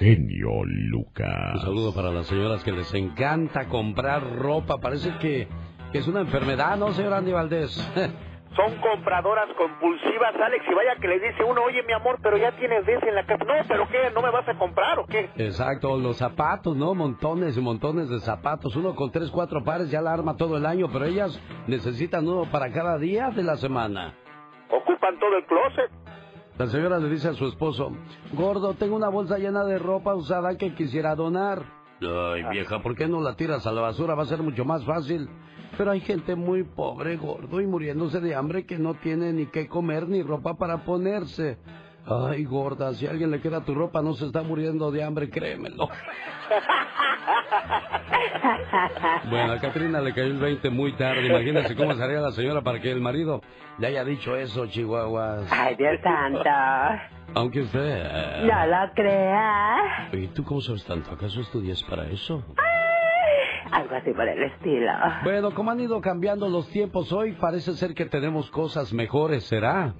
genio Lucas. Un saludo para las señoras que les encanta comprar ropa. Parece que, que es una enfermedad, ¿no, señor Andy Valdés? son compradoras compulsivas, Alex, y vaya que le dice uno, oye mi amor, pero ya tienes veces en la casa. No, pero ¿qué? ¿No me vas a comprar o qué? Exacto, los zapatos, ¿no? Montones y montones de zapatos. Uno con tres, cuatro pares ya la arma todo el año, pero ellas necesitan uno para cada día de la semana. Ocupan todo el closet. La señora le dice a su esposo, gordo, tengo una bolsa llena de ropa usada que quisiera donar. Ay, vieja, ¿por qué no la tiras a la basura? Va a ser mucho más fácil. Pero hay gente muy pobre, gordo y muriéndose de hambre que no tiene ni qué comer ni ropa para ponerse. Ay, gorda, si a alguien le queda tu ropa no se está muriendo de hambre, créemelo. bueno, a Catrina le cayó el 20 muy tarde. Imagínense cómo sería la señora para que el marido le haya dicho eso, Chihuahuas. Ay, Dios santo. Aunque usted... Eh, no lo crea. ¿Y tú cómo sabes tanto? ¿Acaso estudias para eso? Algo así por el estilo. Bueno, como han ido cambiando los tiempos hoy, parece ser que tenemos cosas mejores, ¿será?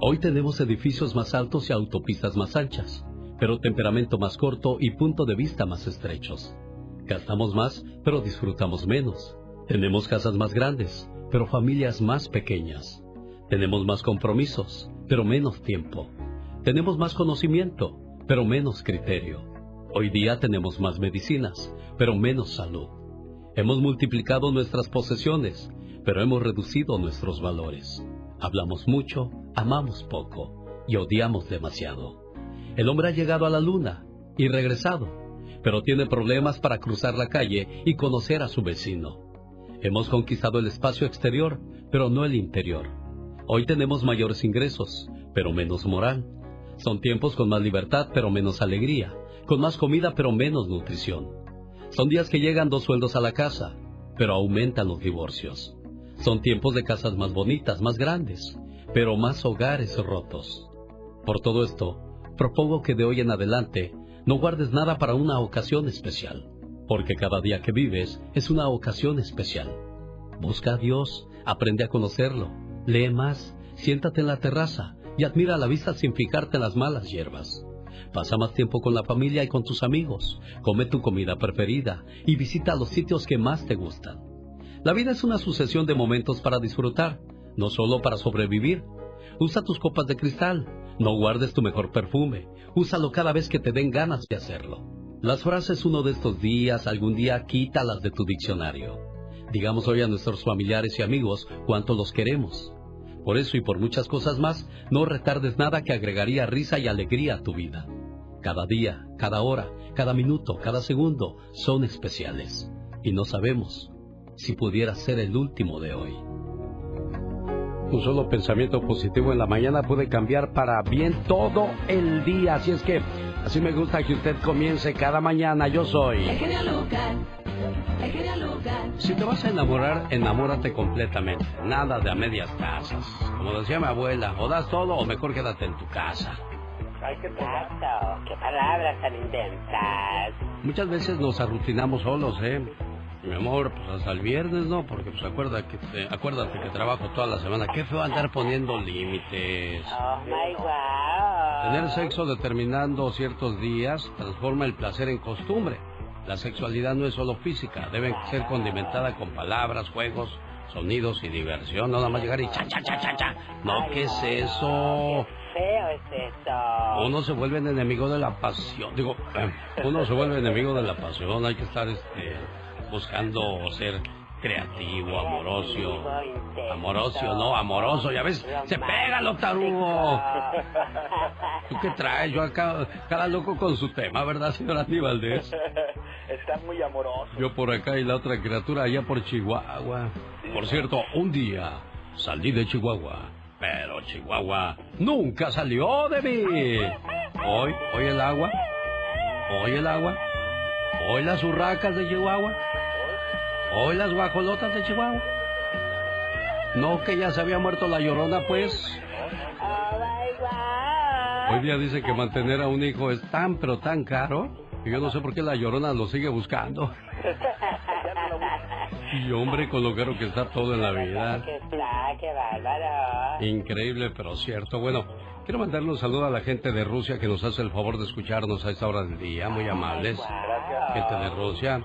Hoy tenemos edificios más altos y autopistas más anchas, pero temperamento más corto y punto de vista más estrechos. Gastamos más, pero disfrutamos menos. Tenemos casas más grandes, pero familias más pequeñas. Tenemos más compromisos, pero menos tiempo. Tenemos más conocimiento, pero menos criterio. Hoy día tenemos más medicinas, pero menos salud. Hemos multiplicado nuestras posesiones, pero hemos reducido nuestros valores. Hablamos mucho, amamos poco y odiamos demasiado. El hombre ha llegado a la luna y regresado, pero tiene problemas para cruzar la calle y conocer a su vecino. Hemos conquistado el espacio exterior, pero no el interior. Hoy tenemos mayores ingresos, pero menos moral. Son tiempos con más libertad, pero menos alegría con más comida pero menos nutrición. Son días que llegan dos sueldos a la casa, pero aumentan los divorcios. Son tiempos de casas más bonitas, más grandes, pero más hogares rotos. Por todo esto, propongo que de hoy en adelante no guardes nada para una ocasión especial, porque cada día que vives es una ocasión especial. Busca a Dios, aprende a conocerlo, lee más, siéntate en la terraza y admira la vista sin fijarte en las malas hierbas. Pasa más tiempo con la familia y con tus amigos. Come tu comida preferida y visita los sitios que más te gustan. La vida es una sucesión de momentos para disfrutar, no solo para sobrevivir. Usa tus copas de cristal. No guardes tu mejor perfume. Úsalo cada vez que te den ganas de hacerlo. Las frases uno de estos días, algún día quítalas de tu diccionario. Digamos hoy a nuestros familiares y amigos cuánto los queremos. Por eso y por muchas cosas más, no retardes nada que agregaría risa y alegría a tu vida. Cada día, cada hora, cada minuto, cada segundo son especiales. Y no sabemos si pudiera ser el último de hoy. Un solo pensamiento positivo en la mañana puede cambiar para bien todo el día. Así es que así me gusta que usted comience cada mañana. Yo soy. Si te vas a enamorar, enamórate completamente. Nada de a medias casas. Como decía mi abuela, o das todo o mejor quédate en tu casa. Ay, qué Exacto, qué palabras tan intensas. Muchas veces nos arrutinamos solos, ¿eh? Mi amor, pues hasta el viernes, ¿no? Porque pues acuérdate que, acuérdate que trabajo toda la semana. Qué feo andar poniendo límites. Oh, my wow. Tener sexo determinando ciertos días transforma el placer en costumbre. La sexualidad no es solo física, debe ser condimentada con palabras, juegos, sonidos y diversión. No nada más llegar y cha, cha, cha, cha, cha. No, ¿qué es eso? Feo es eso. Uno se vuelve enemigo de la pasión. Digo, eh, uno se vuelve enemigo de la pasión. Hay que estar este, buscando ser creativo, amoroso. Amoroso, no, amoroso, ya ves, se pega lo tarugo. ¿Tú qué traes? Yo acá, cada loco con su tema, ¿verdad, señora Valdés? Está muy amoroso. Yo por acá y la otra criatura allá por Chihuahua. Por cierto, un día salí de Chihuahua, pero Chihuahua nunca salió de mí. Hoy, hoy el agua, hoy el agua, hoy las urracas de Chihuahua Hoy las guajolotas de Chihuahua. No, que ya se había muerto la llorona, pues. Hoy día dice que mantener a un hijo es tan, pero tan caro. Y yo no sé por qué la llorona lo sigue buscando. Y hombre, con lo caro que está todo en la vida. Increíble, pero cierto. Bueno, Quiero mandarle un saludo a la gente de Rusia que nos hace el favor de escucharnos a esta hora del día, muy amables. Gracias. Gente de Rusia.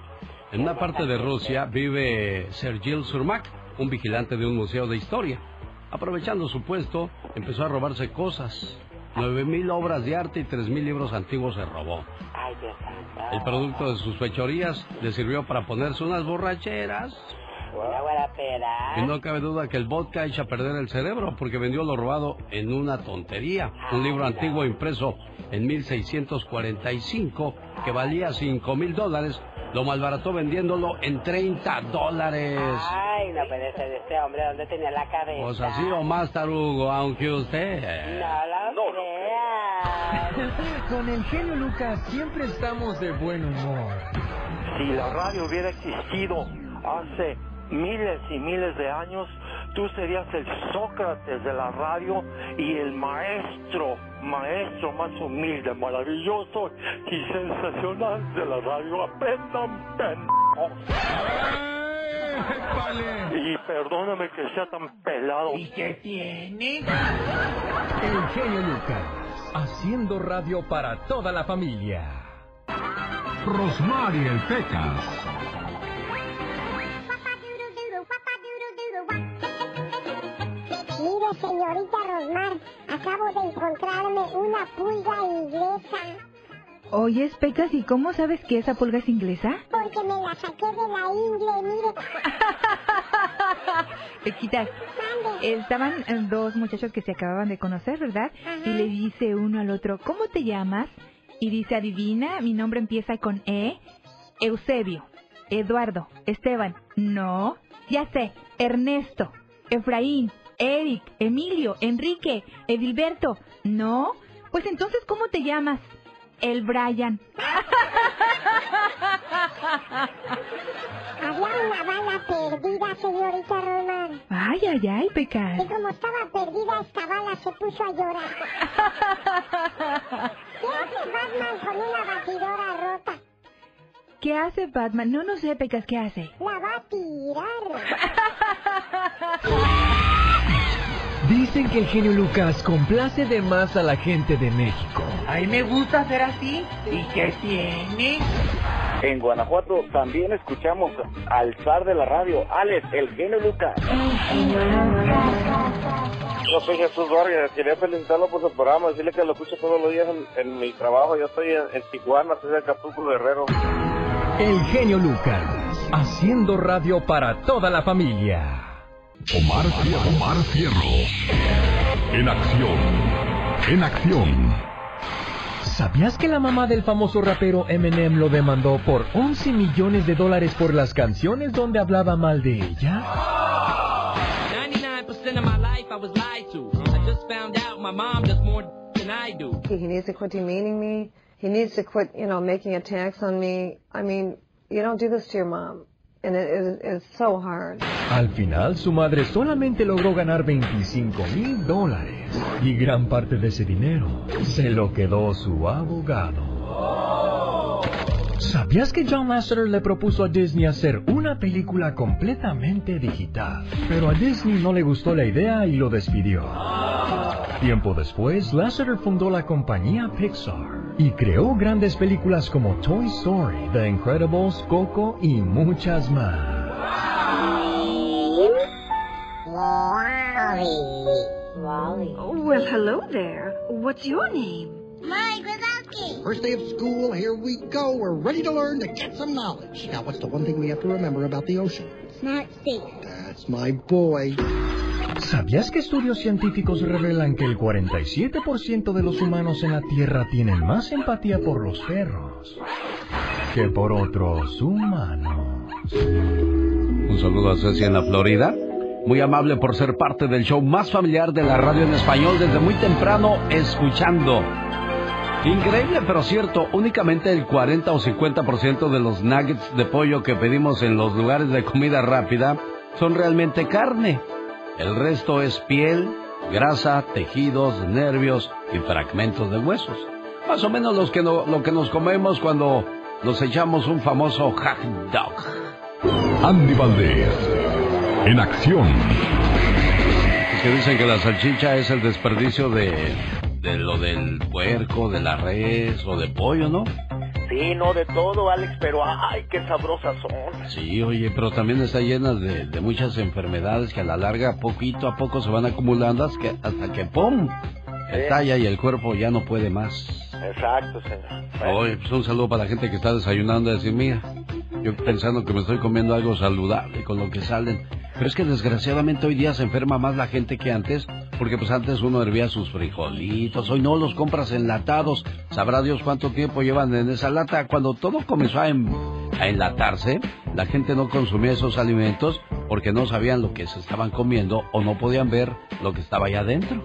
En una parte de Rusia vive Sergil Surmak, un vigilante de un museo de historia. Aprovechando su puesto, empezó a robarse cosas. Nueve mil obras de arte y tres mil libros antiguos se robó. El producto de sus fechorías le sirvió para ponerse unas borracheras. Y no cabe duda que el vodka echa a perder el cerebro porque vendió lo robado en una tontería. Un libro antiguo impreso en 1645 que valía 5 mil dólares, lo malbarató vendiéndolo en 30 dólares. Ay, no puede ser este hombre. ¿Dónde tenía la cabeza? Pues así o más, tarugo, aunque usted... No lo creas. Con el genio Lucas siempre estamos de buen humor. Si la radio hubiera existido hace miles y miles de años, tú serías el Sócrates de la radio y el maestro, maestro más humilde, maravilloso y sensacional de la radio. Aprendan, pendejos. Y perdóname que sea tan pelado. El genio Lucas, haciendo radio para toda la familia. Rosmarie el Pecas. Mire, señorita Rosmar, acabo de encontrarme una pulga inglesa. Oyes, Pecas, ¿y cómo sabes que esa pulga es inglesa? Porque me la saqué de la ingle, mire. Pequitas, estaban eh, dos muchachos que se acababan de conocer, ¿verdad? Ajá. Y le dice uno al otro, ¿cómo te llamas? Y dice, adivina, mi nombre empieza con E. Eusebio, Eduardo, Esteban. No, ya sé, Ernesto, Efraín, Eric, Emilio, Enrique, Edilberto. No, pues entonces, ¿cómo te llamas? El Brian. Había una bala perdida, señorita Rosmar. Ay, ay, ay, Pecas. Y como estaba perdida, esta bala se puso a llorar. ¿Qué hace Batman con una batidora rota? ¿Qué hace Batman? No, no sé, Pecas, ¿qué hace? La va a tirar. Dicen que el genio Lucas complace de más a la gente de México. A mí me gusta ser así. ¿Y qué tiene? En Guanajuato también escuchamos al zar de la radio, Alex, el genio Lucas. Yo soy Jesús Vargas, quería felicitarlo por su programa, decirle que lo escucho todos los días en, en mi trabajo. Yo estoy en, en Tijuana, soy de Acapulco Guerrero. El genio Lucas, haciendo radio para toda la familia. Omar Fierro. Omar Fierro. En acción. En acción. ¿Sabías que la mamá del famoso rapero Eminem lo demandó por 11 millones de dólares por las canciones donde hablaba mal de ella? 99% of my life I was lied to. I just found out my mom does more than I do. He He needs to quit, you know, making attacks on me. I mean, you don't do this to your mom. And it it's so hard. Al final, su madre solamente logró ganar 25 mil dólares. Y gran parte de ese dinero se lo quedó su abogado. ¿Sabías que John Lasseter le propuso a Disney hacer una película completamente digital? Pero a Disney no le gustó la idea y lo despidió. Tiempo después, Lasseter fundó la compañía Pixar y creó grandes películas como Toy Story, The Incredibles, Coco y muchas más. Wally. Well, hello there. What's your name? Molly Grabowski. First day of school, here we go. We're ready to learn to get some knowledge. Now, what's the one thing we have to remember about the ocean? It's not safe. That's my boy. ¿Sabías que estudios científicos revelan que el 47% de los humanos en la Tierra tienen más empatía por los perros que por otros humanos? Un saludo a Ceci en la Florida. Muy amable por ser parte del show más familiar de la radio en español desde muy temprano, escuchando. Increíble, pero cierto, únicamente el 40 o 50% de los nuggets de pollo que pedimos en los lugares de comida rápida son realmente carne. El resto es piel, grasa, tejidos, nervios y fragmentos de huesos. Más o menos los que no- lo que nos comemos cuando nos echamos un famoso hot dog. Andy Valdés. En acción. Es que dicen que la salchicha es el desperdicio de de lo del puerco, de la res o de pollo, ¿no? Sí, no de todo, Alex, pero ay, qué sabrosas son. Sí, oye, pero también está llena de, de muchas enfermedades que a la larga, poquito a poco, se van acumulando hasta que, hasta que ¡pum! Estalla y el cuerpo ya no puede más. Exacto, señor. Oye, pues un saludo para la gente que está desayunando decir, mira, yo pensando que me estoy comiendo algo saludable con lo que salen. Pero es que desgraciadamente hoy día se enferma más la gente que antes, porque pues antes uno hervía sus frijolitos, hoy no los compras enlatados. Sabrá Dios cuánto tiempo llevan en esa lata. Cuando todo comenzó a, en- a enlatarse, la gente no consumía esos alimentos porque no sabían lo que se estaban comiendo o no podían ver lo que estaba allá adentro.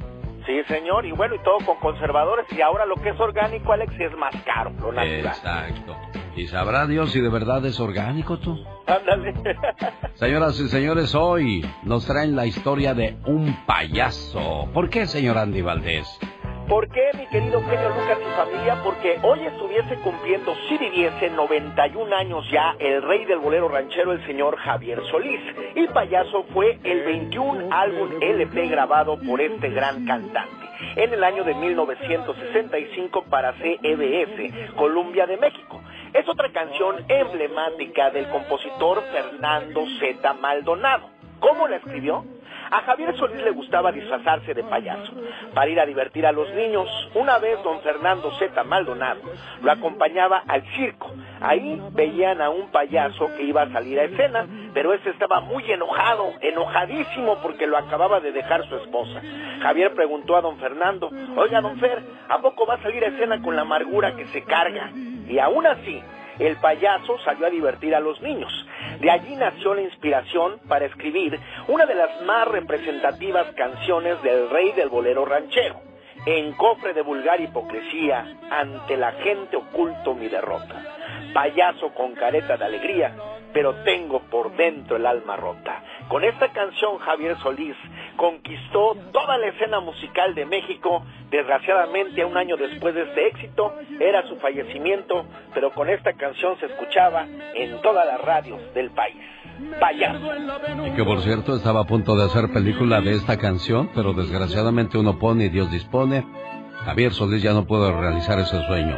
Sí, señor, y bueno, y todo con conservadores, y ahora lo que es orgánico, Alex, es más caro, lo natural. Exacto. Y sabrá Dios si de verdad es orgánico tú. Ándale. Señoras y señores, hoy nos traen la historia de un payaso. ¿Por qué, señor Andy Valdés? ¿Por qué, mi querido genio Lucas y familia? Porque hoy estuviese cumpliendo, si viviese 91 años ya, el rey del bolero ranchero, el señor Javier Solís. Y Payaso fue el 21 álbum LP grabado por este gran cantante en el año de 1965 para CBS, Columbia de México. Es otra canción emblemática del compositor Fernando Z. Maldonado. ¿Cómo la escribió? A Javier Solís le gustaba disfrazarse de payaso para ir a divertir a los niños. Una vez don Fernando Z. Maldonado lo acompañaba al circo. Ahí veían a un payaso que iba a salir a escena, pero ese estaba muy enojado, enojadísimo porque lo acababa de dejar su esposa. Javier preguntó a don Fernando, oiga don Fer, ¿a poco va a salir a escena con la amargura que se carga? Y aún así, el payaso salió a divertir a los niños. De allí nació la inspiración para escribir una de las más representativas canciones del rey del bolero ranchero. En cofre de vulgar hipocresía, ante la gente oculto mi derrota. Payaso con careta de alegría, pero tengo por dentro el alma rota. Con esta canción Javier Solís conquistó toda la escena musical de México. Desgraciadamente, un año después de este éxito, era su fallecimiento, pero con esta canción se escuchaba en todas las radios del país. Payaso. Y que por cierto estaba a punto de hacer película de esta canción, pero desgraciadamente uno pone y Dios dispone. Javier Solís ya no pudo realizar ese sueño.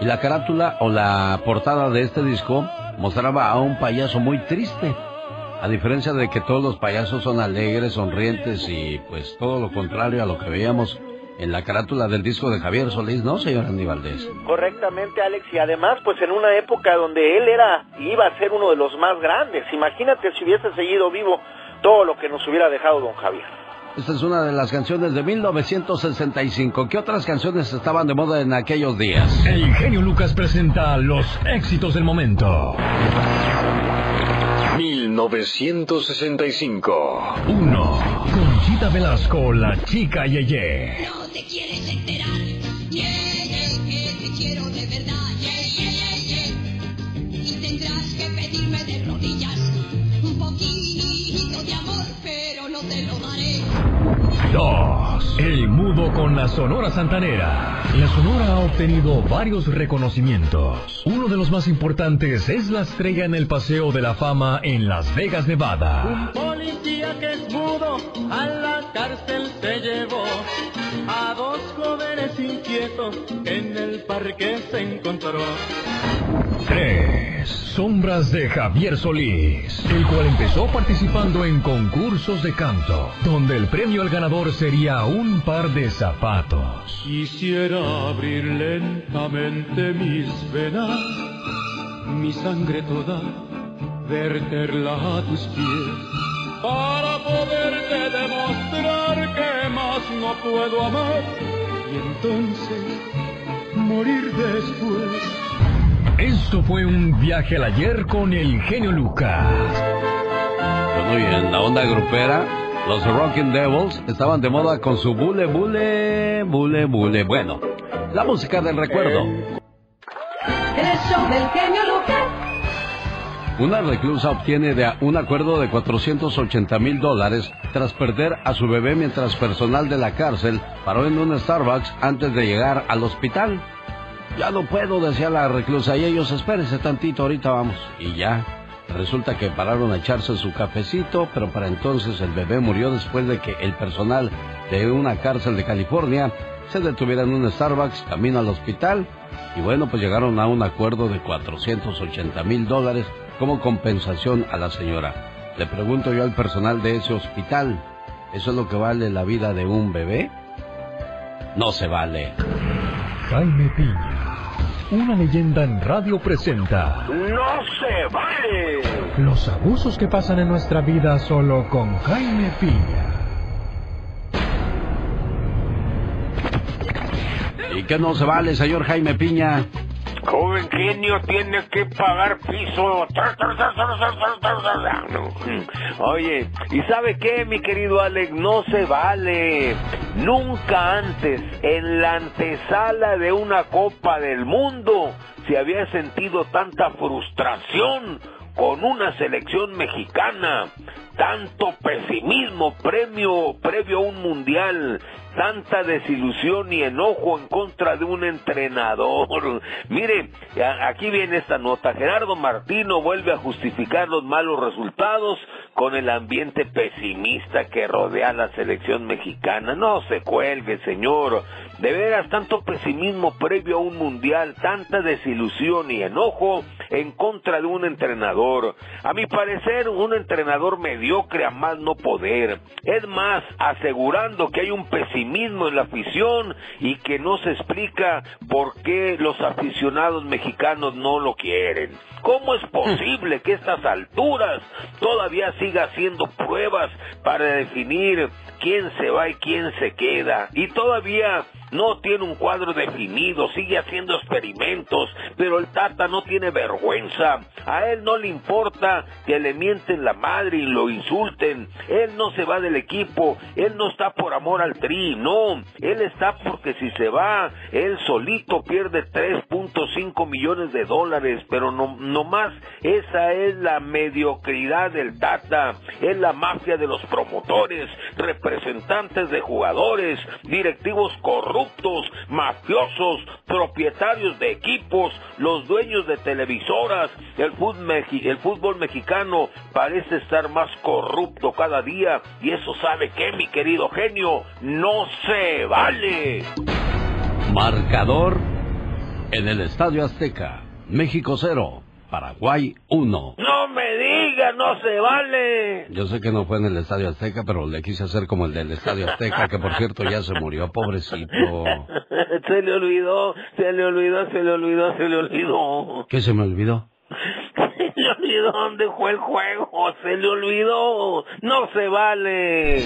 Y la carátula o la portada de este disco mostraba a un payaso muy triste. A diferencia de que todos los payasos son alegres, sonrientes y pues todo lo contrario a lo que veíamos en la carátula del disco de Javier Solís, ¿no, señor Andy Valdés? Correctamente, Alex, y además, pues en una época donde él era, iba a ser uno de los más grandes. Imagínate si hubiese seguido vivo todo lo que nos hubiera dejado don Javier. Esta es una de las canciones de 1965. ¿Qué otras canciones estaban de moda en aquellos días? El genio Lucas presenta los éxitos del momento. 1965. 1. Conchita Velasco, la chica Yeye. No te quieres enterar. Yeah, yeah, que te quiero de verdad. Yeah, yeah, yeah, yeah. Y tendrás que pedirme de rodillas un poquito de amor, pero no te lo daré. 2. El mudo con la Sonora Santanera. La Sonora ha obtenido varios reconocimientos. Uno de los más importantes es la estrella en el Paseo de la Fama en Las Vegas, Nevada. Un policía que es mudo a la cárcel se llevó a dos jóvenes inquietos en el parque se encontró. 3. Sombras de Javier Solís, el cual empezó participando en concursos de canto, donde el premio al ganador sería un par de zapatos. Quisiera abrir lentamente mis venas, mi sangre toda, verterla a tus pies, para poderte demostrar que más no puedo amar y entonces morir después. Esto fue un viaje al ayer con el genio Lucas. Bueno, y en la onda grupera, los Rockin' Devils estaban de moda con su bule, bule, bule, bule. Bueno, la música del recuerdo. El show del genio Lucas. Una reclusa obtiene de un acuerdo de 480 mil dólares tras perder a su bebé mientras personal de la cárcel paró en un Starbucks antes de llegar al hospital. Ya no puedo, decía la reclusa, y ellos espérense tantito, ahorita vamos. Y ya, resulta que pararon a echarse su cafecito, pero para entonces el bebé murió después de que el personal de una cárcel de California se detuviera en un Starbucks camino al hospital y bueno, pues llegaron a un acuerdo de 480 mil dólares como compensación a la señora. Le pregunto yo al personal de ese hospital, ¿eso es lo que vale la vida de un bebé? No se vale. Jaime una leyenda en radio presenta ¡No se vale! los abusos que pasan en nuestra vida solo con Jaime Piña. ¿Y qué no se vale, señor Jaime Piña? Joven genio tiene que pagar piso. Oye, ¿y sabe qué, mi querido Alex? No se vale. Nunca antes, en la antesala de una Copa del Mundo, se había sentido tanta frustración con una selección mexicana. Tanto pesimismo premio, previo a un mundial tanta desilusión y enojo en contra de un entrenador. Mire, aquí viene esta nota. Gerardo Martino vuelve a justificar los malos resultados con el ambiente pesimista que rodea a la selección mexicana. No se cuelgue, señor. De veras, tanto pesimismo previo a un mundial, tanta desilusión y enojo en contra de un entrenador. A mi parecer, un entrenador mediocre a más no poder. Es más, asegurando que hay un pesimismo en la afición y que no se explica por qué los aficionados mexicanos no lo quieren. ¿Cómo es posible que estas alturas todavía siga haciendo pruebas para definir quién se va y quién se queda? Y todavía no tiene un cuadro definido, sigue haciendo experimentos, pero el Tata no tiene vergüenza. A él no le importa que le mienten la madre y lo insulten. Él no se va del equipo, él no está por amor al tri, no. Él está porque si se va, él solito pierde 3.5 millones de dólares, pero no, no más. Esa es la mediocridad del Tata, es la mafia de los promotores, representantes de jugadores, directivos corruptos, mafiosos, propietarios de equipos, los dueños de televisoras. El fútbol, mexicano parece estar más corrupto cada día y eso sabe que mi querido genio no se vale. Marcador en el Estadio Azteca. México 0, Paraguay 1. No me diga, no se vale. Yo sé que no fue en el Estadio Azteca, pero le quise hacer como el del Estadio Azteca, que por cierto ya se murió, pobrecito. se le olvidó, se le olvidó, se le olvidó, se le olvidó. ¿Qué se me olvidó? Le olvidó dónde fue el juego, se le olvidó. No se vale.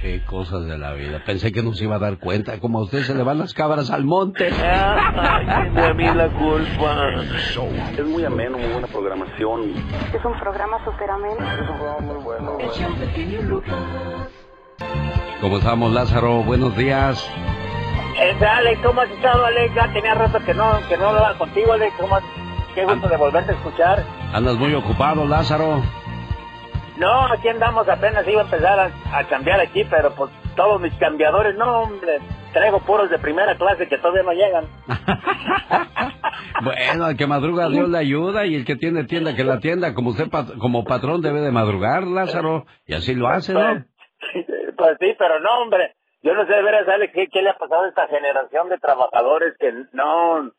Qué cosas de la vida. Pensé que no se iba a dar cuenta, como a usted se le van las cabras al monte. Ay, de a mí la culpa. Es muy ameno, muy buena programación. Es un programa súper ameno. Es un programa muy bueno. ¿Cómo estamos, Lázaro? Buenos días. Este, Alex, ¿cómo has estado, Alex? Ya tenía rato que no, que no hablaba contigo, Alex. ¿Cómo has- Qué gusto de volverte a escuchar. Andas muy ocupado, Lázaro. No, aquí andamos, apenas iba a empezar a, a cambiar aquí, pero pues todos mis cambiadores, no, hombre, traigo puros de primera clase que todavía no llegan. Bueno, al que madruga Dios le ayuda y el que tiene tienda que la tienda, como usted como patrón debe de madrugar, Lázaro, y así lo hace, ¿no? Pues sí, pero no, hombre, yo no sé de veras, Alex, ¿qué, qué le ha pasado a esta generación de trabajadores que no,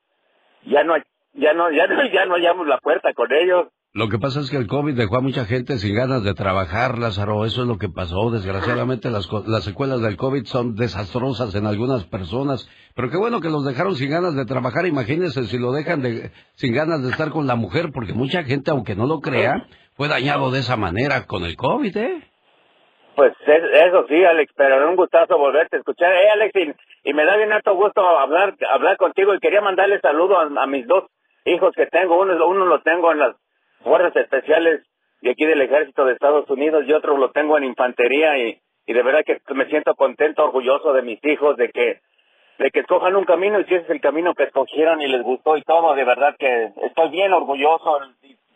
ya no, ya no, ya no, ya no hallamos la puerta con ellos. Lo que pasa es que el COVID dejó a mucha gente sin ganas de trabajar, Lázaro. Eso es lo que pasó. Desgraciadamente las, las secuelas del COVID son desastrosas en algunas personas. Pero qué bueno que los dejaron sin ganas de trabajar. Imagínense si lo dejan de, sin ganas de estar con la mujer, porque mucha gente, aunque no lo crea, fue dañado de esa manera con el COVID, ¿eh? Pues es- eso sí, Alex, pero es un gustazo volverte a escuchar. Eh, Alex, y, y me da bien harto gusto hablar hablar contigo y quería mandarle saludo a, a mis dos hijos que tengo. Uno, uno lo tengo en las fuerzas especiales de aquí del ejército de Estados Unidos y otro lo tengo en infantería y, de verdad que me siento contento, orgulloso de mis hijos, de que de que escojan un camino y si ese es el camino que escogieron y les gustó y todo, de verdad que estoy bien orgulloso.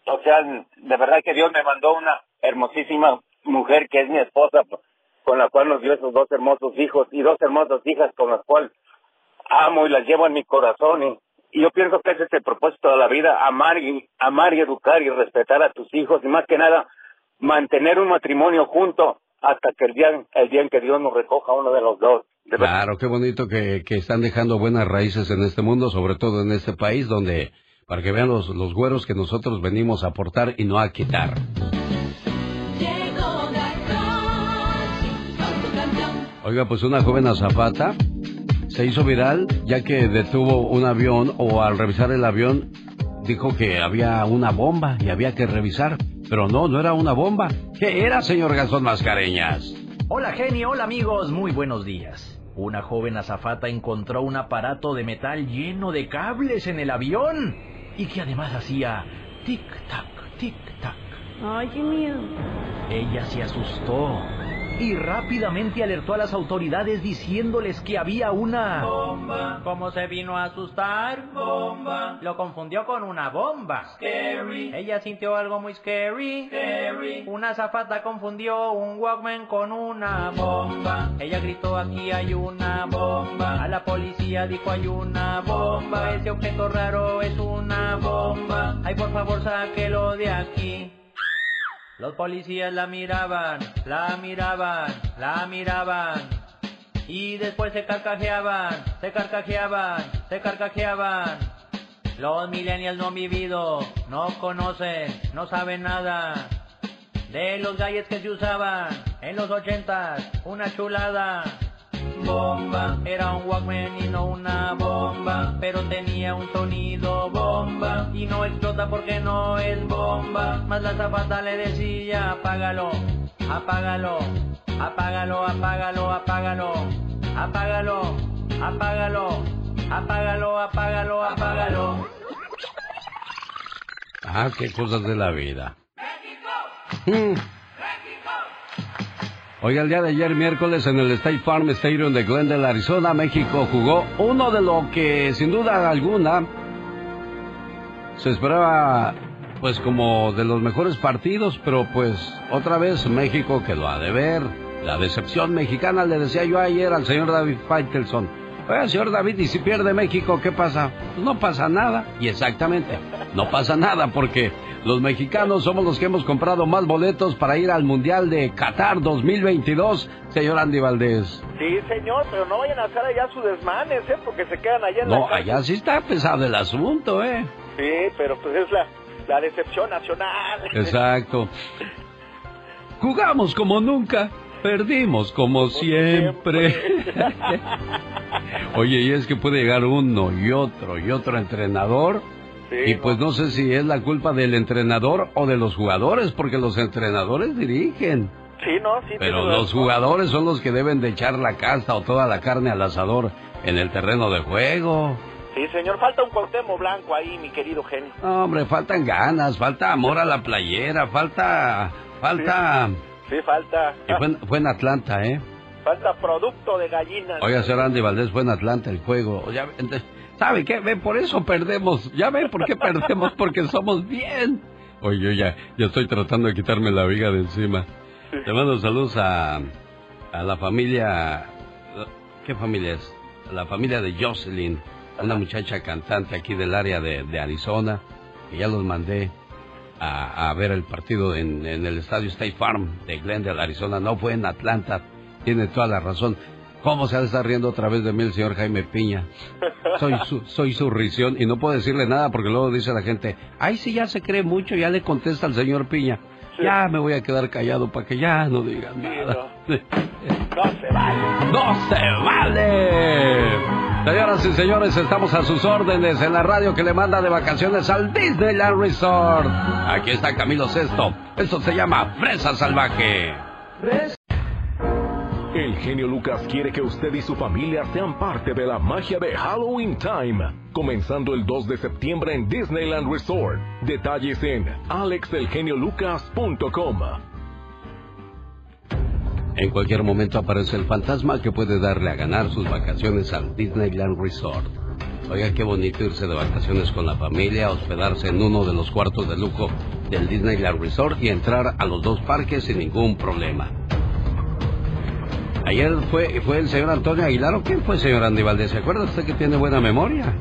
O sea, de verdad que Dios me mandó una hermosísima mujer que es mi esposa, con la cual nos dio esos dos hermosos hijos y dos hermosas hijas con las cuales amo y las llevo en mi corazón. Y, y yo pienso que ese es el propósito de la vida, amar y, amar y educar y respetar a tus hijos y más que nada mantener un matrimonio junto hasta que el día, el día en que Dios nos recoja uno de los dos. Claro, qué bonito que, que están dejando buenas raíces en este mundo, sobre todo en este país donde, para que vean los, los güeros que nosotros venimos a aportar y no a quitar. Oiga, pues una joven azafata se hizo viral ya que detuvo un avión o al revisar el avión dijo que había una bomba y había que revisar. Pero no, no era una bomba. ¿Qué era, señor Gastón Mascareñas? Hola genio, hola amigos, muy buenos días. Una joven azafata encontró un aparato de metal lleno de cables en el avión y que además hacía tic-tac, tic-tac. Ay, qué miedo. Ella se asustó y rápidamente alertó a las autoridades diciéndoles que había una bomba. ¿Cómo se vino a asustar? Bomba. Lo confundió con una bomba. Scary. Ella sintió algo muy scary. Scary. Una zafata confundió un Walkman con una bomba. Ella gritó aquí hay una bomba. A la policía dijo hay una bomba. Ese objeto raro es una bomba. Ay, por favor, sáquelo de aquí. Los policías la miraban, la miraban, la miraban. Y después se carcajeaban, se carcajeaban, se carcajeaban. Los millennials no han vivido, no conocen, no saben nada. De los galles que se usaban en los ochentas, una chulada. Bomba, era un Walkman y no una bomba, pero tenía un sonido bomba y no explota porque no es bomba. Más la zapata le decía, apágalo, apágalo, apágalo, apágalo, apágalo, apágalo, apágalo, apágalo, apágalo, apágalo. Ah, qué cosas de la vida. Mm. Oiga, el día de ayer, miércoles, en el State Farm Stadium de Glendale, Arizona, México jugó uno de lo que, sin duda alguna, se esperaba, pues, como de los mejores partidos, pero pues, otra vez México quedó a deber. La decepción mexicana, le decía yo ayer al señor David Faitelson. Oiga, señor David, ¿y si pierde México, qué pasa? Pues no pasa nada. Y exactamente, no pasa nada porque los mexicanos somos los que hemos comprado más boletos para ir al Mundial de Qatar 2022, señor Andy Valdés. Sí, señor, pero no vayan a hacer allá su desmanes, ¿eh? Porque se quedan allá en la No, allá sí está pesado el asunto, ¿eh? Sí, pero pues es la, la decepción nacional. Exacto. Jugamos como nunca, perdimos como siempre. Oye, y es que puede llegar uno y otro y otro entrenador. y pues no sé si es la culpa del entrenador o de los jugadores, porque los entrenadores dirigen. Sí, no, sí. Pero los jugadores son los que deben de echar la casta o toda la carne al asador en el terreno de juego. Sí, señor, falta un Cuauhtémoc Blanco ahí, mi querido genio. No, hombre, faltan ganas, falta amor a la playera, falta... Falta... Sí, falta. Y fue, en- fue en Atlanta, ¿eh? Falta producto de gallinas. Oiga, señor Andy Valdés, fue en Atlanta el juego. Ya, ¿Sabe qué? Ve, por eso perdemos. Ya ve por qué perdemos, porque somos bien. Oye, yo ya, ya estoy tratando de quitarme la viga de encima. Te mando saludos a, a la familia... ¿Qué familia es? A la familia de Jocelyn, una muchacha cantante aquí del área de, de Arizona, que ya los mandé a, a ver el partido en, en el estadio State Farm de Glendale, Arizona. No fue en Atlanta, tiene toda la razón. ¿Cómo se ha de estar riendo otra vez de mí el señor Jaime Piña? Soy su, soy su risión y no puedo decirle nada porque luego dice la gente, ay, sí, ya se cree mucho, ya le contesta al señor Piña. Ya me voy a quedar callado para que ya no digan nada. No se vale. ¡No se vale! Señoras y señores, estamos a sus órdenes en la radio que le manda de vacaciones al Disneyland Resort. Aquí está Camilo Sesto. Esto se llama Fresa Salvaje. El genio Lucas quiere que usted y su familia sean parte de la magia de Halloween Time, comenzando el 2 de septiembre en Disneyland Resort. Detalles en alexelgeniolucas.com. En cualquier momento aparece el fantasma que puede darle a ganar sus vacaciones al Disneyland Resort. Oiga, qué bonito irse de vacaciones con la familia, hospedarse en uno de los cuartos de lujo del Disneyland Resort y entrar a los dos parques sin ningún problema. Ayer fue, fue el señor Antonio Aguilar, ¿o quién fue el señor Andy Valdés? ¿Se acuerda usted que tiene buena memoria?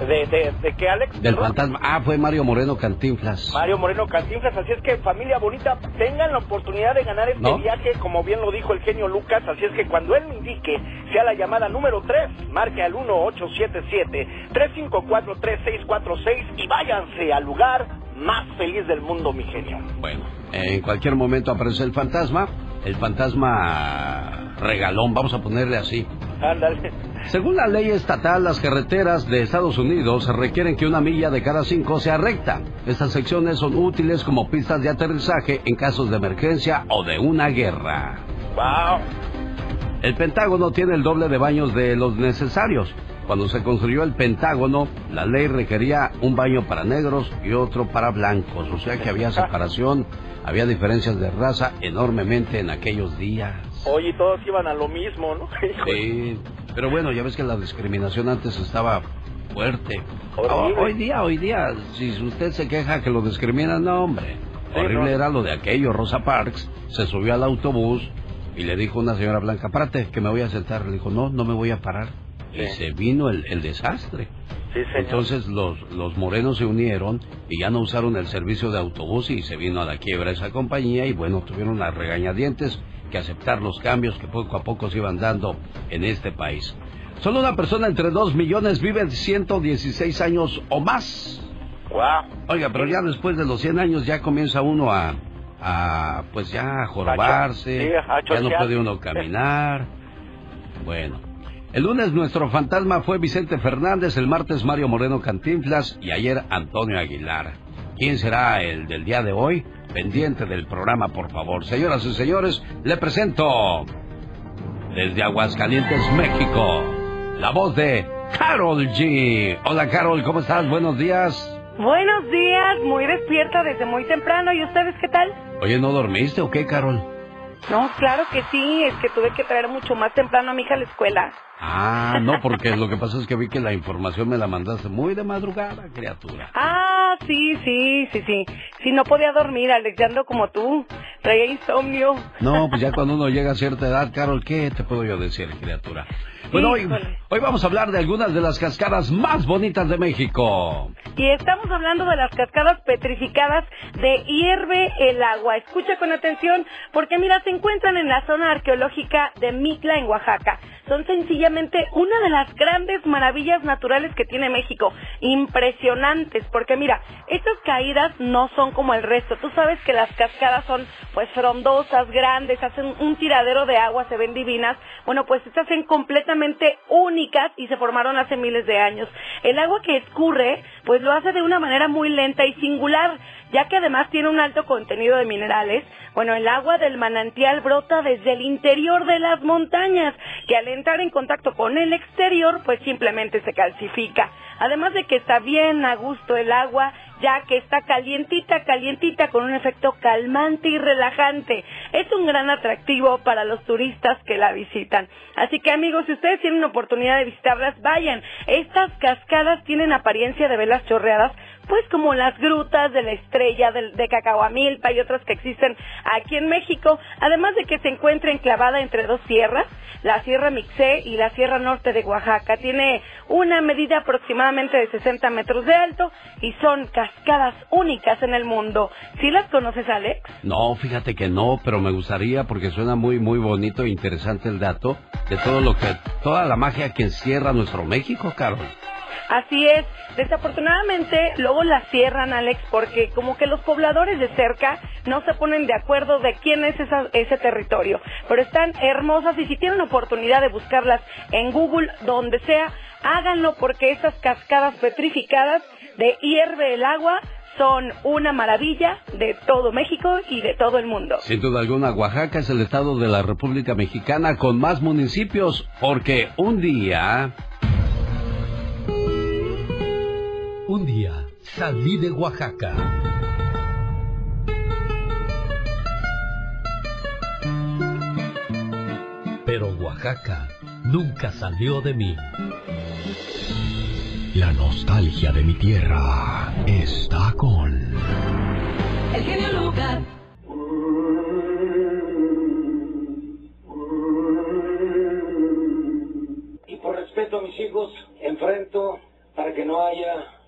¿De, de, de qué, Alex? Del fantasma. Ah, fue Mario Moreno Cantinflas. Mario Moreno Cantinflas, así es que familia bonita, tengan la oportunidad de ganar este ¿No? viaje, como bien lo dijo el genio Lucas, así es que cuando él me indique, sea la llamada número 3, marque al 1877-354-3646 y váyanse al lugar más feliz del mundo, mi genio. Bueno, en cualquier momento aparece el fantasma. El fantasma regalón, vamos a ponerle así. Ándale. Según la ley estatal, las carreteras de Estados Unidos requieren que una milla de cada cinco sea recta. Estas secciones son útiles como pistas de aterrizaje en casos de emergencia o de una guerra. Wow. El Pentágono tiene el doble de baños de los necesarios. Cuando se construyó el Pentágono, la ley requería un baño para negros y otro para blancos. O sea que había separación, había diferencias de raza enormemente en aquellos días. Oye, todos iban a lo mismo, ¿no? Sí, pero bueno, ya ves que la discriminación antes estaba fuerte. Hoy día, hoy día, si usted se queja que lo discriminan, no, hombre. Sí, Horrible no. era lo de aquello. Rosa Parks se subió al autobús y le dijo a una señora blanca, párate, que me voy a sentar. Le dijo, no, no me voy a parar. Y se vino el, el desastre. Sí, señor. Entonces los, los morenos se unieron y ya no usaron el servicio de autobús y se vino a la quiebra esa compañía y bueno, tuvieron las regañadientes que aceptar los cambios que poco a poco se iban dando en este país. Solo una persona entre dos millones vive 116 años o más. Wow. Oiga, pero ya después de los 100 años ya comienza uno a, a pues ya a jorobarse, Sí, ya no puede uno caminar. Bueno, el lunes nuestro fantasma fue Vicente Fernández, el martes Mario Moreno Cantinflas y ayer Antonio Aguilar. ¿Quién será el del día de hoy? Pendiente del programa, por favor. Señoras y señores, le presento desde Aguascalientes, México, la voz de Carol G. Hola Carol, ¿cómo estás? Buenos días. Buenos días, muy despierta desde muy temprano. ¿Y ustedes qué tal? Oye, ¿no dormiste o qué, Carol? No, claro que sí, es que tuve que traer mucho más temprano a mi hija a la escuela. Ah, no, porque lo que pasa es que vi que la información me la mandaste muy de madrugada, criatura. Ah, sí, sí, sí, sí. Sí, no podía dormir, Alex, ya ando como tú. Traía insomnio. No, pues ya cuando uno llega a cierta edad, Carol, ¿qué te puedo yo decir, criatura? Bueno, hoy, hoy vamos a hablar de algunas de las cascadas más bonitas de México. Y estamos hablando de las cascadas petrificadas de Hierve el Agua. Escucha con atención porque mira, se encuentran en la zona arqueológica de Mitla en Oaxaca. Son sencillamente una de las grandes maravillas naturales que tiene México. Impresionantes, porque mira, estas caídas no son como el resto. Tú sabes que las cascadas son pues frondosas, grandes, hacen un tiradero de agua, se ven divinas. Bueno, pues estas son completamente únicas y se formaron hace miles de años. El agua que escurre, pues lo hace de una manera muy lenta y singular, ya que además tiene un alto contenido de minerales. Bueno, el agua del manantial brota desde el interior de las montañas, que al entrar en contacto con el exterior, pues simplemente se calcifica. Además de que está bien a gusto el agua, ya que está calientita, calientita, con un efecto calmante y relajante. Es un gran atractivo para los turistas que la visitan. Así que amigos, si ustedes tienen oportunidad de visitarlas, vayan. Estas cascadas tienen apariencia de velas chorreadas, pues como las grutas de la estrella de, de Cacahuamilpa y otras que existen aquí en México, además de que se encuentra enclavada entre dos sierras, la Sierra Mixé y la Sierra Norte de Oaxaca. Tiene una medida aproximadamente de 60 metros de alto y son cascadas únicas en el mundo. ¿Sí las conoces, Alex? No, fíjate que no, pero me gustaría porque suena muy, muy bonito e interesante el dato de todo lo que, toda la magia que encierra nuestro México, Carol. Así es. Desafortunadamente, luego las cierran, Alex, porque como que los pobladores de cerca no se ponen de acuerdo de quién es esa- ese territorio. Pero están hermosas y si tienen oportunidad de buscarlas en Google, donde sea, háganlo porque estas cascadas petrificadas de hierve el agua son una maravilla de todo México y de todo el mundo. Sin duda alguna, Oaxaca es el estado de la República Mexicana con más municipios porque un día... salí de Oaxaca. Pero Oaxaca nunca salió de mí. La nostalgia de mi tierra está con... El genio Lucas. Y por respeto a mis hijos, enfrento para que no haya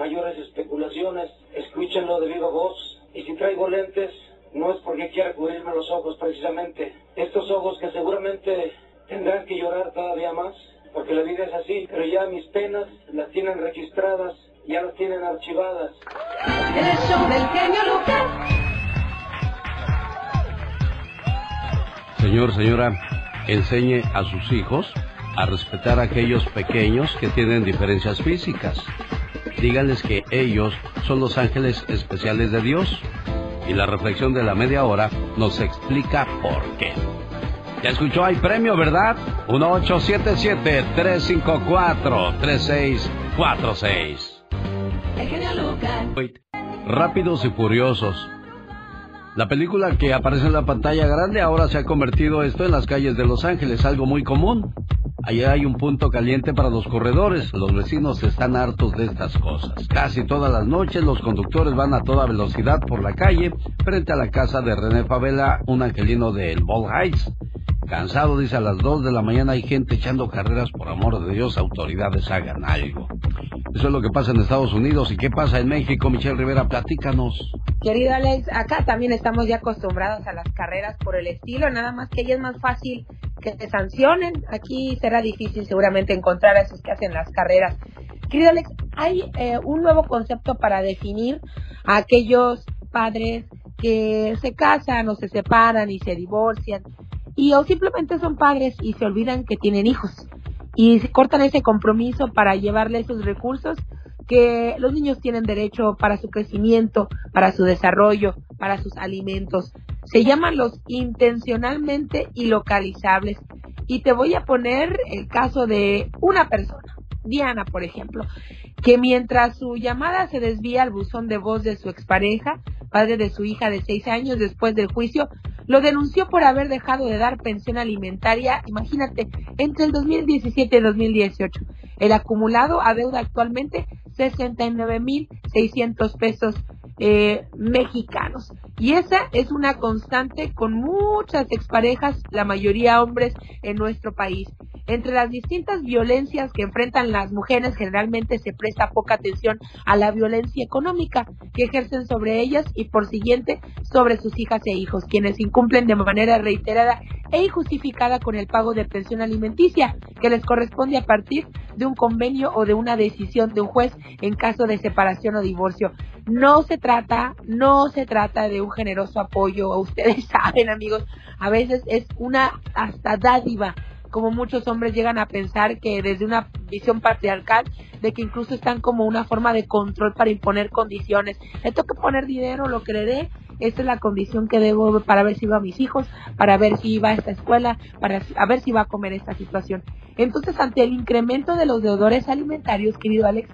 mayores especulaciones. Escúchenlo de viva voz. Y si traigo lentes, no es porque quiera cubrirme los ojos precisamente. Estos ojos que seguramente tendrán que llorar todavía más, porque la vida es así, pero ya mis penas las tienen registradas, ya las tienen archivadas. En el show del genio Lucas. Señor, señora, enseñe a sus hijos a respetar a aquellos pequeños que tienen diferencias físicas. Díganles que ellos son los ángeles especiales de Dios. Y la reflexión de la media hora nos explica por qué. Ya escuchó, hay premio, ¿verdad? 1877-354-3646. El genio Lucas. Rápidos y Furiosos. La película que aparece en la pantalla grande ahora se ha convertido esto en las calles de Los Ángeles, algo muy común. Allá hay un punto caliente para los corredores. Los vecinos están hartos de estas cosas. Casi todas las noches los conductores van a toda velocidad por la calle frente a la casa de René Favela, un angelino del Ball Heights. Cansado, dice, a las 2 de la mañana hay gente echando carreras. Por amor de Dios, autoridades hagan algo. Eso es lo que pasa en Estados Unidos. ¿Y qué pasa en México? Michelle Rivera, platícanos. Querido Alex, acá también estamos ya acostumbrados a las carreras por el estilo, nada más que ahí es más fácil que te sancionen. Aquí será difícil seguramente encontrar a esos que hacen las carreras. Querido Alex, hay eh, un nuevo concepto para definir a aquellos padres que se casan o se separan y se divorcian y o simplemente son padres y se olvidan que tienen hijos y cortan ese compromiso para llevarle esos recursos que los niños tienen derecho para su crecimiento, para su desarrollo, para sus alimentos. Se llaman los intencionalmente ilocalizables. Y te voy a poner el caso de una persona, Diana, por ejemplo, que mientras su llamada se desvía al buzón de voz de su expareja, padre de su hija de seis años después del juicio, lo denunció por haber dejado de dar pensión alimentaria, imagínate, entre el 2017 y 2018. El acumulado adeuda actualmente 69.600 pesos eh, mexicanos. Y esa es una constante con muchas exparejas, la mayoría hombres en nuestro país. Entre las distintas violencias que enfrentan las mujeres, generalmente se presta poca atención a la violencia económica que ejercen sobre ellas y por siguiente sobre sus hijas e hijos, quienes incumplen de manera reiterada e injustificada con el pago de pensión alimenticia que les corresponde a partir de un convenio o de una decisión de un juez en caso de separación o divorcio. No se trata, no se trata de un generoso apoyo, ustedes saben amigos, a veces es una hasta dádiva como muchos hombres llegan a pensar que desde una visión patriarcal, de que incluso están como una forma de control para imponer condiciones. Le tengo que poner dinero, lo que le esta es la condición que debo para ver si va a mis hijos, para ver si va a esta escuela, para ver si va a comer esta situación. Entonces, ante el incremento de los deudores alimentarios, querido Alex,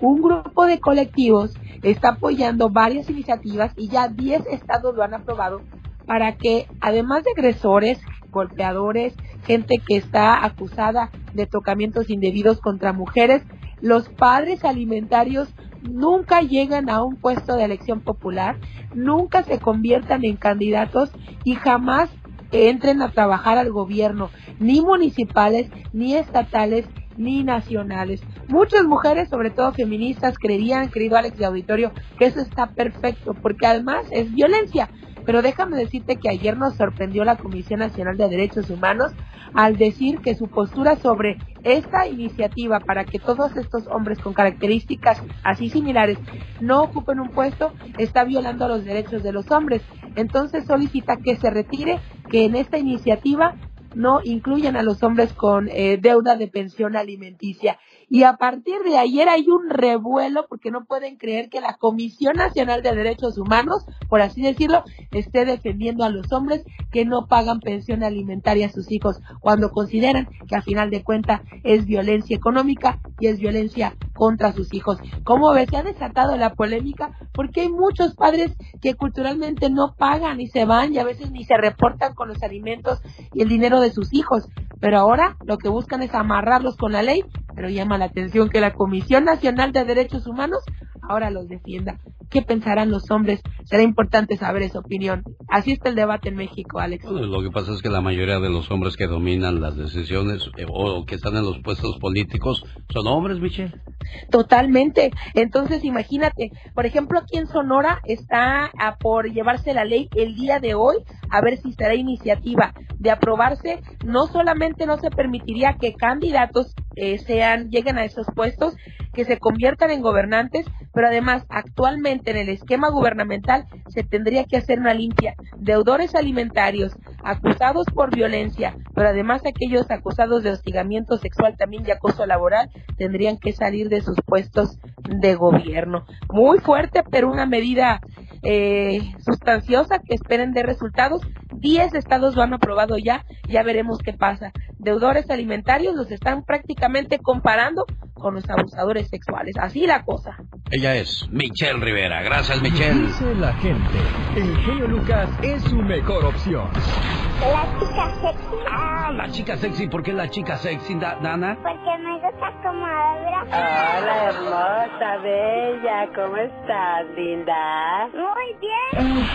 un grupo de colectivos está apoyando varias iniciativas y ya 10 estados lo han aprobado para que, además de agresores, golpeadores, gente que está acusada de tocamientos indebidos contra mujeres, los padres alimentarios nunca llegan a un puesto de elección popular, nunca se conviertan en candidatos y jamás entren a trabajar al gobierno, ni municipales, ni estatales, ni nacionales. Muchas mujeres, sobre todo feministas, creían, querido Alex de Auditorio, que eso está perfecto, porque además es violencia. Pero déjame decirte que ayer nos sorprendió la Comisión Nacional de Derechos Humanos al decir que su postura sobre esta iniciativa para que todos estos hombres con características así similares no ocupen un puesto está violando los derechos de los hombres. Entonces solicita que se retire, que en esta iniciativa no incluyan a los hombres con eh, deuda de pensión alimenticia. Y a partir de ayer hay un revuelo porque no pueden creer que la Comisión Nacional de Derechos Humanos, por así decirlo, esté defendiendo a los hombres que no pagan pensión alimentaria a sus hijos, cuando consideran que a final de cuentas es violencia económica y es violencia contra sus hijos. ¿Cómo ves? Se ha desatado la polémica porque hay muchos padres que culturalmente no pagan y se van y a veces ni se reportan con los alimentos y el dinero de sus hijos. Pero ahora lo que buscan es amarrarlos con la ley, pero llama la atención que la Comisión Nacional de Derechos Humanos ahora los defienda. qué pensarán los hombres. Será importante saber esa opinión. Así está el debate en México, Alex. Bueno, lo que pasa es que la mayoría de los hombres que dominan las decisiones eh, o que están en los puestos políticos son hombres, Michelle. Totalmente. Entonces, imagínate, por ejemplo, aquí en Sonora está a por llevarse la ley el día de hoy, a ver si será iniciativa de aprobarse. No solamente no se permitiría que candidatos eh, sean lleguen a esos puestos, que se conviertan en gobernantes, pero además actualmente en el esquema gubernamental se tendría que hacer una limpia. Deudores alimentarios, acusados por violencia, pero además aquellos acusados de hostigamiento sexual también y acoso laboral tendrían que salir de sus puestos de gobierno. Muy fuerte, pero una medida eh, sustanciosa que esperen de resultados. Diez estados lo han aprobado ya, ya veremos qué pasa. Deudores alimentarios los están prácticamente comparando con los abusadores sexuales. Así la cosa. Ella es Michelle Rivera. Gracias, Michelle. Dice la gente, el genio Lucas es su mejor opción. La chica sexy. Ah, la chica sexy. ¿Por qué la chica sexy, Da- Dana? Porque me gusta como habla. Hola, hermosa, bella, ¿cómo estás, linda? Muy bien.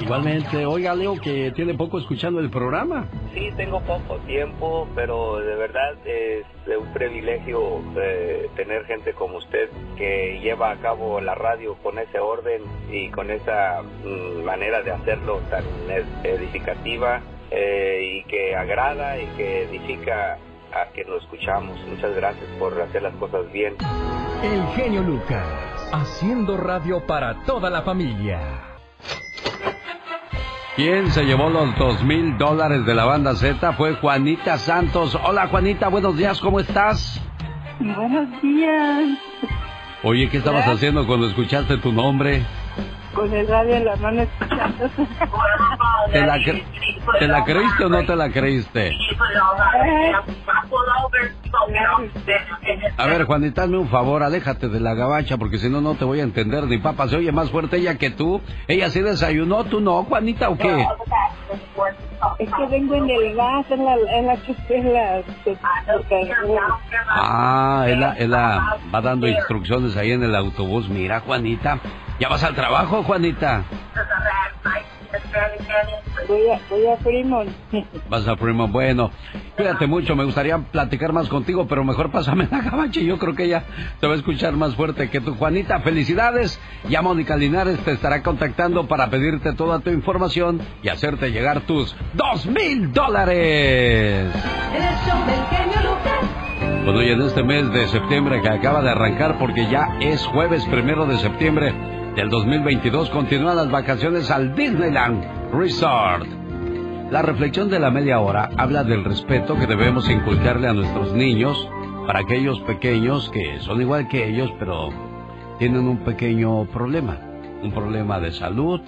Igualmente, oiga, Leo, que tiene poco escuchando el programa. Sí, tengo poco tiempo, pero de verdad es un privilegio eh, tener gente como usted que lleva a cabo la radio con ese orden y con esa mm, manera de hacerlo tan ed- edificativa eh, y que agrada y que edifica a que lo escuchamos. Muchas gracias por hacer las cosas bien. El genio Lucas, haciendo radio para toda la familia. ¿Quién se llevó los dos mil dólares de la banda Z? Fue Juanita Santos. Hola, Juanita, buenos días, ¿cómo estás? Buenos días. Oye, ¿qué estabas haciendo cuando escuchaste tu nombre? Con el radio en la mano escuchando. ¿Te la, cre- ¿Te la creíste o no te la creíste? A ver, Juanita, hazme un favor, aléjate de la gabacha, porque si no, no te voy a entender. Ni papá se oye más fuerte ella que tú. Ella sí desayunó, tú no, Juanita, ¿o qué? Es que vengo en el gas, en la, en la, en la, Ah, él, la- él la va dando instrucciones ahí en el autobús. Mira, Juanita, ¿ya vas al trabajo, Juanita? Voy a, voy a Fremont. Vas a primo, bueno, cuídate mucho, me gustaría platicar más contigo, pero mejor pásame la gabacha, yo creo que ella te va a escuchar más fuerte que tú. Juanita, felicidades, ya Mónica Linares te estará contactando para pedirte toda tu información y hacerte llegar tus dos mil dólares. Bueno, y en este mes de septiembre que acaba de arrancar, porque ya es jueves primero de septiembre del 2022, continúan las vacaciones al Disneyland Resort. La reflexión de la media hora habla del respeto que debemos inculcarle a nuestros niños para aquellos pequeños que son igual que ellos, pero tienen un pequeño problema, un problema de salud,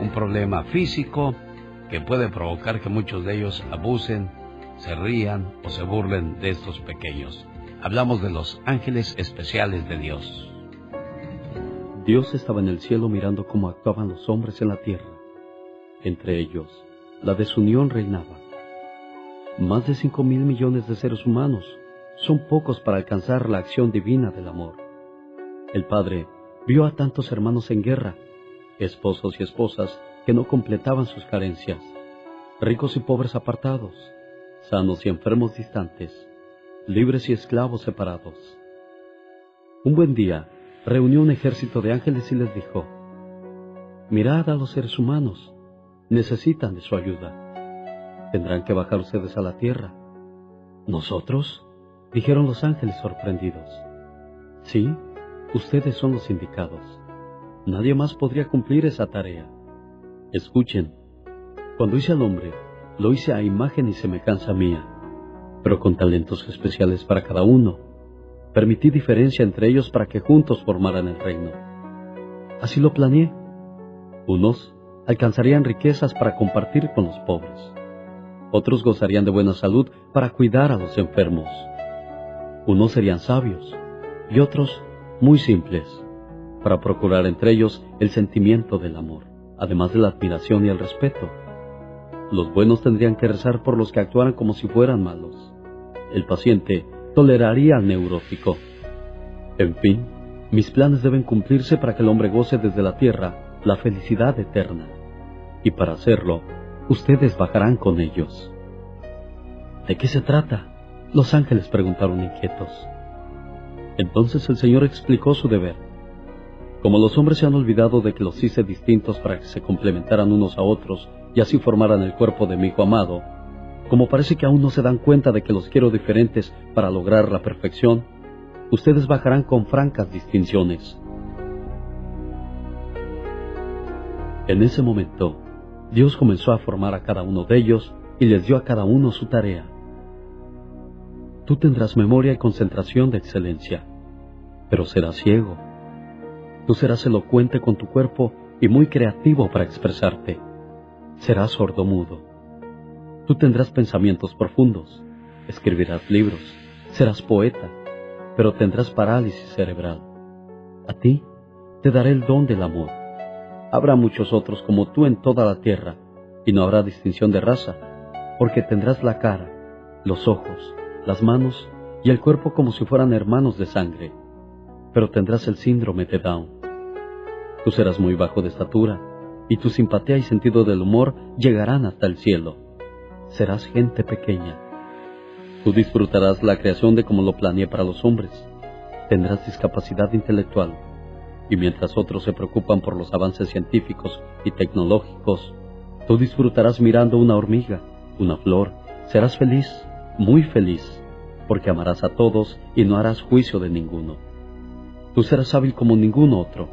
un problema físico que puede provocar que muchos de ellos abusen, se rían o se burlen de estos pequeños. Hablamos de los ángeles especiales de Dios. Dios estaba en el cielo mirando cómo actuaban los hombres en la tierra. Entre ellos, la desunión reinaba. Más de cinco mil millones de seres humanos son pocos para alcanzar la acción divina del amor. El Padre vio a tantos hermanos en guerra, esposos y esposas que no completaban sus carencias, ricos y pobres apartados, sanos y enfermos distantes, libres y esclavos separados. Un buen día, reunió un ejército de ángeles y les dijo, Mirad a los seres humanos, necesitan de su ayuda. Tendrán que bajar ustedes a la tierra. ¿Nosotros? dijeron los ángeles sorprendidos. Sí, ustedes son los indicados. Nadie más podría cumplir esa tarea. Escuchen, cuando hice al hombre, lo hice a imagen y semejanza mía, pero con talentos especiales para cada uno. Permití diferencia entre ellos para que juntos formaran el reino. Así lo planeé. Unos alcanzarían riquezas para compartir con los pobres. Otros gozarían de buena salud para cuidar a los enfermos. Unos serían sabios y otros muy simples, para procurar entre ellos el sentimiento del amor, además de la admiración y el respeto. Los buenos tendrían que rezar por los que actuaran como si fueran malos. El paciente toleraría al neurótico. En fin, Mis planes deben cumplirse para que el hombre goce desde la tierra la felicidad eterna. Y para hacerlo, ustedes bajarán con ellos. ¿De qué se trata? Los ángeles preguntaron inquietos. Entonces el Señor explicó su deber. Como los hombres se han olvidado de que los hice distintos para que se complementaran unos a otros y así formaran el cuerpo de mi Hijo amado, como parece que aún no se dan cuenta de que los quiero diferentes para lograr la perfección, ustedes bajarán con francas distinciones. En ese momento, Dios comenzó a formar a cada uno de ellos y les dio a cada uno su tarea. Tú tendrás memoria y concentración de excelencia, pero serás ciego. Tú serás elocuente con tu cuerpo y muy creativo para expresarte. Serás sordomudo. Tú tendrás pensamientos profundos, escribirás libros, serás poeta, pero tendrás parálisis cerebral. A ti te daré el don del amor Habrá muchos otros como tú en toda la tierra, y no habrá distinción de raza, porque tendrás la cara, los ojos, las manos y el cuerpo como si fueran hermanos de sangre, pero tendrás el síndrome de Down. Tú serás muy bajo de estatura, y tu simpatía y sentido del humor llegarán hasta el cielo. Serás gente pequeña. Tú disfrutarás la creación de como lo planeé para los hombres. Tendrás discapacidad intelectual y mientras otros se preocupan por los avances científicos y tecnológicos, tú disfrutarás mirando una hormiga, una flor, serás feliz, muy feliz, porque amarás a todos y no harás juicio de ninguno. Tú serás hábil como ningún otro,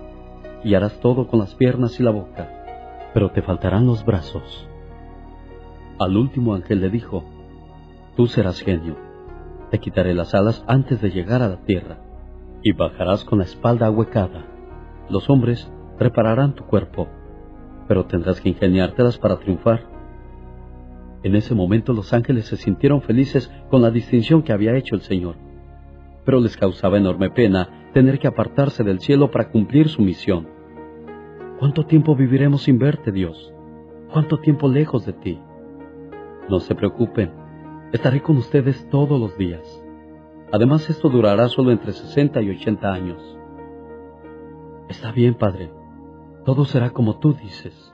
y harás todo con las piernas y la boca, pero te faltarán los brazos. Al último ángel le dijo, Tú serás genio, te quitaré las alas antes de llegar a la tierra, y bajarás con la espalda ahuecada los hombres repararán tu cuerpo, pero tendrás que ingeniártelas para triunfar. En ese momento los ángeles se sintieron felices con la distinción que había hecho el Señor, pero les causaba enorme pena tener que apartarse del cielo para cumplir su misión. ¿Cuánto tiempo viviremos sin verte, Dios? ¿Cuánto tiempo lejos de ti? No se preocupen, estaré con ustedes todos los días. Además, esto durará solo entre 60 y 80 años. Está bien, Padre, todo será como tú dices.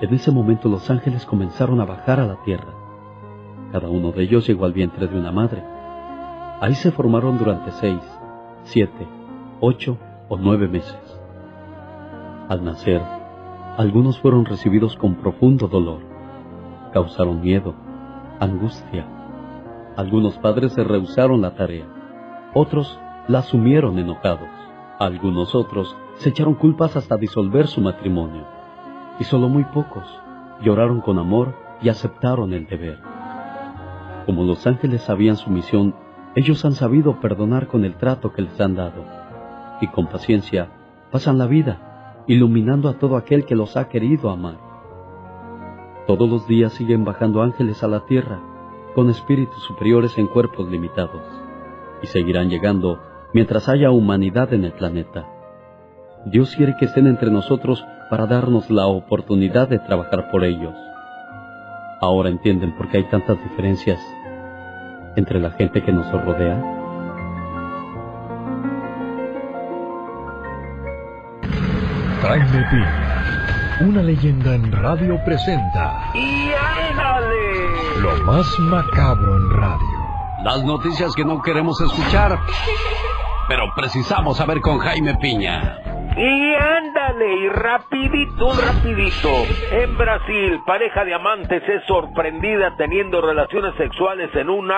En ese momento los ángeles comenzaron a bajar a la tierra. Cada uno de ellos llegó al vientre de una madre. Ahí se formaron durante seis, siete, ocho o nueve meses. Al nacer, algunos fueron recibidos con profundo dolor. Causaron miedo, angustia. Algunos padres se rehusaron la tarea. Otros la asumieron enojados. Algunos otros se echaron culpas hasta disolver su matrimonio, y solo muy pocos lloraron con amor y aceptaron el deber. Como los ángeles sabían su misión, ellos han sabido perdonar con el trato que les han dado, y con paciencia pasan la vida, iluminando a todo aquel que los ha querido amar. Todos los días siguen bajando ángeles a la tierra, con espíritus superiores en cuerpos limitados, y seguirán llegando mientras haya humanidad en el planeta. Dios quiere que estén entre nosotros para darnos la oportunidad de trabajar por ellos. Ahora entienden por qué hay tantas diferencias entre la gente que nos rodea. Piña, una leyenda en radio presenta. ¡Y ándale! Lo más macabro en radio. Las noticias que no queremos escuchar pero precisamos saber con Jaime Piña. Y ándale, y rapidito, rapidito. En Brasil, pareja de amantes es sorprendida teniendo relaciones sexuales en un,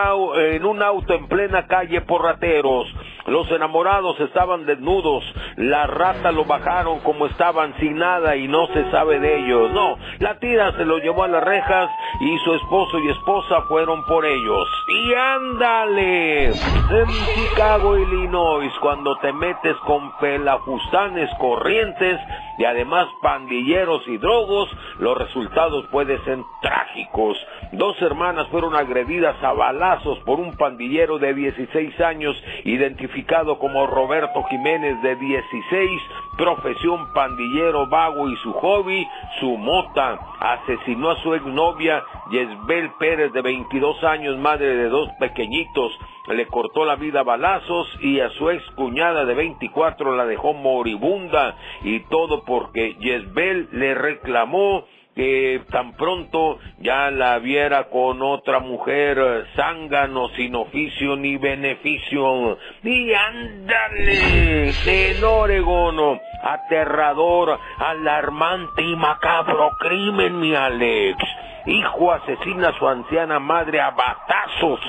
auto en plena calle por rateros. Los enamorados estaban desnudos, la rata lo bajaron como estaban sin nada y no se sabe de ellos. No, la tira se lo llevó a las rejas y su esposo y esposa fueron por ellos. Y ándale, en Chicago, Illinois, cuando te metes con pelajustanes corrientes y además pandilleros y drogos, los resultados pueden ser trágicos. Dos hermanas fueron agredidas a balazos por un pandillero de 16 años identificado como Roberto Jiménez de 16, profesión pandillero vago y su hobby, su mota. Asesinó a su exnovia Yesbel Pérez de 22 años, madre de dos pequeñitos le cortó la vida a balazos y a su ex cuñada de 24 la dejó moribunda y todo porque Jezbel le reclamó que tan pronto ya la viera con otra mujer zángano sin oficio ni beneficio. Y ándale, en Oregón, aterrador, alarmante y macabro crimen, mi Alex. Hijo asesina a su anciana madre a batazos.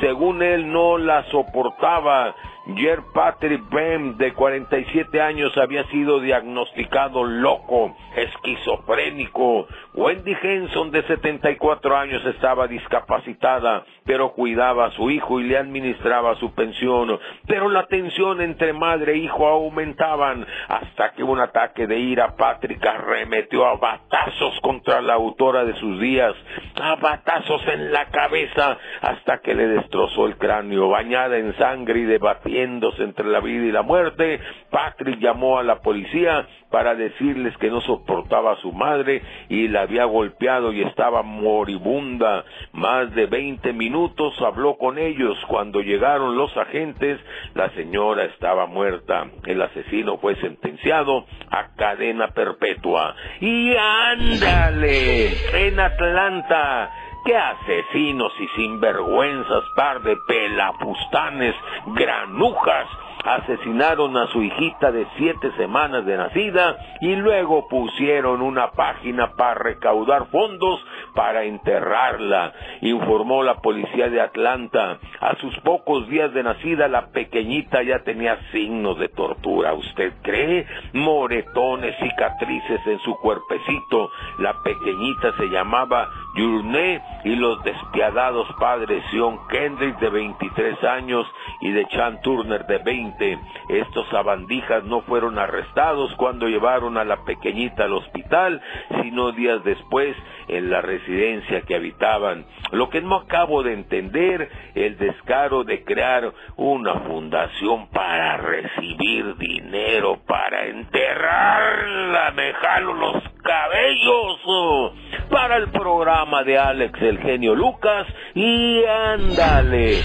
Según él no la soportaba. Jer Patrick Bem, de 47 años, había sido diagnosticado loco, esquizofrénico. Wendy Henson, de 74 años, estaba discapacitada, pero cuidaba a su hijo y le administraba su pensión. Pero la tensión entre madre e hijo aumentaban hasta que un ataque de ira Patrick arremetió a batazos contra la autora de sus días, a batazos en la cabeza hasta que le destrozó el cráneo, bañada en sangre y debatiéndose entre la vida y la muerte. Patrick llamó a la policía para decirles que no soportaba a su madre y la había golpeado y estaba moribunda. Más de veinte minutos habló con ellos. Cuando llegaron los agentes, la señora estaba muerta. El asesino fue sentenciado a cadena perpetua. Y ándale, en Atlanta. ¡Qué asesinos y sinvergüenzas, par de pelafustanes, granujas! Asesinaron a su hijita de siete semanas de nacida y luego pusieron una página para recaudar fondos para enterrarla, informó la policía de Atlanta. A sus pocos días de nacida la pequeñita ya tenía signos de tortura, ¿usted cree? Moretones, cicatrices en su cuerpecito. La pequeñita se llamaba Yurne y los despiadados padres Sean Kendrick de 23 años y de Chan Turner de 20. Estos sabandijas no fueron arrestados cuando llevaron a la pequeñita al hospital, sino días después en la residencia que habitaban. Lo que no acabo de entender, el descaro de crear una fundación para recibir dinero, para enterrarla, me jalo los cabellos oh, para el programa de Alex el genio Lucas y ándale.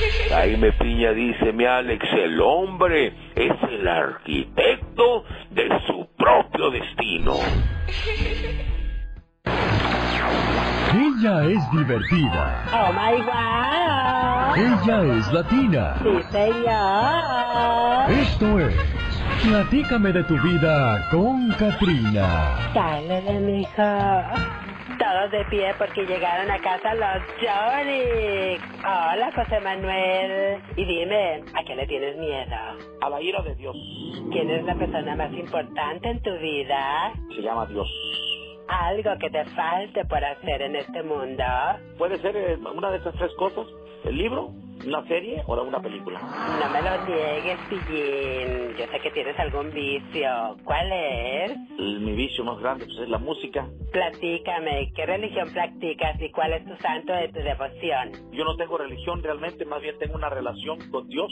me Piña dice mi Alex, el hombre es el arquitecto de su propio destino. Ella es divertida. Oh my god. Ella es latina. Sí, señor. Esto es Platícame de tu vida con Katrina. Dale, mijo. Todos de pie porque llegaron a casa los Johnny. Hola, José Manuel. Y dime, ¿a qué le tienes miedo? A la ira de Dios. ¿Quién es la persona más importante en tu vida? Se llama Dios. ¿Algo que te falte por hacer en este mundo? Puede ser eh, una de esas tres cosas. El libro, una serie o una película. No me lo niegues, Pillín. Yo sé que tienes algún vicio. ¿Cuál es? mi vicio más grande pues, es la música. Platícame, ¿qué religión practicas y cuál es tu santo de tu devoción? Yo no tengo religión realmente, más bien tengo una relación con Dios.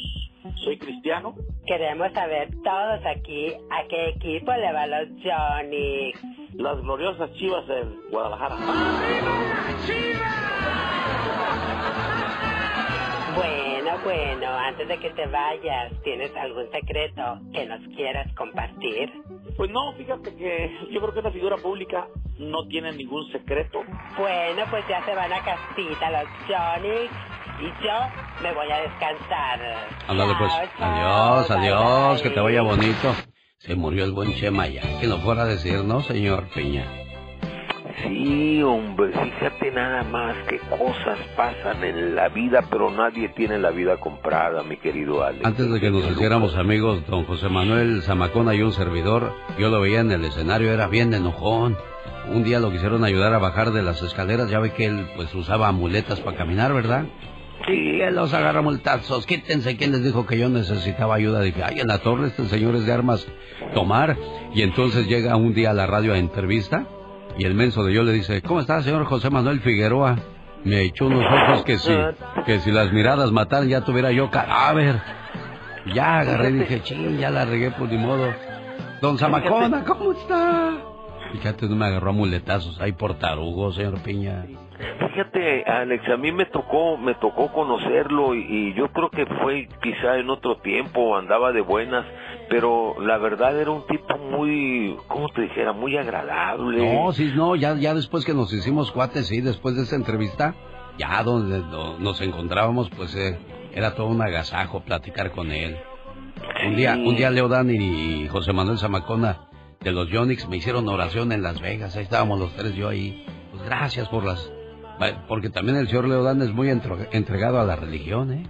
Soy cristiano. Queremos saber todos aquí a qué equipo le va los Johnny. Las gloriosas chivas de Guadalajara. Bueno, bueno, antes de que te vayas, ¿tienes algún secreto que nos quieras compartir? Pues no, fíjate que yo creo que una figura pública no tiene ningún secreto. Bueno, pues ya se van a casita los Johnny y yo me voy a descansar. Ándale pues, adiós, adiós, que te vaya bonito. Se murió el buen Chema ya, que no fuera a decir, ¿no, señor Peña? Sí, hombre, fíjate nada más qué cosas pasan en la vida, pero nadie tiene la vida comprada, mi querido Alex. Antes de que nos hiciéramos amigos, don José Manuel Zamacona y un servidor, yo lo veía en el escenario, era bien enojón. Un día lo quisieron ayudar a bajar de las escaleras, ya ve que él pues usaba muletas para caminar, ¿verdad? Sí, él los agarra multazos, quítense, ¿quién les dijo que yo necesitaba ayuda? Dije, ay, en la torre este señor es de armas tomar. Y entonces llega un día a la radio a entrevista y el menso de yo le dice, ¿cómo está, señor José Manuel Figueroa? Me echó unos ojos que si, que si las miradas mataran ya tuviera yo cadáver. Ya agarré y dije, ching, ya la regué por pues, ni modo. Don Zamacona, ¿cómo está? Fíjate, no me agarró a muletazos ahí por tarugo, señor Piña. Fíjate, Alex, a mí me tocó, me tocó conocerlo y, y yo creo que fue quizá en otro tiempo, andaba de buenas, pero la verdad era un tipo muy, ¿cómo te dijera? Muy agradable. No, sí, no, ya, ya después que nos hicimos cuates, sí, después de esa entrevista, ya donde no- nos encontrábamos, pues eh, era todo un agasajo platicar con él. Un día, un día Leo Dan y José Manuel Zamacona de los Yonix me hicieron oración en Las Vegas, ahí estábamos los tres, yo ahí. Pues gracias por las... Porque también el señor Leo Dan es muy entro- entregado a la religión, ¿eh?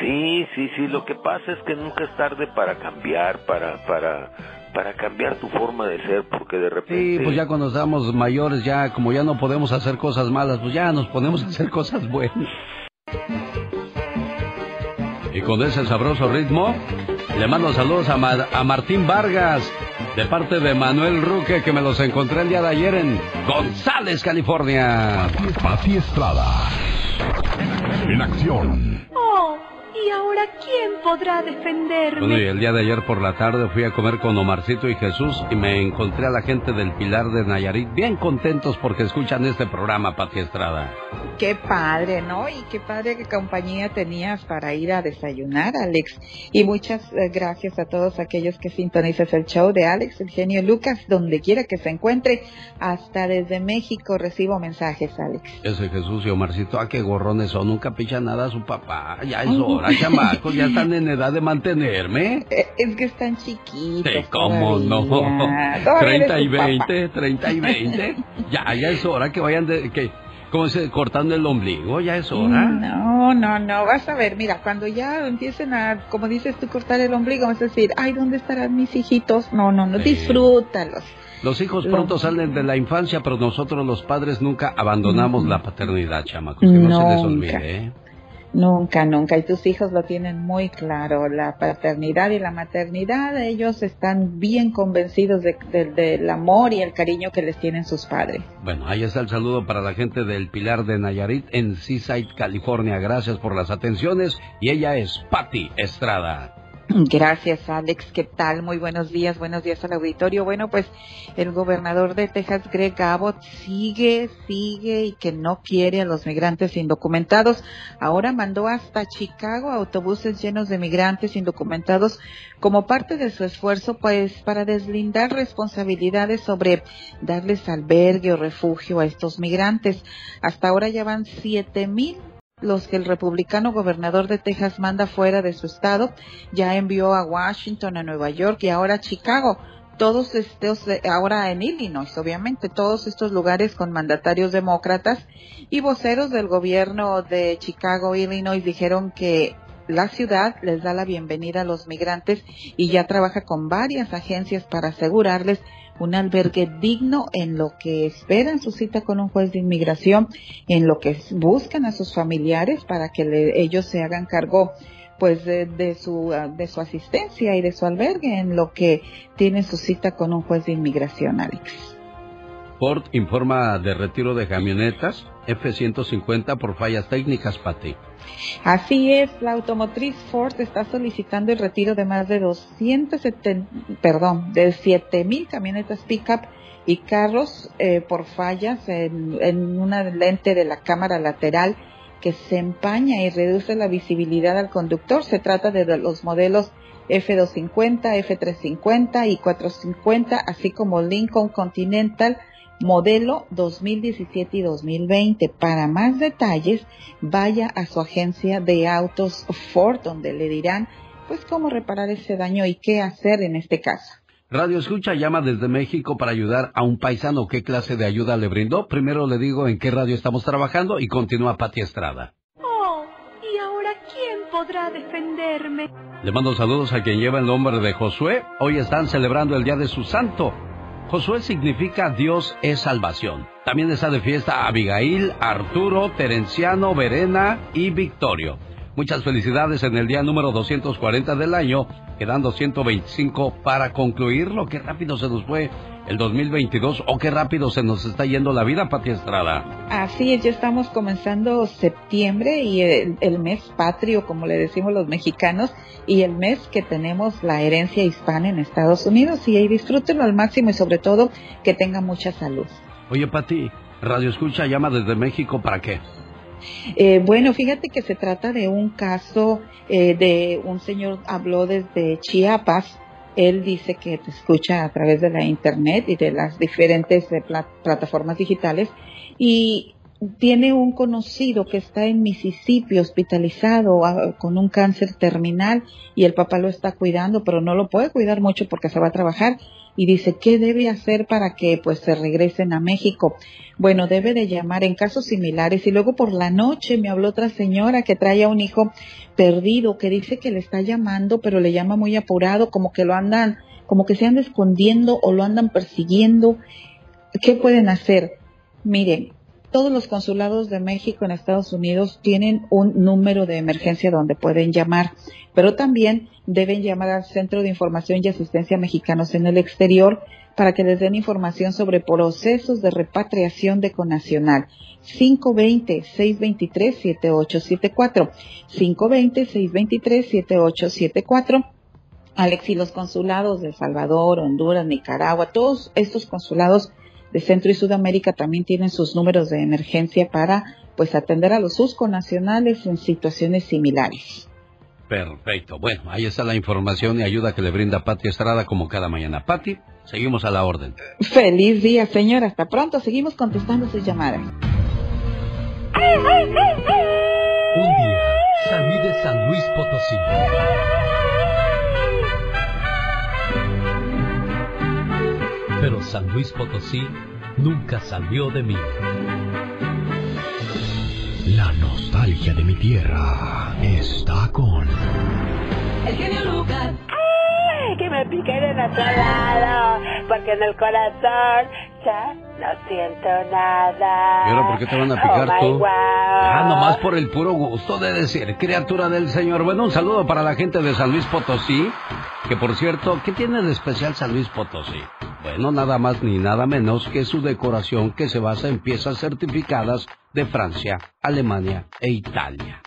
Sí, sí, sí, lo que pasa es que nunca es tarde para cambiar, para, para, para cambiar tu forma de ser, porque de repente... Sí, pues ya cuando estamos mayores, ya como ya no podemos hacer cosas malas, pues ya nos ponemos a hacer cosas buenas. Y con ese sabroso ritmo, le mando saludos a, Ma- a Martín Vargas, de parte de Manuel Ruque, que me los encontré el día de ayer en González, California. Pati Estrada. En acción. Oh, ¿y ahora quién podrá defenderme? Bueno, y el día de ayer por la tarde fui a comer con Omarcito y Jesús y me encontré a la gente del Pilar de Nayarit bien contentos porque escuchan este programa, Pati Estrada. Qué padre, ¿no? Y qué padre qué compañía tenías para ir a desayunar, Alex. Y muchas eh, gracias a todos aquellos que sintonizan el show de Alex, el genio Lucas, donde quiera que se encuentre. Hasta desde México recibo mensajes, Alex. Ese Jesús y Omarcito, ah, qué gorrones son, nunca picha nada a su papá. Ya es hora, chamacos, ya están en edad de mantenerme. Eh, Es que están chiquitos. Sí, ¿Cómo no? todavía. Todavía eres 30 y su papá. 20, 30 y 20. Ya, ya es hora que vayan de, que, ¿cómo se cortando el ombligo? Ya es hora. No, no, no, vas a ver, mira, cuando ya empiecen a, como dices tú, cortar el ombligo, vas a decir, ay, ¿dónde estarán mis hijitos? No, no, no, Sí. disfrútalos. Los hijos pronto salen de la infancia, pero nosotros los padres nunca abandonamos la paternidad, chamacos. Que no se les olvide, ¿eh? Nunca, nunca. Y tus hijos lo tienen muy claro. La paternidad y la maternidad, ellos están bien convencidos de- de- del amor y el cariño que les tienen sus padres. Bueno, ahí está el saludo para la gente del Pilar de Nayarit en Seaside, California. Gracias por las atenciones. Y ella es Patti Estrada. Gracias, Alex. ¿Qué tal? Muy buenos días. Buenos días al auditorio. Bueno, pues el gobernador de Texas, Greg Abbott, sigue, sigue y que no quiere a los migrantes indocumentados. Ahora mandó hasta Chicago autobuses llenos de migrantes indocumentados como parte de su esfuerzo, pues, para deslindar responsabilidades sobre darles albergue o refugio a estos migrantes. Hasta ahora ya van siete mil los que el republicano gobernador de Texas manda fuera de su estado, ya envió a Washington, a Nueva York y ahora a Chicago. Todos estos, eh, ahora en Illinois, obviamente, todos estos lugares con mandatarios demócratas y voceros del gobierno de Chicago, Illinois, dijeron que la ciudad les da la bienvenida a los migrantes y ya trabaja con varias agencias para asegurarles un albergue digno en lo que esperan su cita con un juez de inmigración, en lo que buscan a sus familiares para que ellos se hagan cargo pues de, su de su asistencia y de su albergue en lo que tienen su cita con un juez de inmigración, Alex. Ford informa de retiro de camionetas F-150 por fallas técnicas, Pati. Así es, la automotriz Ford está solicitando el retiro de más de 270, perdón, de 7 mil camionetas pickup y carros eh, por fallas en, en una lente de la cámara lateral que se empaña y reduce la visibilidad al conductor. Se trata de los modelos F250, F350 y 450, así como Lincoln Continental modelo 2017 y 2020. Para más detalles, vaya a su agencia de autos Ford, donde le dirán pues cómo reparar ese daño y qué hacer en este caso. Radio Escucha llama desde México para ayudar a un paisano. ¿Qué clase de ayuda le brindó? Primero le digo en qué radio estamos trabajando y continúa Pati Estrada. Oh, ¿y ahora quién podrá defenderme? Le mando saludos a quien lleva el nombre de Josué. Hoy están celebrando el día de su santo. Josué significa Dios es salvación. También está de fiesta Abigail, Arturo, Terenciano, Verena y Victorio. Muchas felicidades en el día número 240 del año, quedando 125 para concluirlo. Qué rápido se nos fue el 2022 o qué rápido se nos está yendo la vida, Pati Estrada. Así es, ya estamos comenzando septiembre y el, el, mes patrio, como le decimos los mexicanos, y el mes que tenemos la herencia hispana en Estados Unidos. Y ahí disfrútenlo al máximo y sobre todo que tenga mucha salud. Oye, Pati, Radio Escucha llama desde México para qué? Eh, bueno, fíjate que se trata de un caso eh, de un señor habló desde Chiapas. Él dice que te escucha a través de la internet y de las diferentes eh, plat plataformas digitales y tiene un conocido que está en Mississippi hospitalizado a, con un cáncer terminal y el papá lo está cuidando, pero no lo puede cuidar mucho porque se va a trabajar y dice qué debe hacer para que pues se regresen a México. Bueno, debe de llamar en casos similares y luego por la noche me habló otra señora que trae a un hijo perdido que dice que le está llamando, pero le llama muy apurado, como que lo andan, como que se andan escondiendo o lo andan persiguiendo. ¿Qué pueden hacer? Miren, todos los consulados de México en Estados Unidos tienen un número de emergencia donde pueden llamar, pero también deben llamar al Centro de Información y Asistencia Mexicanos en el Exterior para que les den información sobre procesos de repatriación de conacional. 520-623-7874. 520-623-7874. Alex, y los consulados de El Salvador, Honduras, Nicaragua, todos estos consulados de Centro y Sudamérica también tienen sus números de emergencia para pues atender a los sus nacionales en situaciones similares. Perfecto. Bueno, ahí está la información y ayuda que le brinda Pati Estrada como cada mañana. Pati, seguimos a la orden. Feliz día, señor. Hasta pronto. Seguimos contestando sus llamadas. Un día salí de San Luis Potosí. Pero San Luis Potosí nunca salió de mí. La nostalgia de mi tierra está con... El genio Lucas. ¡Ay! Que me piquen en otro lado. Porque en el corazón ya no siento nada. ¿Y ahora por qué te van a picar oh tú? Wow. Ah, nomás por el puro gusto de decir, criatura del Señor. Bueno, un saludo para la gente de San Luis Potosí. Que por cierto, ¿qué tiene de especial San Luis Potosí? Bueno, nada más ni nada menos que su decoración que se basa en piezas certificadas de Francia, Alemania e Italia.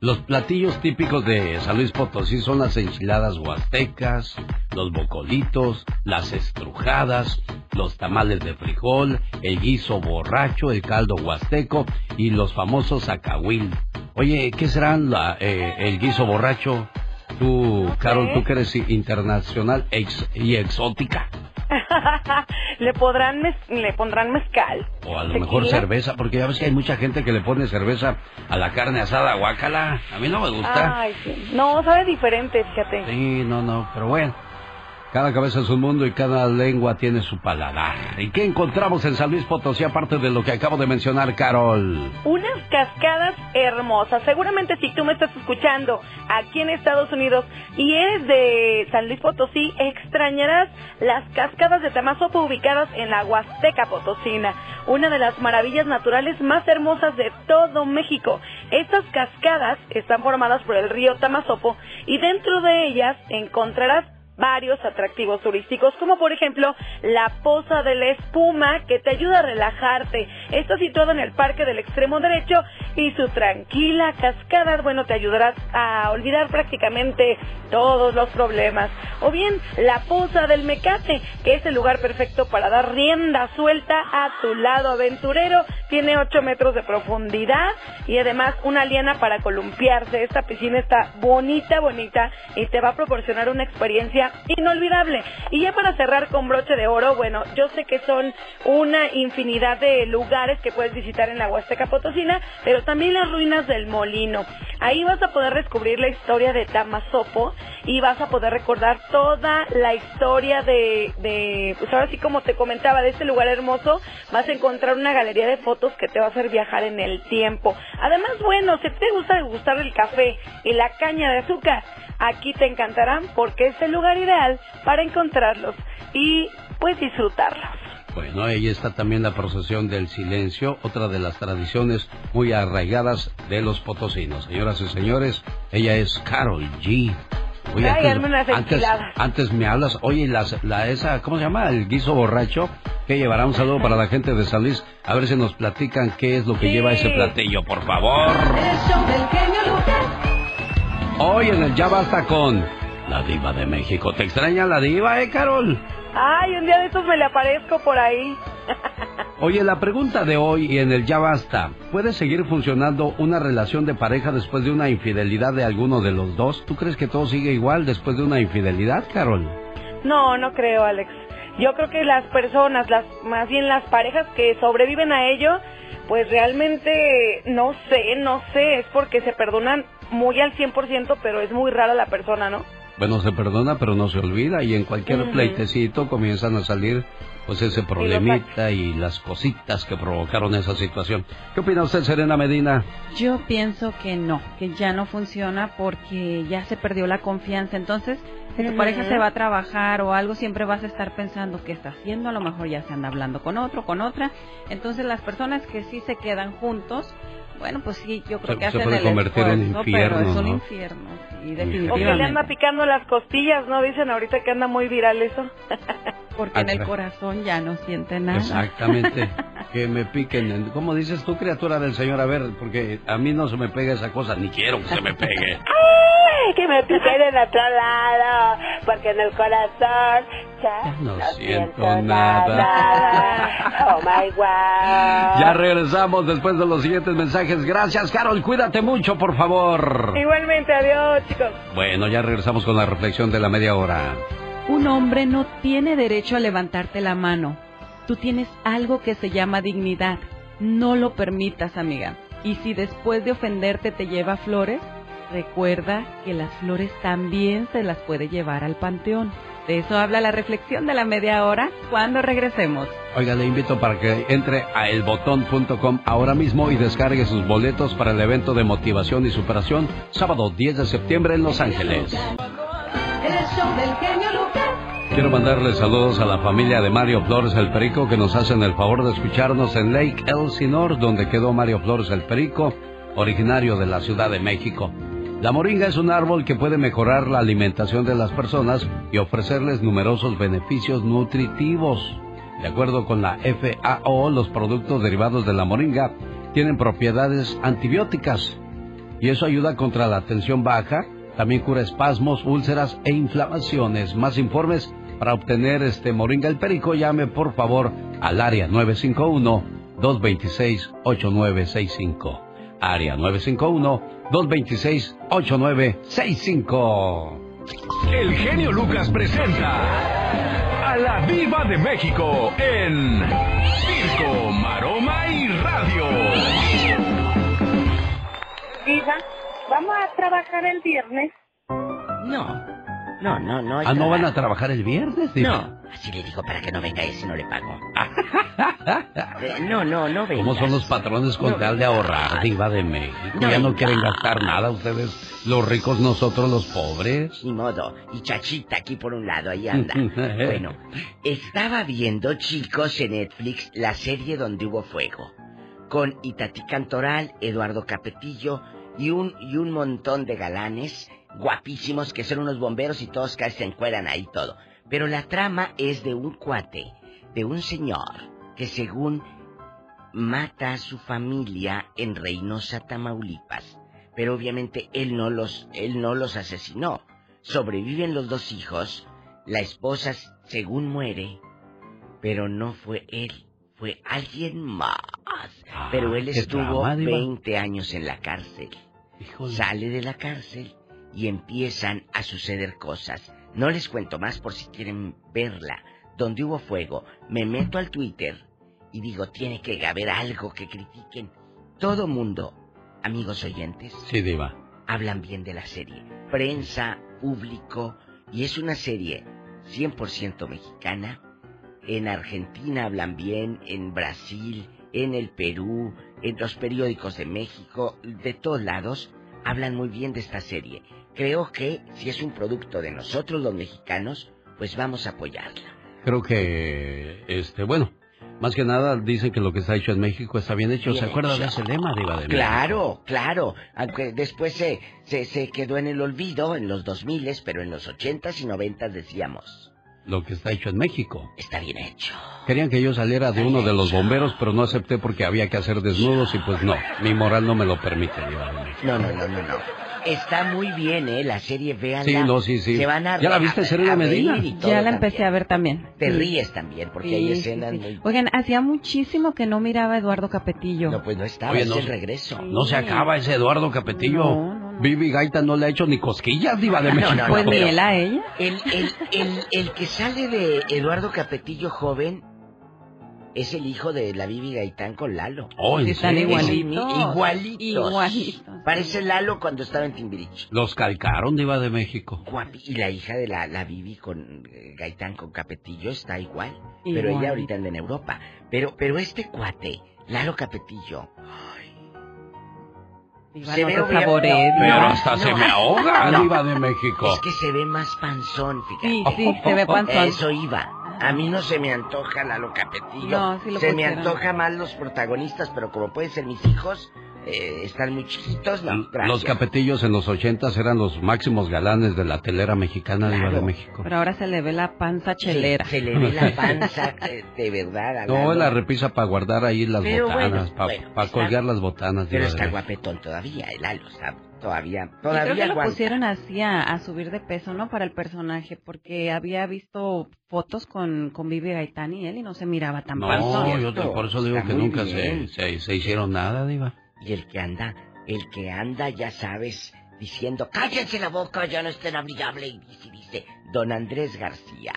Los platillos típicos de San Luis Potosí son las enchiladas huastecas, los bocolitos, las estrujadas, los tamales de frijol, el guiso borracho, el caldo huasteco y los famosos acahuil. Oye, ¿qué serán la, eh, el guiso borracho? Tú, Carol, tú que eres internacional ex y exótica. le podrán mez- le pondrán mezcal. O a lo mejor cerveza, porque ya ves que hay mucha gente que le pone cerveza a la carne asada, guácala. A mí no me gusta. Ay, sí. No, sabe diferente, fíjate. Sí, no, no, pero bueno. Cada cabeza es un mundo y cada lengua tiene su paladar. ¿Y qué encontramos en San Luis Potosí aparte de lo que acabo de mencionar, Carol? Unas cascadas hermosas. Seguramente si tú me estás escuchando aquí en Estados Unidos y eres de San Luis Potosí, extrañarás las cascadas de Tamazopo ubicadas en la Huasteca Potosina, una de las maravillas naturales más hermosas de todo México. Estas cascadas están formadas por el río Tamazopo y dentro de ellas encontrarás varios atractivos turísticos, como por ejemplo la Poza de la Espuma, que te ayuda a relajarte. Está situado en el parque del extremo derecho y su tranquila cascada, bueno, te ayudará a olvidar prácticamente todos los problemas. O bien la Poza del Mecate, que es el lugar perfecto para dar rienda suelta a tu lado aventurero. Tiene 8 metros de profundidad y además una liana para columpiarse. Esta piscina está bonita, bonita y te va a proporcionar una experiencia inolvidable. Y ya para cerrar con broche de oro, bueno, yo sé que son una infinidad de lugares que puedes visitar en la Huasteca Potosina, pero también las ruinas del Molino. Ahí vas a poder descubrir la historia de Tamazopo y vas a poder recordar toda la historia de, pues ahora sí como te comentaba, de este lugar hermoso, vas a encontrar una galería de fotos que te va a hacer viajar en el tiempo. Además, bueno, si te gusta degustar el café y la caña de azúcar, aquí te encantarán porque es el lugar ideal para encontrarlos y pues disfrutarlos. Bueno, ahí está también la procesión del silencio, otra de las tradiciones muy arraigadas de los potosinos. Señoras y señores, ella es Carol G. Oye, Ay, antes, unas antes, antes me hablas, oye, las, la esa, ¿cómo se llama? El guiso borracho, que llevará un saludo para la gente de San Luis. A ver si nos platican qué es lo que Sí. lleva ese platillo, por favor. Hoy en el Ya Basta con la diva de México. ¿Te extraña la diva, eh, Carol? Ay, un día de estos me le aparezco por ahí. Oye, la pregunta de hoy y en el Ya Basta, ¿puede seguir funcionando una relación de pareja después de una infidelidad de alguno de los dos? ¿Tú crees que todo sigue igual después de una infidelidad, Carol? No, no creo, Alex. Yo creo que las personas, las más bien las parejas que sobreviven a ello, pues realmente no sé, no sé, es porque se perdonan muy al 100%, pero es muy rara la persona, ¿no? Bueno, se perdona, pero no se olvida y en cualquier pleitecito comienzan a salir pues ese problemita y las cositas que provocaron esa situación. ¿Qué opina usted, Serena Medina? Yo pienso que no, que ya no funciona porque ya se perdió la confianza. Entonces, si tu pareja se va a trabajar o algo, siempre vas a estar pensando qué está haciendo. A lo mejor ya se anda hablando con otro, con otra. Entonces, las personas que sí se quedan juntos, bueno, pues sí, yo creo Se- que se hacen puede el convertir en esfuerzo, infierno, pero es un ¿no? infierno, sí, O que le definitivamente. anda picando las costillas, ¿no? Dicen ahorita que anda muy viral eso. Porque en el Ah, corazón ya no siente nada. Exactamente. que me piquen. en- ¿Cómo dices tú, criatura del Señor? A ver, porque a mí no se me pega esa cosa, ni quiero que se me pegue. Que me piquen en otro lado, porque en el corazón ya No no siento nada. Oh my wow. Ya regresamos después de los siguientes mensajes. Gracias, Carol. Cuídate mucho, por favor. Igualmente, adiós, chicos. Bueno, ya regresamos con la reflexión de la media hora. Un hombre no tiene derecho a levantarte la mano. Tú tienes algo que se llama dignidad. No lo permitas, amiga. Y si después de ofenderte te lleva flores, recuerda que las flores también se las puede llevar al panteón. De eso habla la reflexión de la media hora cuando regresemos. Oiga, le invito para que entre a elbotón.com ahora mismo y descargue sus boletos para el evento de motivación y superación sábado 10 de septiembre en Los Ángeles. Quiero mandarle saludos a la familia de Mario Flores el Perico que nos hacen el favor de escucharnos en Lake Elsinore, donde quedó Mario Flores el Perico, originario de la Ciudad de México. La moringa es un árbol que puede mejorar la alimentación de las personas y ofrecerles numerosos beneficios nutritivos. De acuerdo con la FAO, los productos derivados de la moringa tienen propiedades antibióticas y eso ayuda contra la tensión baja, también cura espasmos, úlceras e inflamaciones. Más informes para obtener este Moringa el Perico, llame por favor al área 951-226-8965. Área 951-226-8965. El genio Lucas presenta a la Viva de México en Circo, Maroma y Radio. Diva, ¿vamos a trabajar el viernes? No, no, no, no. Ah, ¿no van a trabajar el viernes? No, así le digo para que no venga ese, no le pago. Eh, no, no, no venga. ¿Cómo son los patrones con No, tal de ahorrar, diva de México? No, ya no no. quieren gastar nada ustedes, los ricos, nosotros los pobres. Ni modo. Y Chachita aquí por un lado, ahí anda. bueno, estaba viendo, chicos, en Netflix la serie Donde hubo fuego. Con Itatí Cantoral, Eduardo Capetillo y un, y un montón de galanes guapísimos que son unos bomberos y todos casi se encueran ahí todo. Pero la trama es de un cuate, de un señor, que según mata a su familia en Reynosa, Tamaulipas. Pero obviamente él no los, él no los asesinó. Sobreviven los dos hijos, la esposa según muere, pero no fue él, fue alguien más. pero él Ah, qué estuvo drama, Diva. 20 años en la cárcel. Sale de la cárcel y empiezan a suceder cosas. No les cuento más por si quieren verla. Donde hubo fuego, me meto al Twitter y digo, tiene que haber algo que critiquen. Todo mundo, amigos oyentes, Sí, diva. hablan bien de la serie. Prensa, público, y es una serie 100% mexicana. En Argentina hablan bien, en Brasil, en el Perú, en los periódicos de México, de todos lados, hablan muy bien de esta serie. Creo que si es un producto de nosotros los mexicanos, pues vamos a apoyarla. Creo que, este, bueno, Más que nada dicen que lo que está hecho en México está bien hecho. ¿Se acuerda de hecho. ese lema, Diva de México? Claro, claro. Aunque después se, se, se quedó en el olvido en los 2000, pero en los 80s y 90 decíamos, Lo que está hecho en México. está bien hecho. Querían que yo saliera de uno de los bomberos, pero no acepté porque había que hacer desnudos y pues no, mi moral no me lo permite, Diva de México. No, no, no, no, no. Está muy bien, ¿eh? La serie, véanla. Sí, no, sí, sí. Se van a ¿Ya la viste, Serena Medina? Ya la también. empecé a ver también. Te Sí. ríes también, porque Sí, hay escenas sí. muy... Oigan, hacía muchísimo que no miraba a Eduardo Capetillo. No, pues no estaba, Oye, es no el se- regreso. No se acaba ese Eduardo Capetillo. Vivi Gaita no le ha hecho ni cosquillas, Diva de No, México. no, no, Pues ni él a ella. El, el, el, el que sale de Eduardo Capetillo joven es el hijo de la Vivi Gaitán con Lalo. Oh, ¿en Están serio? Igualitos. igualitos. Igualitos. Parece Lalo cuando estaba en Timbiriche. Los calcaron, Diva de México. Guapi- Y la hija de la, la Vivi con eh, Gaitán con Capetillo está igual. Pero ella ahorita anda en Europa. Pero, pero este cuate, Lalo Capetillo, Se no ve obvia- sabores. Pero No, hasta no. se me ahoga, No. Diva de México. es que se ve más panzón, fíjate. Sí, sí, se ve panzón. Eso iba. A mí no se me antoja Lalo Capetillo. No, sí lo se me antoja más los protagonistas, pero como pueden ser mis hijos, eh, están muy chiquitos, no, gracias. Los capetillos en los ochentas eran los máximos galanes de la telera mexicana, Diva de Claro. México. Pero ahora se le ve la panza chelera. Se le ve la panza, eh, de verdad. No, la repisa para guardar ahí las Pero bueno, botanas, para bueno, está- colgar las botanas, Pero está guapetón todavía, el Lalo está todavía, todavía creo que lo aguanta. pusieron así a, a subir de peso, ¿no? Para el personaje, porque había visto fotos con, con Vivi Gaitán y él y no se miraba tan No, panzón. yo te- por eso digo Está que nunca se, se, se hicieron nada, Diva. Y el que anda, el que anda, ya sabes, diciendo, cállense la boca, ya no estén amigable, y dice, dice, don Andrés García.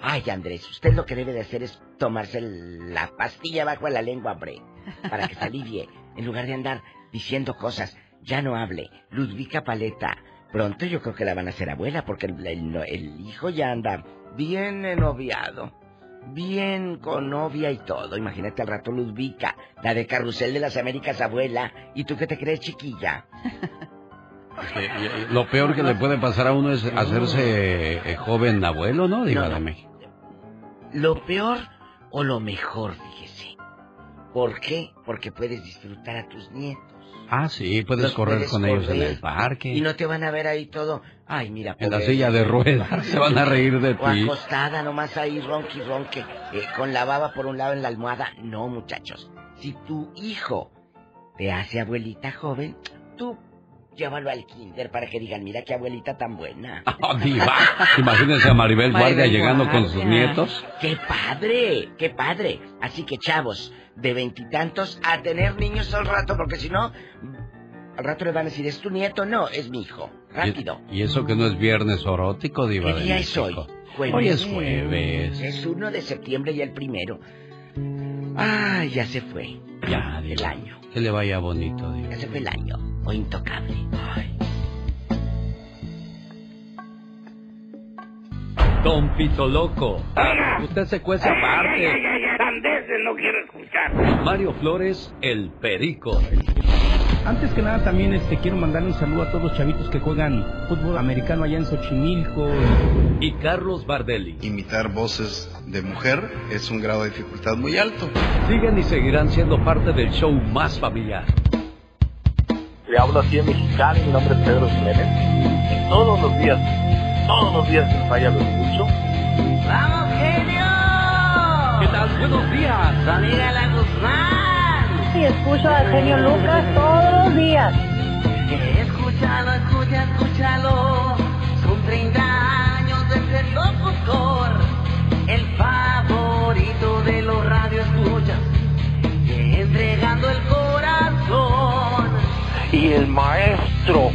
Ay, Andrés, usted lo que debe de hacer es tomarse la pastilla bajo la lengua, hombre, para que se alivie, en lugar de andar diciendo cosas. Ya no hable. Ludvica Paleta, pronto yo creo que la van a hacer abuela, porque el, el- el hijo ya anda bien enoviado. Bien con novia y todo. Imagínate al rato Ludvica, la de Carrusel de las Américas abuela. ¿Y tú qué te crees, chiquilla? Lo peor que le puede pasar a uno es hacerse eh, joven abuelo, ¿no? Diva No, no. de México. ¿Lo peor o lo mejor, fíjese? ¿Por qué? Porque puedes disfrutar a tus nietos. Ah, sí, puedes Los correr puedes con ellos en el parque. Y no te van a ver ahí todo. Ay, mira, En la pobre- silla de ruedas. Se van a reír de O ti. acostada, nomás ahí ronqui ronque, eh, con la baba por un lado en la almohada. No, muchachos. Si tu hijo te hace abuelita joven, tú llévalo al kinder para que digan, mira qué abuelita tan buena. Oh. Imagínense a Maribel Guardia llegando con sus nietos. ¡Qué padre! ¡Qué padre! Así que, chavos, de veintitantos a tener niños al rato, porque si no, al rato le van a decir, ¿es tu nieto? No, es mi hijo. Rápido. Y, y eso que no es viernes erótico, Diva ¿Qué de día es hoy? Jueves. Hoy es jueves. Es 1 de septiembre y el primero. Ay, ya se fue. Ya, El Diva. año. Que le vaya bonito, Diva. Ya se fue el año. O intocable. Ay. Don Pito Loco. Usted se cuece aparte. No quiero escuchar. Mario Flores, el perico. Antes que nada también este quiero mandar un saludo a todos los chavitos que juegan fútbol americano allá en Xochimilco. Y Carlos Bardelli. Imitar voces de mujer es un grado de dificultad muy alto. Siguen y seguirán siendo parte del show más familiar. Le hablo así en mexicano, mi nombre es Pedro Jiménez. Y todos los días, todos los días sin falla lo escucho. ¡Vamos, genio! ¿Qué tal? Buenos días. ¡Amiga la Guzmán! Y escucho al genio Lucas todos los días. Escúchalo, escucha, escúchalo. Son 30 años de ser locutor. El favorito de los radioescuchas. Entregando el corazón. Y el maestro.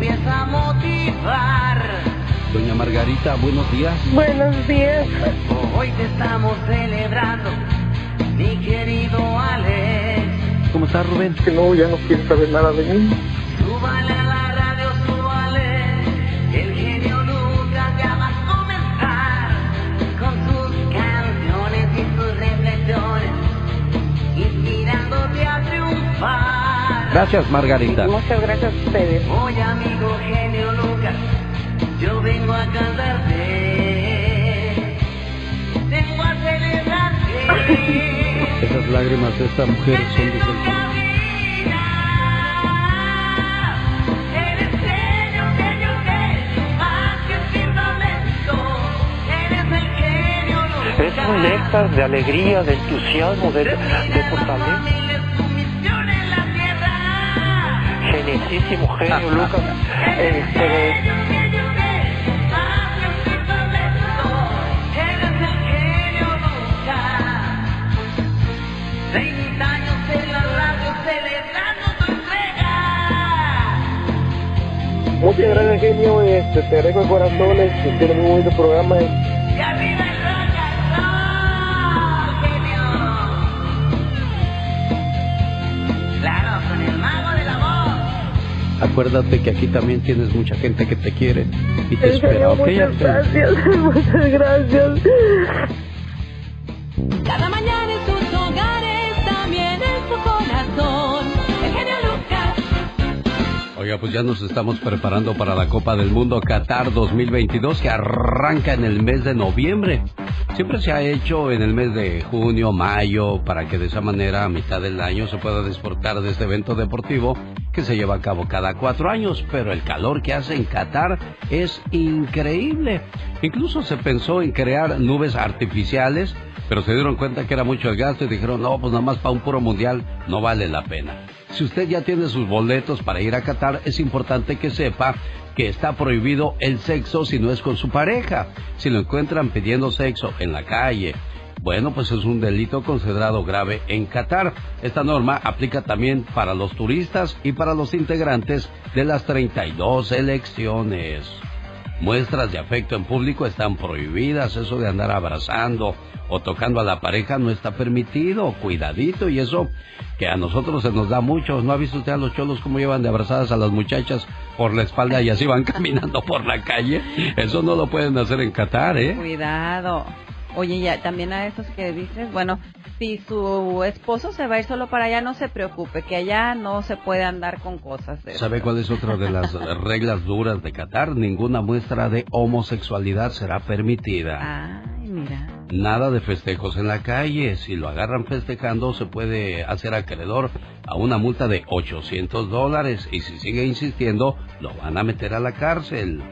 Empieza a motivar. Doña Margarita, buenos días. Buenos días. Hoy te estamos celebrando, mi querido Alex. ¿Cómo estás, Rubén? Que no, ya no quiere saber nada de mí. Súbale a la Gracias, Margarita. Muchas gracias a ustedes. Oye, amigo genio Lucas, yo vengo a cantarte. Vengo a celebrarte. Esas lágrimas de esta mujer son de Eres genio, genio, genio, más que firmamento. Eres el genio Lucas. Es un néctar de alegría, de entusiasmo, de, de fortaleza. Radio celebrando tu entrega. muchas gracias, genio. Este, te agradezco de corazón. Este, tienes un muy bonito programa. Y Acuérdate que aquí también tienes mucha gente que te quiere y te En espera. serio, ¿ok? muchas gracias, muchas gracias. Cada mañana en sus hogares, también en su corazón. El genio Lucas. Oiga, pues ya nos estamos preparando para la Copa del Mundo Qatar 2022 que arranca en el mes de noviembre. Siempre se ha hecho en el mes de junio, mayo, para que de esa manera a mitad del año se pueda disfrutar de este evento deportivo que se lleva a cabo cada cuatro años, pero el calor que hace en Qatar es increíble. Incluso se pensó en crear nubes artificiales, pero se dieron cuenta que era mucho el gasto y dijeron, no, pues nada más para un puro mundial no vale la pena. Si usted ya tiene sus boletos para ir a Qatar, es importante que sepa que está prohibido el sexo si no es con su pareja. Si lo encuentran pidiendo sexo en la calle, bueno, pues es un delito considerado grave en Qatar. Esta norma aplica también para los turistas y para los integrantes de las 32 elecciones. Muestras de afecto en público están prohibidas, eso de andar abrazando o tocando a la pareja no está permitido, cuidadito y eso que a nosotros se nos da mucho. ¿No ha visto usted a los cholos cómo llevan de abrazadas a las muchachas por la espalda y así van caminando por la calle? Eso no lo pueden hacer en Qatar, ¿eh? Cuidado. Oye, ya también a esos que dices, bueno, si su esposo se va a ir solo para allá, no se preocupe, que allá no se puede andar con cosas de ¿Sabe cuál es otra de las reglas duras de Qatar? Ninguna muestra de homosexualidad será permitida. Ay, mira. Nada de festejos en la calle. Si lo agarran festejando, se puede hacer acreedor a una multa de 800 dólares. Y si sigue insistiendo, lo van a meter a la cárcel.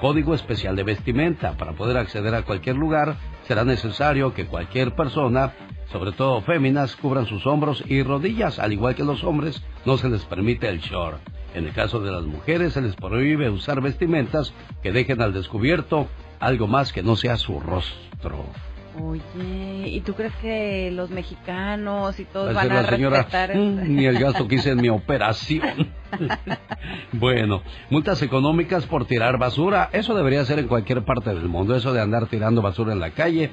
Código especial de vestimenta. Para poder acceder a cualquier lugar, será necesario que cualquier persona, sobre todo féminas, cubran sus hombros y rodillas. Al igual que los hombres, no se les permite el short. En el caso de las mujeres, se les prohíbe usar vestimentas que dejen al descubierto algo más que no sea su rostro. Oye, ¿y tú crees que los mexicanos y todos van a señora, respetar? "Mm, ni el gasto que hice en mi operación. bueno, multas económicas por tirar basura. Eso debería ser en cualquier parte del mundo. Eso de andar tirando basura en la calle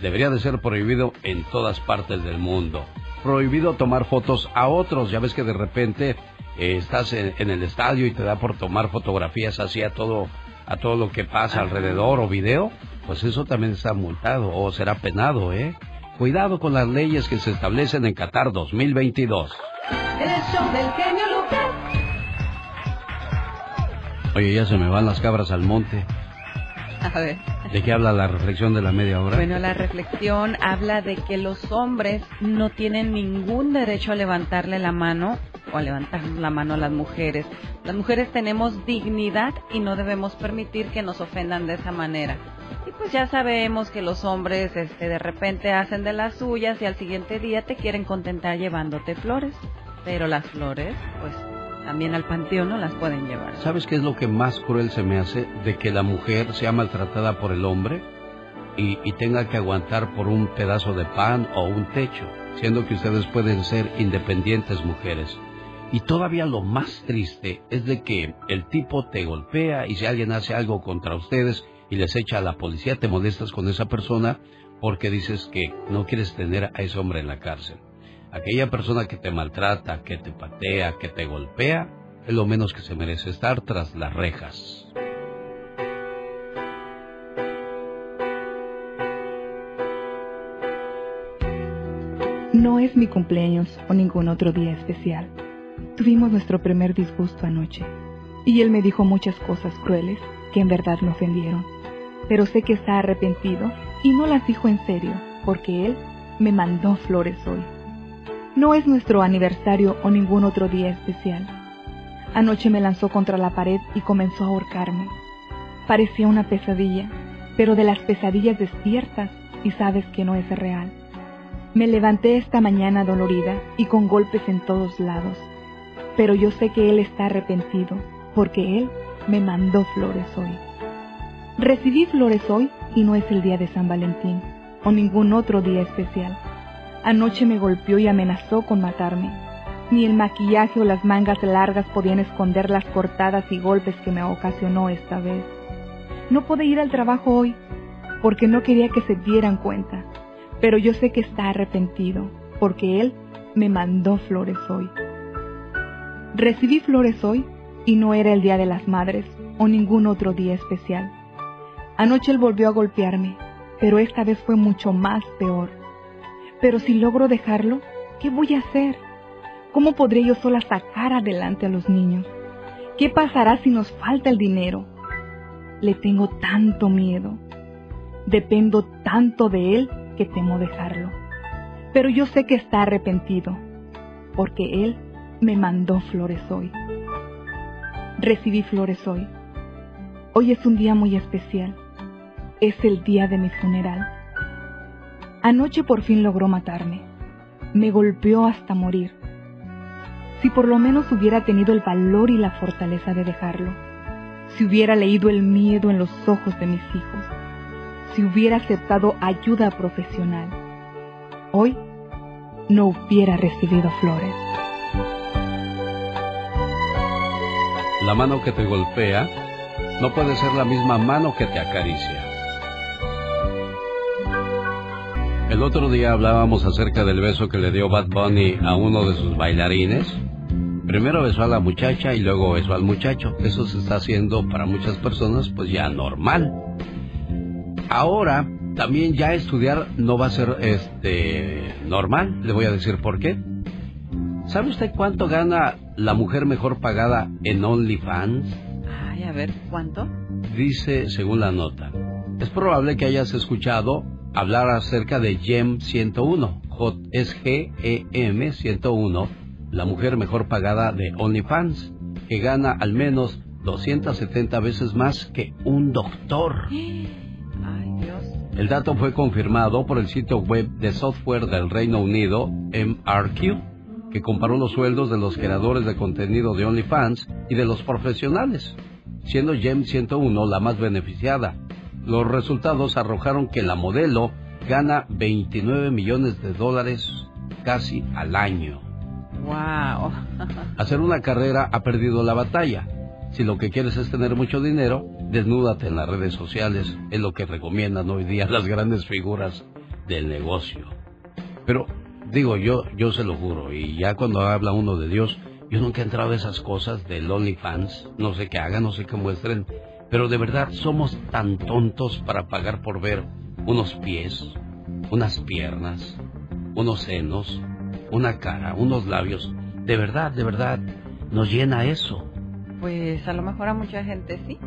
debería de ser prohibido en todas partes del mundo. Prohibido tomar fotos a otros. Ya ves que de repente eh, estás en, en el estadio y te da por tomar fotografías así a todo, a todo lo que pasa alrededor o video. Pues eso también está multado o será penado, ¿eh? Cuidado con las leyes que se establecen en Qatar 2022. El show del genio Lucas. Oye, ya se me van las cabras al monte. A ver. ¿De qué habla la reflexión de la media hora? Bueno, la reflexión habla de que los hombres no tienen ningún derecho a levantarle la mano o a levantar la mano a las mujeres. Las mujeres tenemos dignidad y no debemos permitir que nos ofendan de esa manera. Y pues ya sabemos que los hombres este, de repente hacen de las suyas y al siguiente día te quieren contentar llevándote flores. Pero las flores, pues también al panteón no las pueden llevar. ¿Sabes qué es lo que más cruel se me hace? De que la mujer sea maltratada por el hombre y, y tenga que aguantar por un pedazo de pan o un techo, siendo que ustedes pueden ser independientes mujeres. Y todavía lo más triste es de que el tipo te golpea y si alguien hace algo contra ustedes y les echa a la policía, te molestas con esa persona porque dices que no quieres tener a ese hombre en la cárcel. Aquella persona que te maltrata, que te patea, que te golpea, es lo menos que se merece estar tras las rejas. No es mi cumpleaños o ningún otro día especial. Tuvimos nuestro primer disgusto anoche, y él me dijo muchas cosas crueles que en verdad me ofendieron. Pero sé que está arrepentido y no las dijo en serio, porque él me mandó flores hoy. No es nuestro aniversario o ningún otro día especial. Anoche me lanzó contra la pared y comenzó a ahorcarme. Parecía una pesadilla, pero de las pesadillas despiertas y sabes que no es real. Me levanté esta mañana dolorida y con golpes en todos lados, pero yo sé que él está arrepentido, porque él me mandó flores hoy. Recibí flores hoy y no es el día de San Valentín o ningún otro día especial. Anoche me golpeó y amenazó con matarme. Ni el maquillaje o las mangas largas podían esconder las cortadas y golpes que me ocasionó esta vez. No pude ir al trabajo hoy porque no quería que se dieran cuenta, pero yo sé que está arrepentido porque él me mandó flores hoy. Recibí flores hoy y no era el Día de las Madres o ningún otro día especial. Anoche él volvió a golpearme, pero esta vez fue mucho más peor. Pero si logro dejarlo, ¿qué voy a hacer? ¿Cómo podré yo sola sacar adelante a los niños? ¿Qué pasará si nos falta el dinero? Le tengo tanto miedo. Dependo tanto de él que temo dejarlo. Pero yo sé que está arrepentido, porque él me mandó flores hoy. Recibí flores hoy. Hoy es un día muy especial. Es el día de mi funeral. Anoche por fin logró matarme. Me golpeó hasta morir. Si por lo menos hubiera tenido el valor y la fortaleza de dejarlo. Si hubiera leído el miedo en los ojos de mis hijos. Si hubiera aceptado ayuda profesional. Hoy no hubiera recibido flores. La mano que te golpea no puede ser la misma mano que te acaricia. El otro día hablábamos acerca del beso que le dio Bad Bunny a uno de sus bailarines. Primero besó a la muchacha y luego besó al muchacho. Eso se está haciendo para muchas personas pues ya normal. Ahora también ya estudiar no va a ser este normal. Le voy a decir por qué. ¿Sabe usted cuánto gana la mujer mejor pagada en OnlyFans? Ay, a ver, ¿cuánto? Dice, según la nota, es probable que hayas escuchado hablar acerca de GEM 101, J es G-E-M 101, la mujer mejor pagada de OnlyFans, que gana al menos 270 veces más que un doctor. Ay, Dios. El dato fue confirmado por el sitio web de software del Reino Unido, MRQ que comparó los sueldos de los creadores de contenido de OnlyFans y de los profesionales, siendo Gem 101 la más beneficiada. Los resultados arrojaron que la modelo gana 29 millones de dólares casi al año. Wow. Hacer una carrera ha perdido la batalla. Si lo que quieres es tener mucho dinero, desnúdate en las redes sociales, es lo que recomiendan hoy día las grandes figuras del negocio. Pero Digo, yo, yo se lo juro, y ya cuando habla uno de Dios, yo nunca he entrado a esas cosas del OnlyFans, no sé qué hagan, no sé qué muestren, pero de verdad somos tan tontos para pagar por ver unos pies, unas piernas, unos senos, una cara, unos labios. De verdad, de verdad, nos llena eso. Pues a lo mejor a mucha gente sí.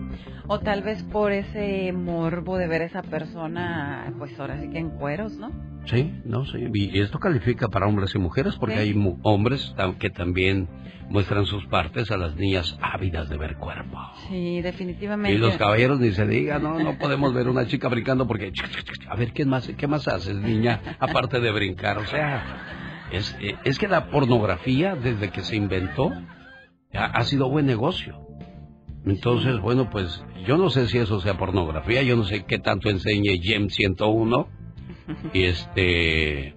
O tal vez por ese morbo de ver a esa persona, pues ahora sí que en cueros, ¿no? Sí, no, sí. Y esto califica para hombres y mujeres porque hay hombres que también muestran sus partes a las niñas ávidas de ver cuerpo. Sí, definitivamente. Y los caballeros ni se diga, no, no podemos ver una chica brincando porque, a ver, ¿qué más, qué más haces, niña, aparte de brincar? O sea, es, es que la pornografía, desde que se inventó, ha, ha sido buen negocio. Entonces, bueno, pues yo no sé si eso sea pornografía, yo no sé qué tanto enseñe Gem 101 y este,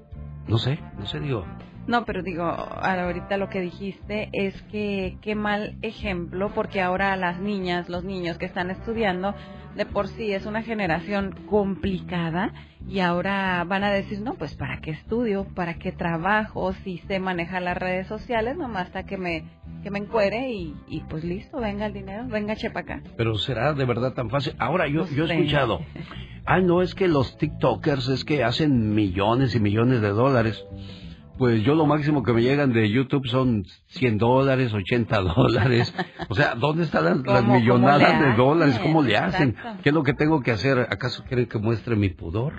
no sé, no sé, digo. No, pero digo, ahorita lo que dijiste es que qué mal ejemplo, porque ahora las niñas, los niños que están estudiando, de por sí es una generación complicada y ahora van a decir, no, pues para qué estudio, para qué trabajo, si sé manejar las redes sociales, nomás hasta que me, que me encuere y, y pues listo, venga el dinero, venga chepa acá. Pero será de verdad tan fácil. Ahora yo, yo he escuchado, ah, no, es que los TikTokers es que hacen millones y millones de dólares. Pues yo lo máximo que me llegan de YouTube son 100 dólares, 80 dólares. O sea, ¿dónde están las, las ¿Cómo- millonadas de dólares? ¿Cómo le hacen? Exacto. ¿Qué es lo que tengo que hacer? ¿Acaso quieren que muestre mi pudor?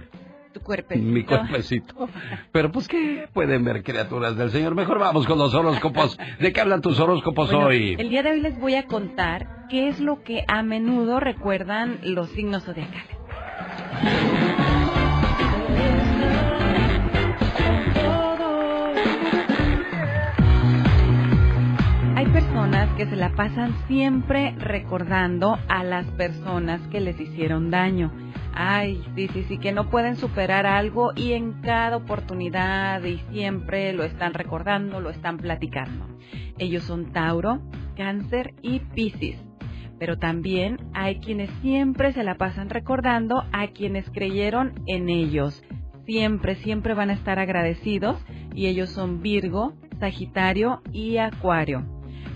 Tu cuerpecito. Mi cuerpecito. Pero pues, ¿qué pueden ver criaturas del Señor? Mejor vamos con los horóscopos. ¿De qué hablan tus horóscopos Bueno, hoy? El día de hoy les voy a contar qué es lo que a menudo recuerdan los signos zodiacales. Se la pasan siempre recordando a las personas que les hicieron daño. Ay, sí, sí, sí, que no pueden superar algo y en cada oportunidad y siempre lo están recordando, lo están platicando. Ellos son Tauro, Cáncer y Piscis. Pero también hay quienes siempre se la pasan recordando a quienes creyeron en ellos. Siempre, siempre van a estar agradecidos y ellos son Virgo, Sagitario y Acuario.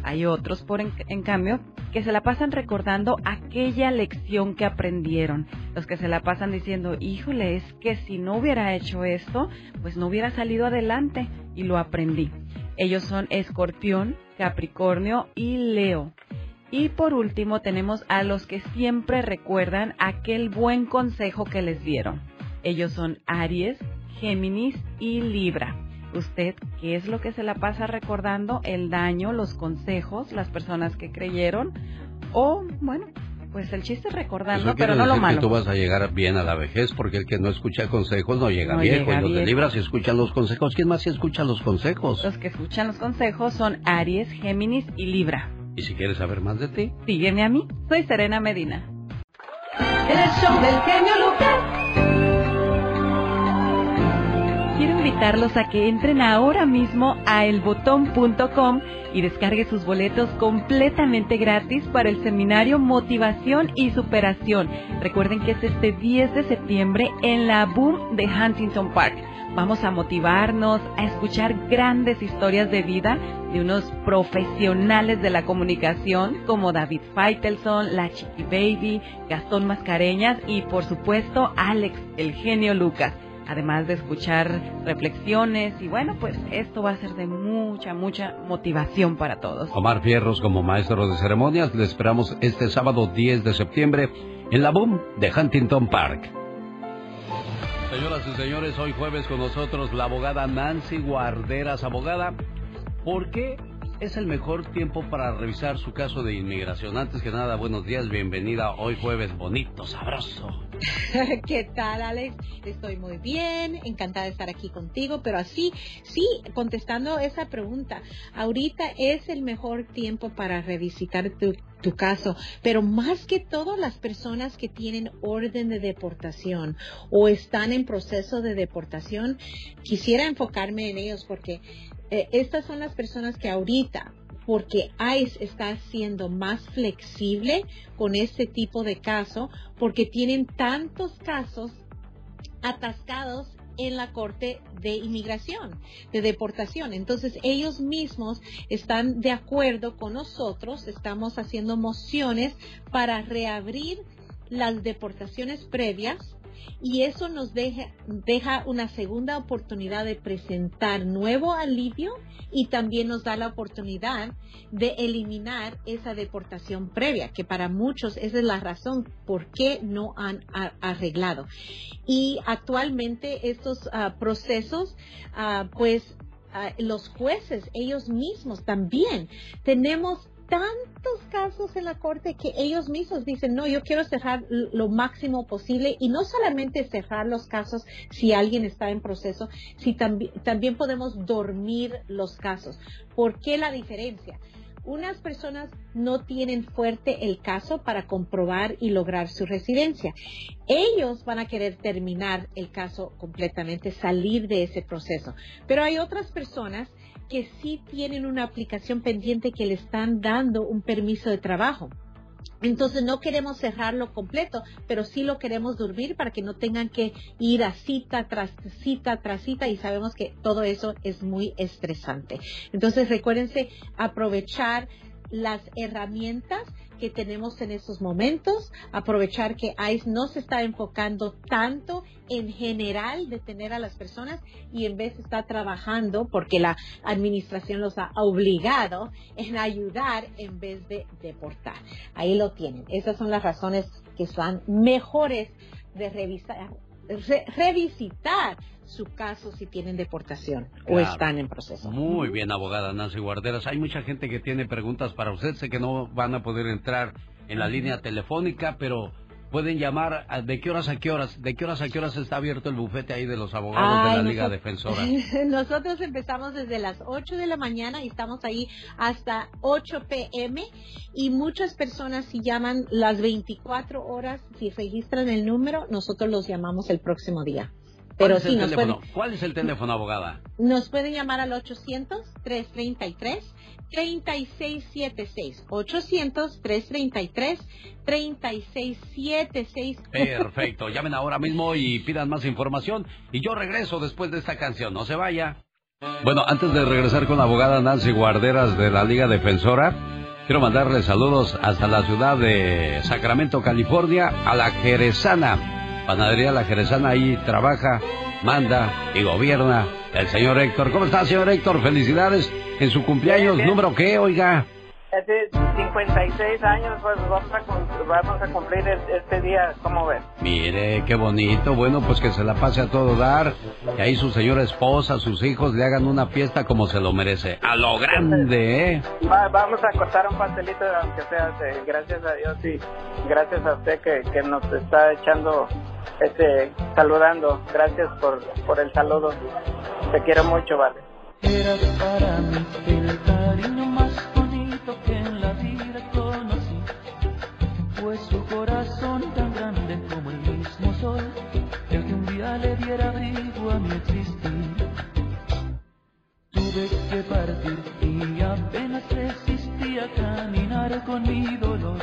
Hay otros, por en, en cambio, que se la pasan recordando aquella lección que aprendieron. Los que se la pasan diciendo, híjole, es que si no hubiera hecho esto, pues no hubiera salido adelante y lo aprendí. Ellos son Escorpión, Capricornio y Leo. Y por último tenemos a los que siempre recuerdan aquel buen consejo que les dieron. Ellos son Aries, Géminis y Libra. ¿Usted qué es lo que se la pasa recordando? ¿El daño, los consejos, las personas que creyeron? O, bueno, pues el chiste es recordando, pero no lo malo. que tú vas a llegar bien a la vejez, porque el que no escucha consejos no llega No viejo. llega y los de. Libra sí escuchan los consejos. ¿Quién más sí escucha los consejos? Los que escuchan los consejos son Aries, Géminis y Libra. Y si quieres saber más de ti, Sígueme a mí, soy Serena Medina. El show del genio Lucas. Quiero invitarlos a que entren ahora mismo a elbotón.com y descargue sus boletos completamente gratis para el seminario Motivación y Superación. Recuerden que es este 10 de septiembre en la Boom de Huntington Park. Vamos a motivarnos, a escuchar grandes historias de vida de unos profesionales de la comunicación como David Feitelson, la Chiqui Baby, Gastón Mascareñas y por supuesto Alex, el genio Lucas. Además de escuchar reflexiones y bueno, pues esto va a ser de mucha, mucha motivación para todos. Omar Fierros como maestro de ceremonias, le esperamos este sábado 10 de septiembre en la Boom de Huntington Park. Señoras y señores, hoy jueves con nosotros la abogada Nancy Guarderas, abogada. ¿Por qué es el mejor tiempo para revisar su caso de inmigración? Antes que nada, buenos días, bienvenida hoy jueves bonito, sabroso. ¿Qué tal, Alex? Estoy muy bien, encantada de estar aquí contigo, pero así, sí, contestando esa pregunta, ahorita es el mejor tiempo para revisitar tu, caso, pero más que todo las personas que tienen orden de deportación o están en proceso de deportación, quisiera enfocarme en ellos porque eh, estas son las personas que ahorita porque ICE está siendo más flexible con este tipo de caso, porque tienen tantos casos atascados en la Corte de Inmigración, de deportación. Entonces, ellos mismos están de acuerdo con nosotros, estamos haciendo mociones para reabrir las deportaciones previas y eso nos deja, deja una segunda oportunidad de presentar nuevo alivio y también nos da la oportunidad de eliminar esa deportación previa, que para muchos esa es la razón por qué no han arreglado. Y actualmente estos ah, procesos, ah, pues ah, los jueces, ellos mismos también, tenemos tantos casos en la corte que ellos mismos dicen, no, yo quiero cerrar lo máximo posible y no solamente cerrar los casos si alguien está en proceso, si tambi- también podemos dormir los casos. ¿Por qué la diferencia? Unas personas no tienen fuerte el caso para comprobar y lograr su residencia. Ellos van a querer terminar el caso completamente, salir de ese proceso. Pero hay otras personas que sí tienen una aplicación pendiente que le están dando un permiso de trabajo. Entonces no queremos cerrarlo completo, pero sí lo queremos dormir para que no tengan que ir a cita tras cita tras cita y sabemos que todo eso es muy estresante. Entonces recuérdense aprovechar las herramientas que tenemos en estos momentos, aprovechar que ICE no se está enfocando tanto en general detener a las personas y en vez está trabajando porque la administración los ha obligado en ayudar en vez de deportar. Ahí lo tienen. Esas son las razones que son mejores de revisar, re- revisitar su caso si tienen deportación o están en proceso. Muy bien, abogada Nancy Guarderas. Hay mucha gente que tiene preguntas para usted. Sé que no van a poder entrar en la línea telefónica, pero pueden llamar. a- ¿De qué horas a qué horas? ¿De qué horas a qué horas está abierto el bufete ahí de los abogados de la Liga Defensora? Nosotros empezamos desde las 8 de la mañana y estamos ahí hasta 8 pm y muchas personas si llaman las 24 horas, si registran el número, nosotros los llamamos el próximo día. ¿Cuál Pero es sí, el nos pueden, ¿Cuál es el teléfono, abogada? nos pueden llamar al 800-333-3676. 800-333-3676. Perfecto. Llamen ahora mismo y pidan más información. Y yo regreso después de esta canción. No se vaya. Bueno, antes de regresar con la abogada Nancy Guarderas de la Liga Defensora, quiero mandarle saludos hasta la ciudad de Sacramento, California, a la Jerezana. Panadería La Jerezana ahí trabaja, manda y gobierna el señor Héctor. ¿Cómo está, señor Héctor? Felicidades en su cumpleaños. ¿Número qué, oiga? Hace 56 años, pues vamos a, cum- vamos a cumplir este día, ¿cómo ves? Mire, qué bonito. Bueno, pues que se la pase a todo dar. Que ahí su señora esposa, sus hijos le hagan una fiesta como se lo merece. A lo grande, ¿eh? Va- vamos a cortar un pastelito, aunque sea, de- gracias a Dios y gracias a usted que, que nos está echando, este, saludando. Gracias por, por el saludo. Te quiero mucho, vale. Eras para mí el cariño más que en la vida conocí. Fue su corazón tan grande como el mismo sol, el que un día le diera abrigo a mi existir. Tuve que partir y apenas resistí a caminar con mi dolor.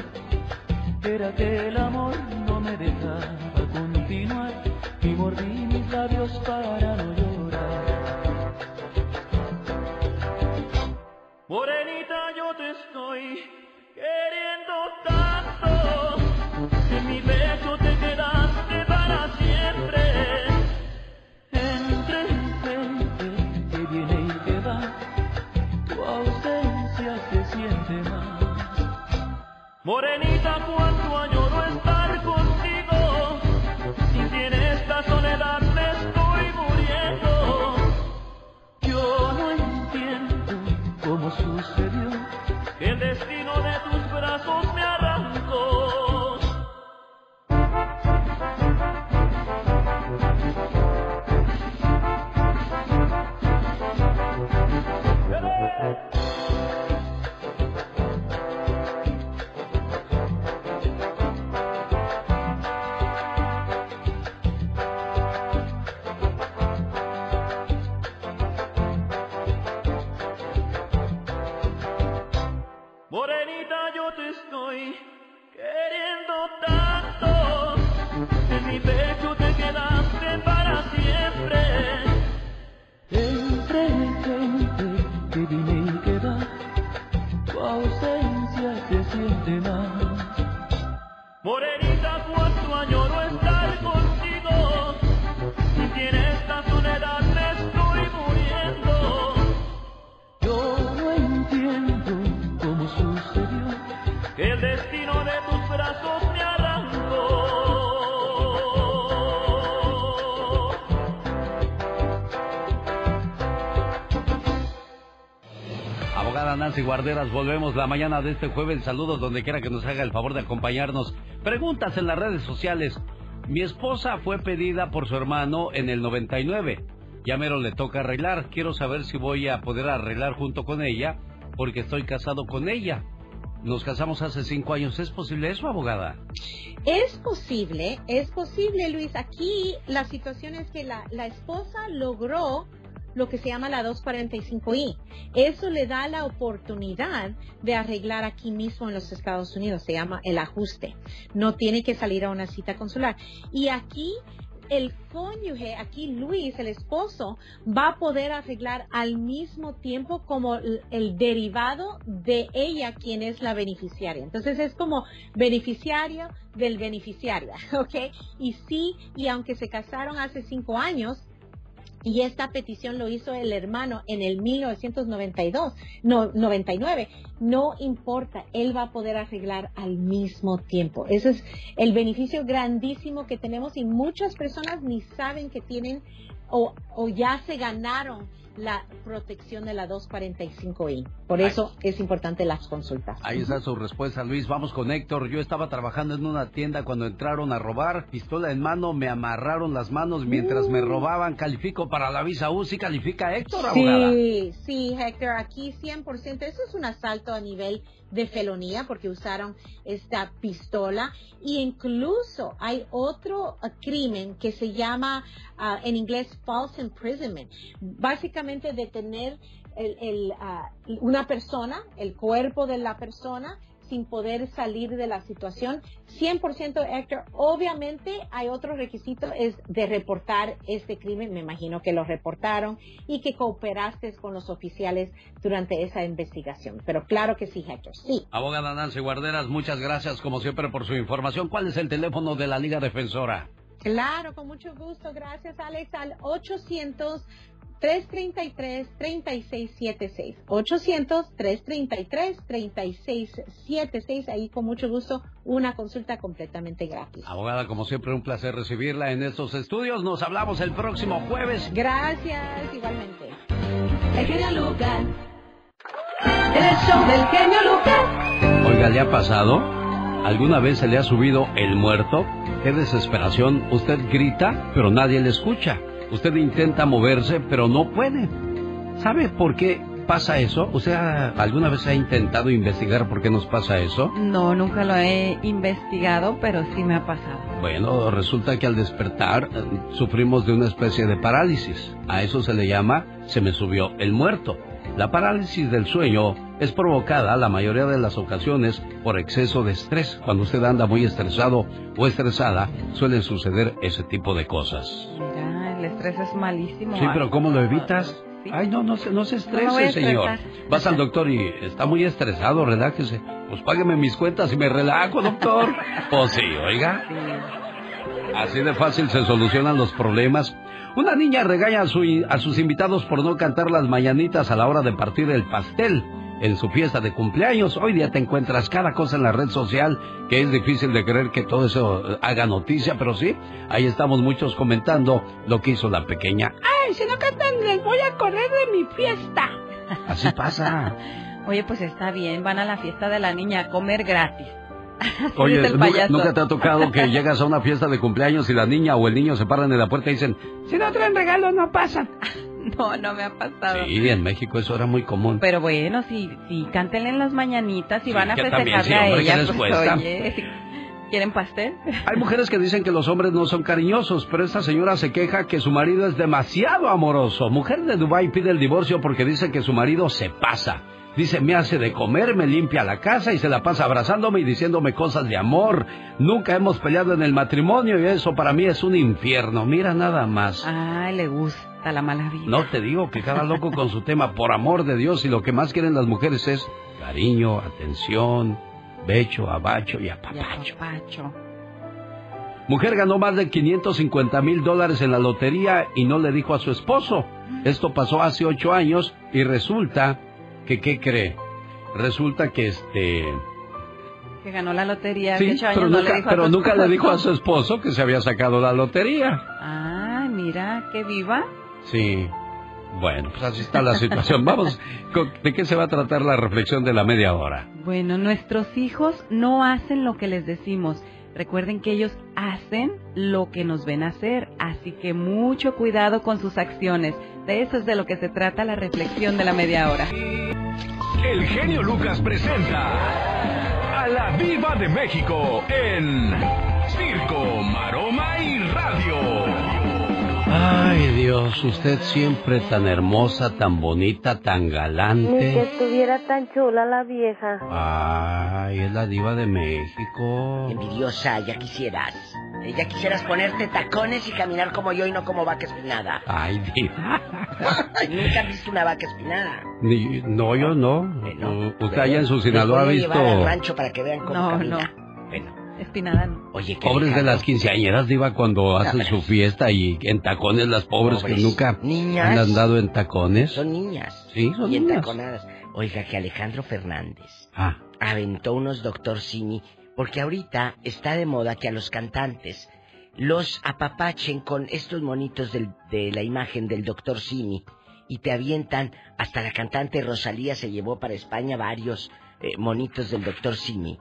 Era que el amor no me dejaba continuar y mordí Morenita, cuánto añoro estar contigo. Y si en esta soledad me estoy muriendo. Yo no entiendo cómo sucedió el destino de tus brazos me arrancó. Nancy Guarderas, volvemos la mañana de este jueves. Saludos donde quiera que nos haga el favor de acompañarnos. Preguntas en las redes sociales. Mi esposa fue pedida por su hermano en el 99. Ya mero le toca arreglar. Quiero saber si voy a poder arreglar junto con ella porque estoy casado con ella. Nos casamos hace cinco años. ¿Es posible eso, abogada? Es posible, es posible, Luis. Aquí la situación es que la, la esposa logró lo que se llama la 245i. Eso le da la oportunidad de arreglar aquí mismo en los Estados Unidos. Se llama el ajuste. No tiene que salir a una cita consular. Y aquí el cónyuge, aquí Luis, el esposo, va a poder arreglar al mismo tiempo como el, derivado de ella, quien es la beneficiaria. Entonces es como beneficiario del beneficiario, ¿ok? Y sí, y aunque se casaron hace cinco años, y esta petición lo hizo el hermano en el 1992, no, 99. No importa, él va a poder arreglar al mismo tiempo. Ese es el beneficio grandísimo que tenemos y muchas personas ni saben que tienen o, o ya se ganaron la protección de la 245i. Por eso es importante las consultas. Ahí está su respuesta, Luis. Vamos con Héctor. Yo estaba trabajando en una tienda cuando entraron a robar, pistola en mano, me amarraron las manos mientras me robaban. ¿Califico para la visa U? ¿Sí califica Héctor, abogada? Sí, sí, Héctor, aquí 100%. Eso es un asalto a nivel de felonía porque usaron esta pistola y incluso hay otro uh, crimen que se llama uh, en inglés false imprisonment. Básicamente detener el, el, uh, una persona, el cuerpo de la persona sin poder salir de la situación. 100% Héctor, obviamente hay otro requisito, es de reportar este crimen, me imagino que lo reportaron y que cooperaste con los oficiales durante esa investigación. Pero claro que sí, Héctor, sí. Abogada Nancy Guarderas, muchas gracias como siempre por su información. ¿Cuál es el teléfono de la Liga Defensora? Claro, con mucho gusto. Gracias, Alex. Al 800 333-3676. 800-333-3676. Ahí con mucho gusto una consulta completamente gratis. Abogada, como siempre, un placer recibirla en estos estudios. Nos hablamos el próximo jueves. Gracias, igualmente. El genio Lucas. El show del genio Lucas. Oiga, ¿le ha pasado? ¿Alguna vez se le ha subido el muerto? ¡Qué desesperación! Usted grita, pero nadie le escucha. Usted intenta moverse, pero no puede. ¿Sabe por qué pasa eso? ¿Usted alguna vez ha intentado investigar por qué nos pasa eso? No, nunca lo he investigado, pero sí me ha pasado. Bueno, resulta que al despertar eh, sufrimos de una especie de parálisis. A eso se le llama se me subió el muerto. La parálisis del sueño es provocada la mayoría de las ocasiones por exceso de estrés. Cuando usted anda muy estresado o estresada, suelen suceder ese tipo de cosas. Mira, estrés es malísimo. Sí, pero ¿cómo lo evitas? Ay, no, no se, no No estrese, señor. Vas al doctor y está muy estresado, relájese. Pues págueme mis cuentas y me relajo, doctor. Pues sí, oiga. Así de fácil se solucionan los problemas. Una niña regaña a, su- a sus invitados por no cantar las mañanitas a la hora de partir el pastel. En su fiesta de cumpleaños, hoy día te encuentras cada cosa en la red social que es difícil de creer que todo eso eh, haga noticia, pero sí, ahí estamos muchos comentando lo que hizo la pequeña. Ay, si no cantan, les voy a correr de mi fiesta. Así pasa. Oye, pues está bien, van a la fiesta de la niña a comer gratis. Así Oye, ¿nunca, te ha tocado que llegas a una fiesta de cumpleaños y la niña o el niño se paran en la puerta y dicen, Si no traen regalo, no pasan. No, no me ha pasado. sí, en México eso era muy común. Pero bueno, si, si cántenle en las mañanitas y van a festejarle sí, a ella, ¿qué les pues cuesta? oye, si quieren pastel. Hay mujeres que dicen que los hombres no son cariñosos, pero esta señora se queja que su marido es demasiado amoroso. Mujer de Dubái pide el divorcio porque dice que su marido se pasa. Dice, me hace de comer, me limpia la casa y se la pasa abrazándome y diciéndome cosas de amor. Nunca hemos peleado en el matrimonio y eso para mí es un infierno. Mira nada más. Ay, le gusta la mala vida. No te digo que cada loco con su tema, por amor de Dios, y lo que más quieren las mujeres es cariño, atención, becho, abacho y apapacho. Pacho. Mujer ganó más de 550 mil dólares en la lotería y no le dijo a su esposo. Esto pasó hace ocho años y resulta que, ¿qué cree? Resulta que este... Que ganó la lotería Sí, años, pero no nunca, le dijo a pero su nunca le dijo a esposo. su esposo que se había sacado la lotería. Ah, mira, qué viva. Sí. Bueno, pues así está la situación. Vamos, ¿de qué se va a tratar la reflexión de la media hora? Bueno, nuestros hijos no hacen lo que les decimos. Recuerden que ellos hacen lo que nos ven hacer, así que mucho cuidado con sus acciones. De eso es de lo que se trata la reflexión de la media hora. El genio Lucas presenta a la Viva de México en Circo, Maroma y Radio. Ay, Dios, usted siempre tan hermosa, tan bonita, tan Ni que galante. estuviera tan chula la vieja. Ay, es la diva de México. Envidiosa, ya quisieras. Eh, Ya quisieras ponerte tacones y caminar como yo y no como vaca espinada. Ay, diva. Nunca has visto una vaca espinada. Ni- no, yo no. U- Usted allá en su Sinaloa ha visto... llevar al rancho para que vean cómo No, camina. Espinada no. Oye, qué Pobres de las quinceañeras, Diva, cuando hacen su fiesta y en tacones las pobres, Pobres que nunca niñas. han andado en tacones. Son niñas. Sí, son y niñas. entaconadas. Oiga, que Alejandro Fernández Ah. aventó unos doctor Simi, porque ahorita está de moda que a los cantantes los apapachen con estos monitos del- de la imagen del doctor Simi y te avientan, hasta la cantante Rosalía se llevó para España varios eh, monitos del doctor Simi.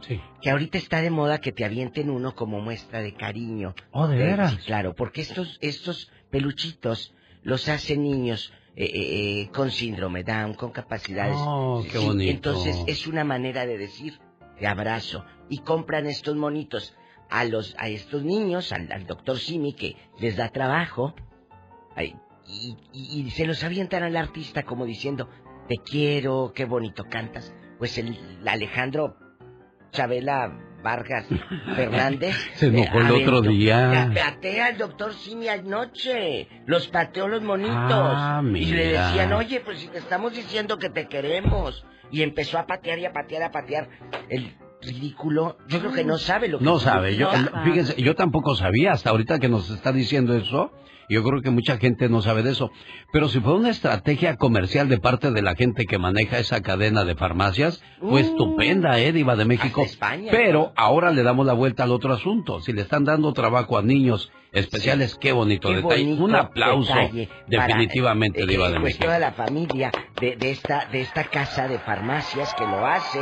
Sí. Que ahorita está de moda que te avienten uno como muestra de cariño. Oh, ¿de Eh, veras? sí, claro, porque estos, estos peluchitos los hacen niños eh, eh, eh, con síndrome Down, con capacidades. Oh, qué Sí, bonito. Entonces es una manera de decir te abrazo y compran estos monitos a los a estos niños, al, al doctor Simi que les da trabajo y, y- y se los avientan al artista como diciendo te quiero, qué bonito cantas. Pues el Alejandro Chabela Vargas Fernández Se enojó el eh, otro día. Pa- Patea al doctor Simi anoche. Los pateó los monitos. Ah, y le decían, oye, pues si te estamos diciendo que te queremos. Y empezó a patear y a patear, a patear. El ridículo, yo creo que no sabe lo que No sabe, yo, fíjense, yo tampoco sabía hasta ahorita que nos está diciendo eso. Yo creo que mucha gente no sabe de eso. Pero si fue una estrategia comercial de parte de la gente que maneja esa cadena de farmacias, fue estupenda, ¿eh, Diva de México? España, Pero ahora le damos la vuelta al otro asunto. Si le están dando trabajo a niños especiales, qué bonito Qué detalle. bonito Un aplauso, detalle para, definitivamente, eh, Diva de pues México. toda la familia de, de esta de esta casa de farmacias que lo hace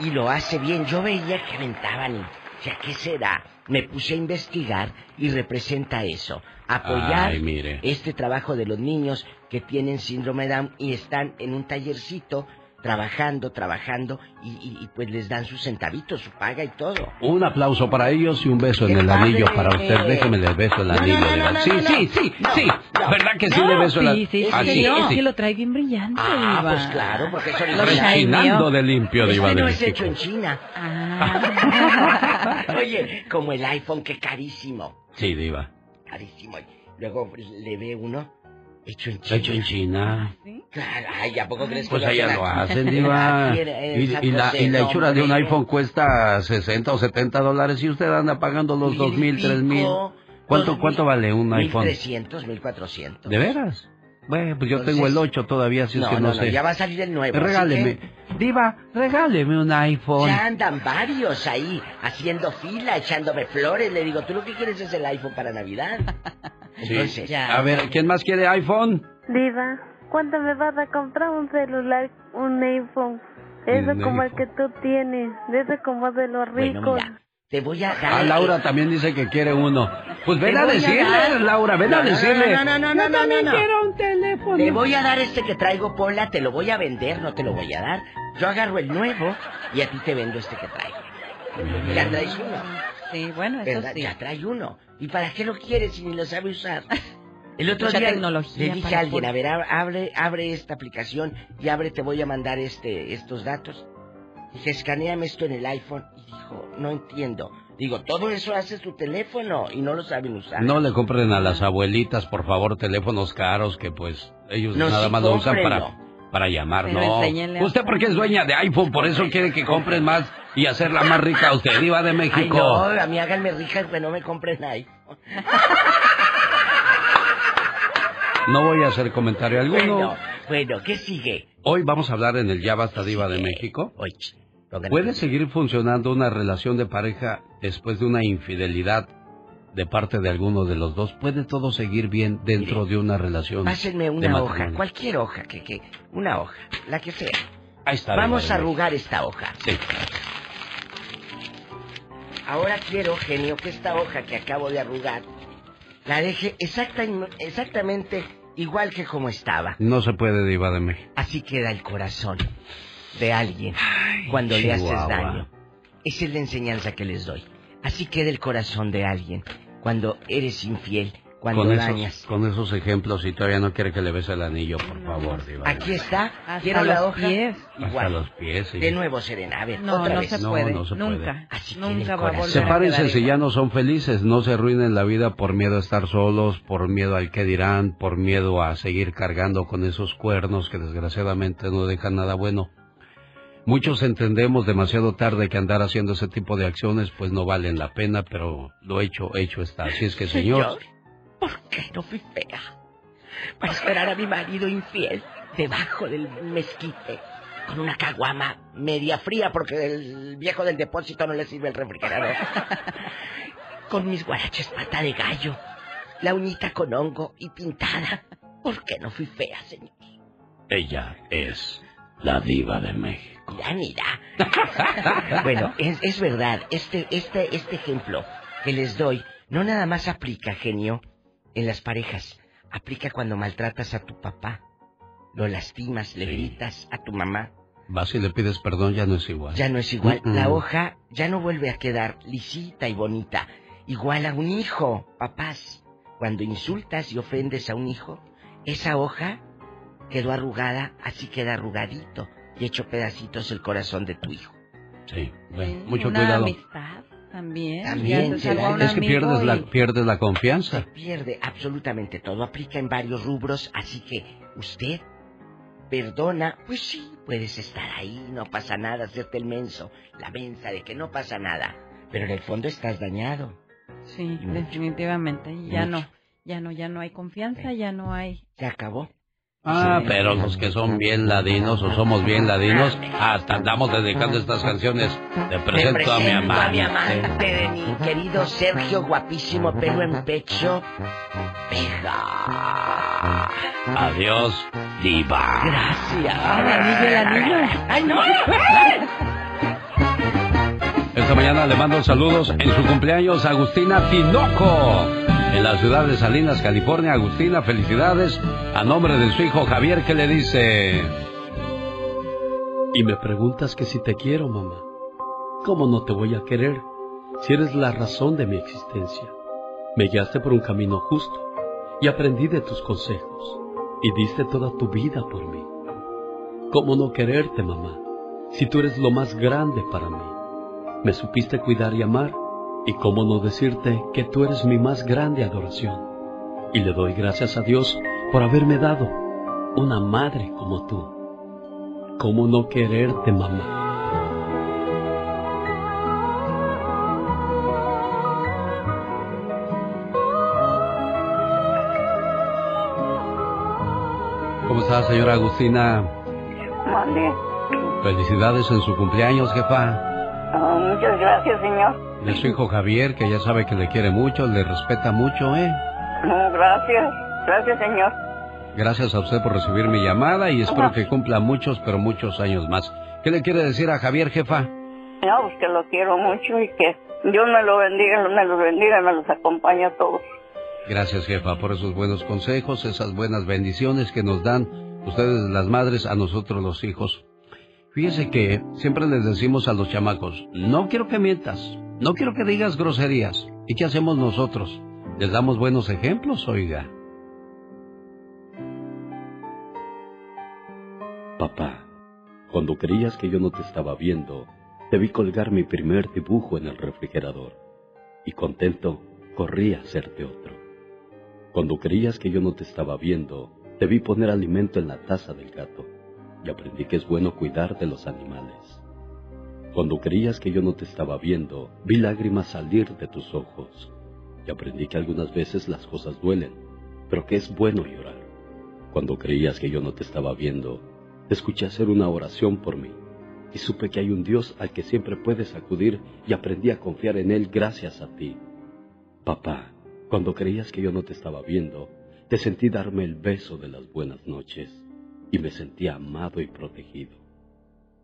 y lo hace bien. Yo veía que aventaban y decía, ¿qué será? Me puse a investigar y representa eso. Apoyar Ay, mire. este trabajo de los niños que tienen síndrome Down y están en un tallercito trabajando, trabajando y, y- y pues les dan sus centavitos, su paga y todo. Un aplauso para ellos y un beso en ¡Qué el padre! anillo para usted. Déjeme le beso el no, anillo. no, Diva. no, sí, sí, sí, sí. ¿Verdad que sí le beso el sí, anillo? sí, Ah, sí, sí, no, sí. sí lo trae bien brillante, Ah, Diva. pues claro, porque eso Lo Rechinando de limpio, Este Diva de no es hecho en China. Ah. Oye, como el iPhone, que carísimo. Sí, Diva. Carísimo. Luego le ve uno hecho en China. Hecho en China. Claro, ay, ¿a poco crees que Pues allá lo hacen, Diva. Y, y la, y la hechura de un iPhone cuesta 60 o 70 dólares y usted anda pagando los dos mil, tres mil. pico, ¿Cuánto, dos ¿Cuánto vale un iPhone? 1300, 1400. ¿De veras? Bueno, pues yo Entonces- tengo el 8 todavía, así es No, que no, no, no, sé. ya va a salir el nuevo. así Regáleme. que Diva, regáleme un iPhone. Ya andan varios ahí haciendo fila, echándome flores. Le digo, tú lo que quieres es el iPhone para Navidad. Sí. Entonces, A ver, ¿quién más quiere iPhone? Diva, ¿cuándo me vas a comprar un celular, un iPhone? Eso como el que tú tienes, de eso como de los Bueno, ricos. mira, te voy a dar. Ah, Laura también dice que quiere uno. Pues ven a a decirle, dar- Laura, ven No, a no, no, decirle. No, no, no, no, no, no, no. un teléfono. Te voy a dar este que traigo, Pola, te lo voy a vender, no te lo voy a dar. Yo agarro el nuevo y a ti te vendo este que traigo. Ya traes uno. Sí, bueno, eso ¿Verdad? sí. Ya trae uno. ¿Y para qué lo quieres si ni lo sabe usar? El otro Mucha día tecnología le dije a alguien, por- a ver, ab- abre, abre esta aplicación y abre, te voy a mandar este, estos datos. Dije, escaneame esto en el iPhone. Y dijo, no entiendo. Digo, todo eso hace su teléfono y no lo saben usar. No le compren a las abuelitas, por favor, teléfonos caros que pues ellos No, nada sí, más lo usan para, para llamar, Pero no. Usted porque es dueña de iPhone, por eso quiere que compren más y hacerla más rica a usted, Diva de Ay, México. no, a mí háganme rica que no me compren iPhone. No voy a hacer comentario alguno. Bueno, bueno, ¿qué sigue? Hoy vamos a hablar en el Ya Basta Diva de México. póngale ¿Puede seguir funcionando una relación de pareja después de una infidelidad de parte de alguno de los dos? ¿Puede todo seguir bien dentro de una relación? Pásenme de una hoja, cualquier hoja, que, que, una hoja, la que sea. Ahí está. Vamos a arrugar esta hoja. Sí. Ahora quiero, genio, que esta hoja que acabo de arrugar la deje exacta, exactamente igual que como estaba. No se puede, Diva de México. Así queda el corazón de alguien cuando le haces Chihuahua. daño. Esa es la enseñanza que les doy. Así queda el corazón de alguien cuando eres infiel cuando con dañas. esos, con esos ejemplos y todavía no quiere que le bese el anillo, por favor, Diva. Aquí está. Hasta Quiero la hoja. pies. Hasta los pies, sí. De nuevo, Serena. A ver, No, otra no vez. se puede. no se puede. Nunca. Así Nunca el va a volver corazón. a Sepárense si ya no son felices, no se arruinen la vida por miedo a estar solos, por miedo al que dirán, por miedo a seguir cargando con esos cuernos que desgraciadamente no dejan nada bueno. Muchos entendemos demasiado tarde que andar haciendo ese tipo de acciones pues no valen la pena, pero lo hecho, hecho está. Así es que señor, ¿por qué no fui fea? Para esperar a mi marido infiel debajo del mezquite con una caguama media fría porque el viejo del depósito no le sirve el refrigerador. con mis guaraches pata de gallo, la uñita con hongo y pintada. ¿Por qué no fui fea, señor? ella es la diva de México. Ya mira. bueno, es, es verdad, este, este, este ejemplo que les doy no nada más aplica, genio, en las parejas. Aplica cuando maltratas a tu papá, lo lastimas, le gritas a tu mamá. Vas y le pides perdón, ya no es igual. Ya no es igual. La hoja ya no vuelve a quedar lisita y bonita. Igual a un hijo, papás. Cuando insultas y ofendes a un hijo, esa hoja quedó arrugada, así queda arrugadito y hecho pedacitos el corazón de tu hijo. Sí, bueno, mucho Una cuidado. amistad también. También, se sí, Es que pierdes la, y- pierdes la confianza. Pierde absolutamente todo. Aplica en varios rubros, así que usted perdona. Pues sí, puedes estar ahí, no pasa nada, hacerte el menso, la mensa de que no pasa nada. Pero en el fondo estás dañado. Sí, definitivamente. Ya Mucho. no, ya no, ya no hay confianza, ya no hay. Se acabó. Ah, pero los que son bien ladinos o somos bien ladinos, hasta andamos dedicando estas canciones. Te presento, a mi amante. a mi amante de mi querido Sergio, guapísimo, pelo en pecho. Adiós, diva. Gracias. ¡Ay, no! Esta mañana le mando saludos en su cumpleaños a Agustina Tinoco. En la ciudad de Salinas, California. Agustina, felicidades. A nombre de su hijo Javier, que le dice... Y me preguntas que si te quiero, mamá. ¿Cómo no te voy a querer si eres la razón de mi existencia? Me guiaste por un camino justo y aprendí de tus consejos y diste toda tu vida por mí. ¿Cómo no quererte, mamá, si tú eres lo más grande para mí? Me supiste cuidar y amar y cómo no decirte que tú eres mi más grande adoración. Y le doy gracias a Dios por haberme dado una madre como tú. ¿Cómo no quererte, mamá? ¿Cómo está, señora Agustina? Mande. Felicidades en su cumpleaños, jefa. Ah, muchas gracias, señor. De su hijo Javier, que ya sabe que le quiere mucho, le respeta mucho, ¿eh? No, gracias. Gracias, señor. Gracias a usted por recibir mi llamada y espero que cumpla muchos, pero muchos años más. ¿Qué le quiere decir a Javier, jefa? No, pues que lo quiero mucho y que Dios me lo bendiga, me los bendiga me los acompañe a todos. Gracias, jefa, por esos buenos consejos, esas buenas bendiciones que nos dan ustedes las madres a nosotros los hijos. Fíjese que siempre les decimos a los chamacos, no quiero que mientas, no quiero que digas groserías. ¿Y qué hacemos nosotros? Les damos buenos ejemplos, oiga. Papá, cuando creías que yo no te estaba viendo, te vi colgar mi primer dibujo en el refrigerador y contento corrí a hacerte otro. Cuando creías que yo no te estaba viendo, te vi poner alimento en la taza del gato y aprendí que es bueno cuidar de los animales. Cuando creías que yo no te estaba viendo, vi lágrimas salir de tus ojos y aprendí que algunas veces las cosas duelen, pero que es bueno llorar. Cuando creías que yo no te estaba viendo, te escuché hacer una oración por mí y supe que hay un Dios al que siempre puedes acudir y aprendí a confiar en Él gracias a ti. Papá, cuando creías que yo no te estaba viendo, te sentí darme el beso de las buenas noches y me sentí amado y protegido.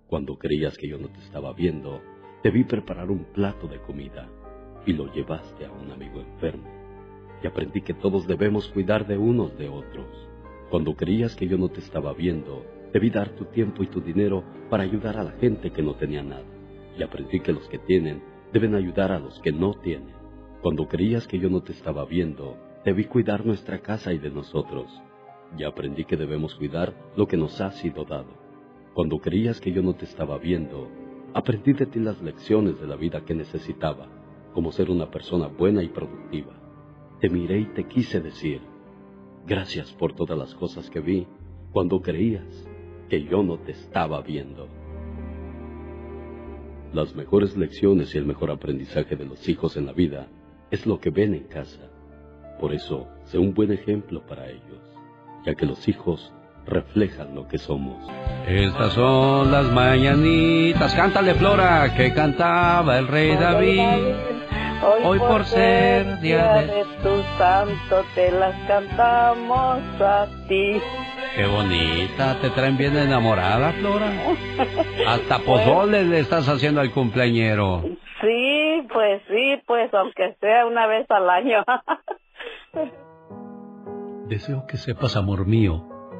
Cuando creías que yo no te estaba viendo, te vi preparar un plato de comida y lo llevaste a un amigo enfermo y aprendí que todos debemos cuidar de unos de otros. Cuando creías que yo no te estaba viendo, debí dar tu tiempo y tu dinero para ayudar a la gente que no tenía nada. Y aprendí que los que tienen deben ayudar a los que no tienen. Cuando creías que yo no te estaba viendo, Debí cuidar nuestra casa y de nosotros. Y aprendí que debemos cuidar lo que nos ha sido dado. Cuando creías que yo no te estaba viendo, aprendí de ti las lecciones de la vida que necesitaba, como ser una persona buena y productiva. Te miré y te quise decir, gracias por todas las cosas que vi cuando creías que yo no te estaba viendo. Las mejores lecciones y el mejor aprendizaje de los hijos en la vida es lo que ven en casa. Por eso, sé un buen ejemplo para ellos, ya que los hijos reflejan lo que somos. Estas son las mañanitas. Cántale, Flora, que cantaba el rey David. Hoy por ser día de... tu santo te las cantamos a ti. Qué bonita, te traen bien enamorada, Flora. Hasta pozole le estás haciendo al cumpleañero. Sí, pues sí, pues aunque sea una vez al año. Deseo que sepas, amor mío,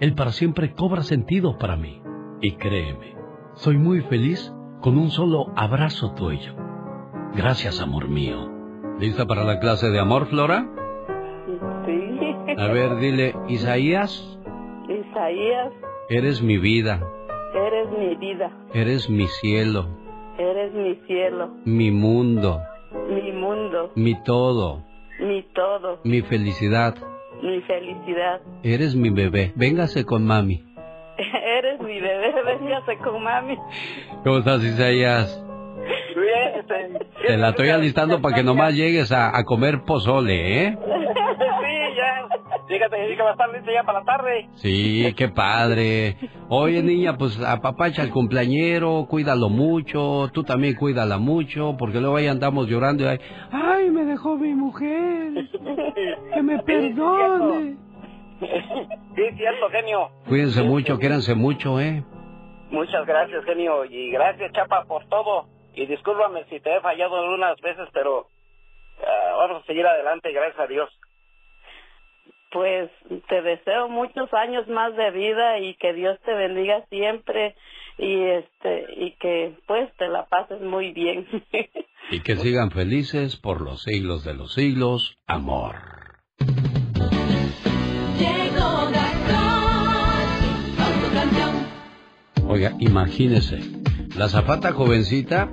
el para siempre cobra sentido para mí. Y créeme, soy muy feliz con un solo abrazo tuyo. Gracias, amor mío. ¿Lista para la clase de amor, Flora? Sí. A ver, dile, Isaías, Isaías, eres mi vida, eres mi vida, eres mi cielo, eres mi cielo, mi mundo, mi mundo, mi todo, mi todo, mi felicidad. Mi felicidad. Eres mi bebé. Véngase con mami. Eres mi bebé, véngase con mami. ¿Cómo estás, Isaías? Bien, Te la estoy alistando para que nomás llegues a, a comer pozole, ¿eh? Fíjate, que va a estar listo ya para la tarde. Sí, qué padre. Oye, niña, pues apapacha al cumpleañero, cuídalo mucho, tú también cuídala mucho, porque luego ahí andamos llorando y ahí, ay, me dejó mi mujer, que me perdone. Sí, cierto, genio. Cuídense mucho, quiéranse mucho, ¿eh? Muchas gracias, genio. Y gracias, Chapa, por todo. Y discúlpame si te he fallado algunas veces, pero ah, vamos a seguir adelante, gracias a Dios. Pues te deseo muchos años más de vida y que Dios te bendiga siempre y este y que pues te la pases muy bien. Y que sigan felices por los siglos de los siglos, amor. Llegó Gastón. Oiga, imagínese, la zapata jovencita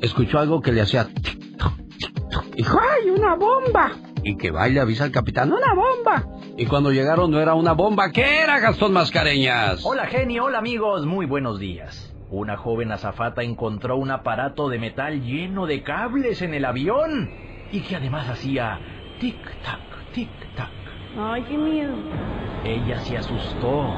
escuchó algo que le hacía... tic, toc, tic, toc, y dijo, ¡ay, una bomba! Y que va y le avisa al capitán, ¡una bomba! Y cuando llegaron no era una bomba, ¿qué era, Gastón Mascareñas? Hola genio, hola amigos, muy buenos días. Una joven azafata encontró un aparato de metal lleno de cables en el avión y que además hacía tic-tac, tic-tac. Ay, qué miedo. Ella se asustó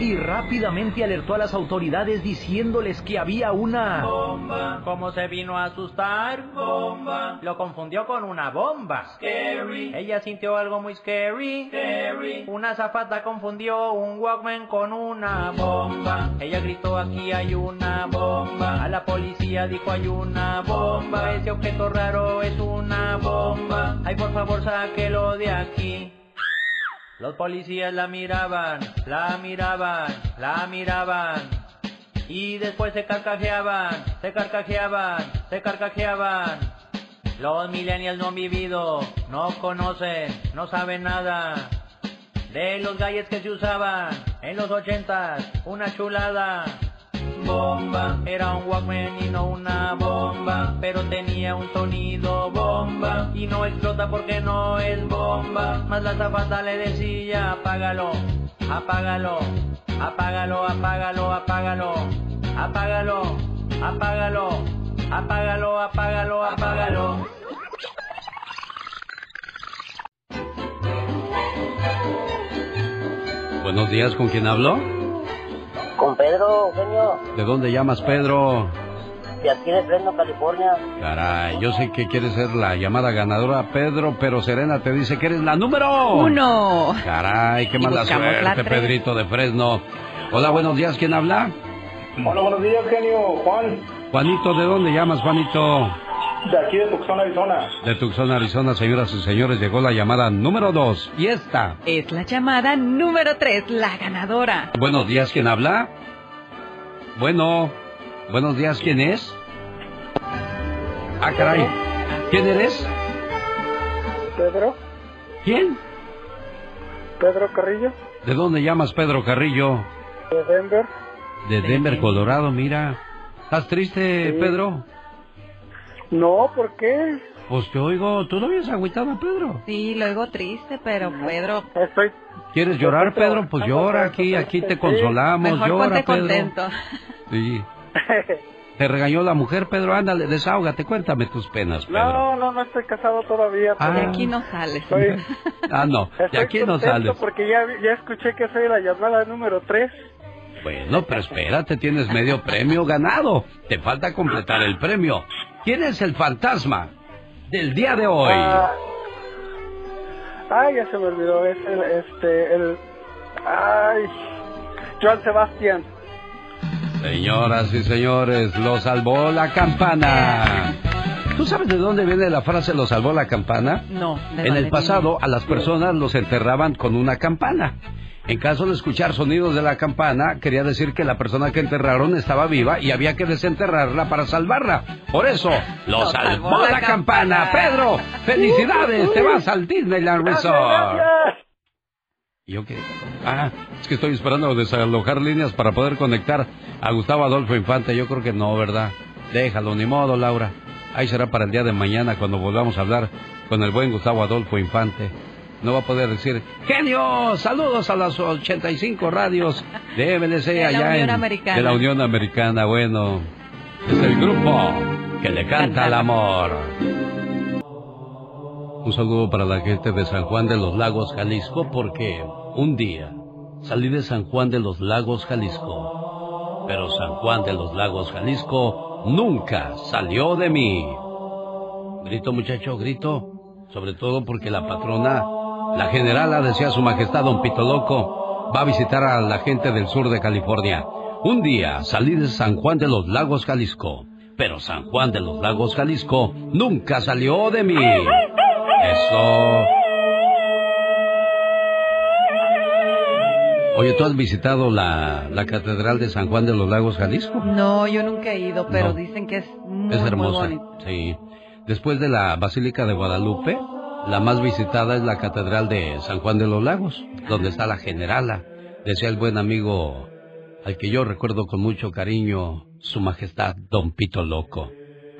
y rápidamente alertó a las autoridades diciéndoles que había una Bomba. ¿Cómo se vino a asustar? Bomba. Lo confundió con una bomba. Scary. Ella sintió algo muy scary. Scary. Una zafata confundió un Walkman con una bomba. Ella gritó aquí hay una bomba. A la policía dijo hay una bomba. Ese objeto raro es una bomba. Ay, por favor, sáquelo de aquí. Los policías la miraban, la miraban, la miraban. Y después se carcajeaban, se carcajeaban, se carcajeaban. Los millennials no han vivido, no conocen, no saben nada. De los galles que se usaban en los ochentas, una chulada. Bomba, era un Walkman y no una bomba, pero tenía un sonido bomba y no explota porque no es bomba. Más la zapata le decía, apágalo, apágalo, apágalo, apágalo, apágalo, apágalo, apágalo, apágalo, apágalo, apágalo. Buenos días, ¿con quién hablo? Con Pedro, genio. ¿De dónde llamas, Pedro? de aquí de Fresno, California. Caray, yo sé que quieres ser la llamada ganadora, Pedro, pero Serena te dice que eres la número Uno. Caray, qué Y mala suerte. Pedrito de Fresno. Hola, buenos días, ¿quién habla? Hola, buenos días, genio. Juan, Juanito, ¿de dónde llamas, Juanito? De aquí de Tucson, Arizona. De Tucson, Arizona, señoras y señores, llegó la llamada número dos. Y esta. Es la llamada número tres, la ganadora. Buenos días, ¿quién habla? Bueno, buenos días, ¿quién es? Ah, caray. ¿Quién eres? Pedro, ¿Quién? Pedro Carrillo, ¿De dónde llamas, Pedro Carrillo? de Denver. De Denver, Colorado, mira. ¿Estás triste, Sí. Pedro? No, ¿por qué? Pues te oigo, ¿tú no habías agüitado a Pedro? Sí, lo oigo triste, pero Pedro. Estoy. ¿Quieres llorar, Pedro? Pues llora aquí, aquí te consolamos, Mejor llora, ponte Pedro. contento. Sí. Te regañó la mujer, Pedro, ándale, desahógate, cuéntame tus penas, Pedro. No, no, no estoy casado todavía. Ah. pero De aquí no sales. Estoy, Ah, no, de estoy aquí no sales. porque ya, ya escuché que soy la llamada número 3. Bueno, pero espérate, tienes medio premio ganado. Te falta completar el premio. ¿Quién es el fantasma del día de hoy? Ah, ay, ya se me olvidó. Es el, este, el. Ay, Joan Sebastián. Señoras y señores, lo salvó la campana. ¿Tú sabes de dónde viene la frase lo salvó la campana? No. ¿de En el pasado a las personas los enterraban con una campana. En caso de escuchar sonidos de la campana, quería decir que la persona que enterraron estaba viva y había que desenterrarla para salvarla. Por eso, lo Lo salvó salvó la, campana. campana. Pedro, felicidades, te vas al Disneyland Resort. ¿Y yo qué? Ah, es que estoy esperando desalojar líneas para poder conectar a Gustavo Adolfo Infante. Yo creo que no, ¿verdad? Déjalo, ni modo, Laura. Ahí será para el día de mañana cuando volvamos a hablar con el buen Gustavo Adolfo Infante. No va a poder decir, genio, saludos a las 85 radios de MLC De la allá Unión en, Americana. de la Unión Americana. Bueno, es el grupo que le canta al amor. Un saludo para la gente de San Juan de los Lagos, Jalisco, porque un día salí de San Juan de los Lagos, Jalisco. Pero San Juan de los Lagos, Jalisco, nunca salió de mí. Grito, muchacho, grito. Sobre todo porque la patrona, la generala, decía su majestad Don Pito Loco, va a visitar a la gente del sur de California. Un día salí de San Juan de los Lagos, Jalisco. Pero San Juan de los Lagos, Jalisco, nunca salió de mí. Eso. Oye, ¿tú has visitado la, la Catedral de San Juan de los Lagos, Jalisco? No, yo nunca he ido, pero No. dicen que es muy, Es muy hermosa. Sí. Después de la Basílica de Guadalupe, la más visitada es la Catedral de San Juan de los Lagos, donde está la Generala. Decía el buen amigo, al que yo recuerdo con mucho cariño, Su Majestad Don Pito Loco.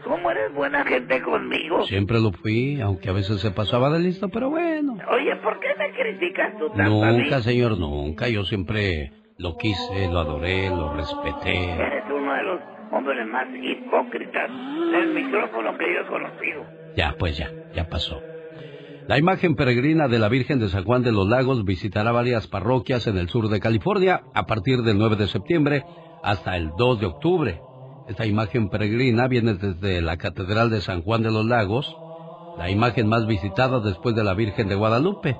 ¿Cómo eres buena gente conmigo? Siempre lo fui, aunque a veces se pasaba de listo, pero bueno. Oye, ¿por qué me criticas tú tanto a mí? Nunca, señor, nunca. Yo siempre lo quise, lo adoré, lo respeté. Eres uno de los hombres más hipócritas del micrófono que yo he conocido. Ya, pues ya, ya pasó. La imagen peregrina de la Virgen de San Juan de los Lagos visitará varias parroquias en el sur de California a partir del 9 de septiembre hasta el 2 de octubre. Esta imagen peregrina viene desde la Catedral de San Juan de los Lagos, la imagen más visitada después de la Virgen de Guadalupe.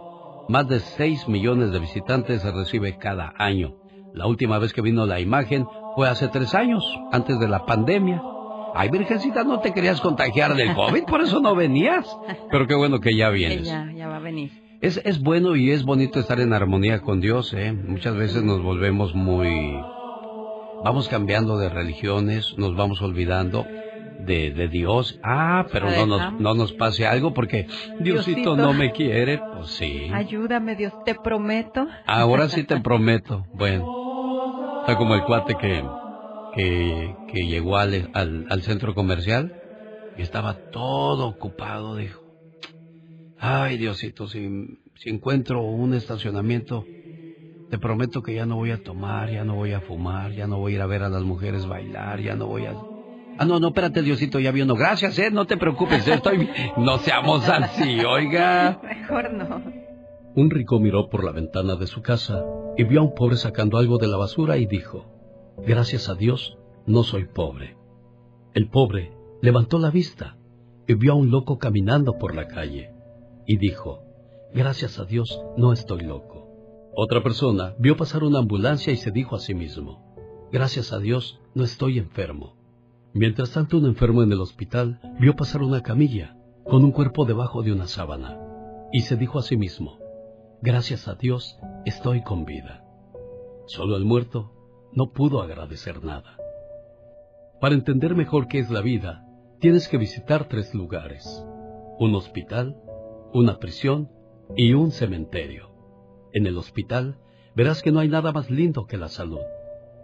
Más de 6 millones de visitantes se recibe cada año. La última vez que vino la imagen fue hace tres años, antes de la pandemia. Ay, Virgencita, no te querías contagiar del COVID, por eso no venías. Pero qué bueno que ya vienes. ya, ya va a venir. Es, es bueno y es bonito estar en armonía con Dios, ¿eh? Muchas veces nos volvemos muy... Vamos cambiando de religiones, nos vamos olvidando de, de Dios. Ah, pero no nos, no nos pase algo porque Diosito, Diosito. no me quiere. Pues sí. Ayúdame, Dios, te prometo. Ahora sí te prometo. Bueno, está como el cuate que, que, que llegó al, al, al centro comercial y estaba todo ocupado. Dijo, ay Diosito, si, si encuentro un estacionamiento, te prometo que ya no voy a tomar, ya no voy a fumar, ya no voy a ir a ver a las mujeres bailar, ya no voy a... Ah, no, no, espérate, Diosito, ya viendo. Gracias, eh, no te preocupes, estoy... bien. No seamos así, oiga. Mejor no. Un rico miró por la ventana de su casa y vio a un pobre sacando algo de la basura y dijo, Gracias a Dios, no soy pobre. El pobre levantó la vista y vio a un loco caminando por la calle y dijo, gracias a Dios no estoy loco. Otra persona vio pasar una ambulancia y se dijo a sí mismo, gracias a Dios no estoy enfermo. Mientras tanto un enfermo en el hospital vio pasar una camilla con un cuerpo debajo de una sábana y se dijo a sí mismo, gracias a Dios estoy con vida. Solo el muerto no pudo agradecer nada. Para entender mejor qué es la vida, tienes que visitar tres lugares, un hospital, una prisión y un cementerio. En el hospital verás que no hay nada más lindo que la salud.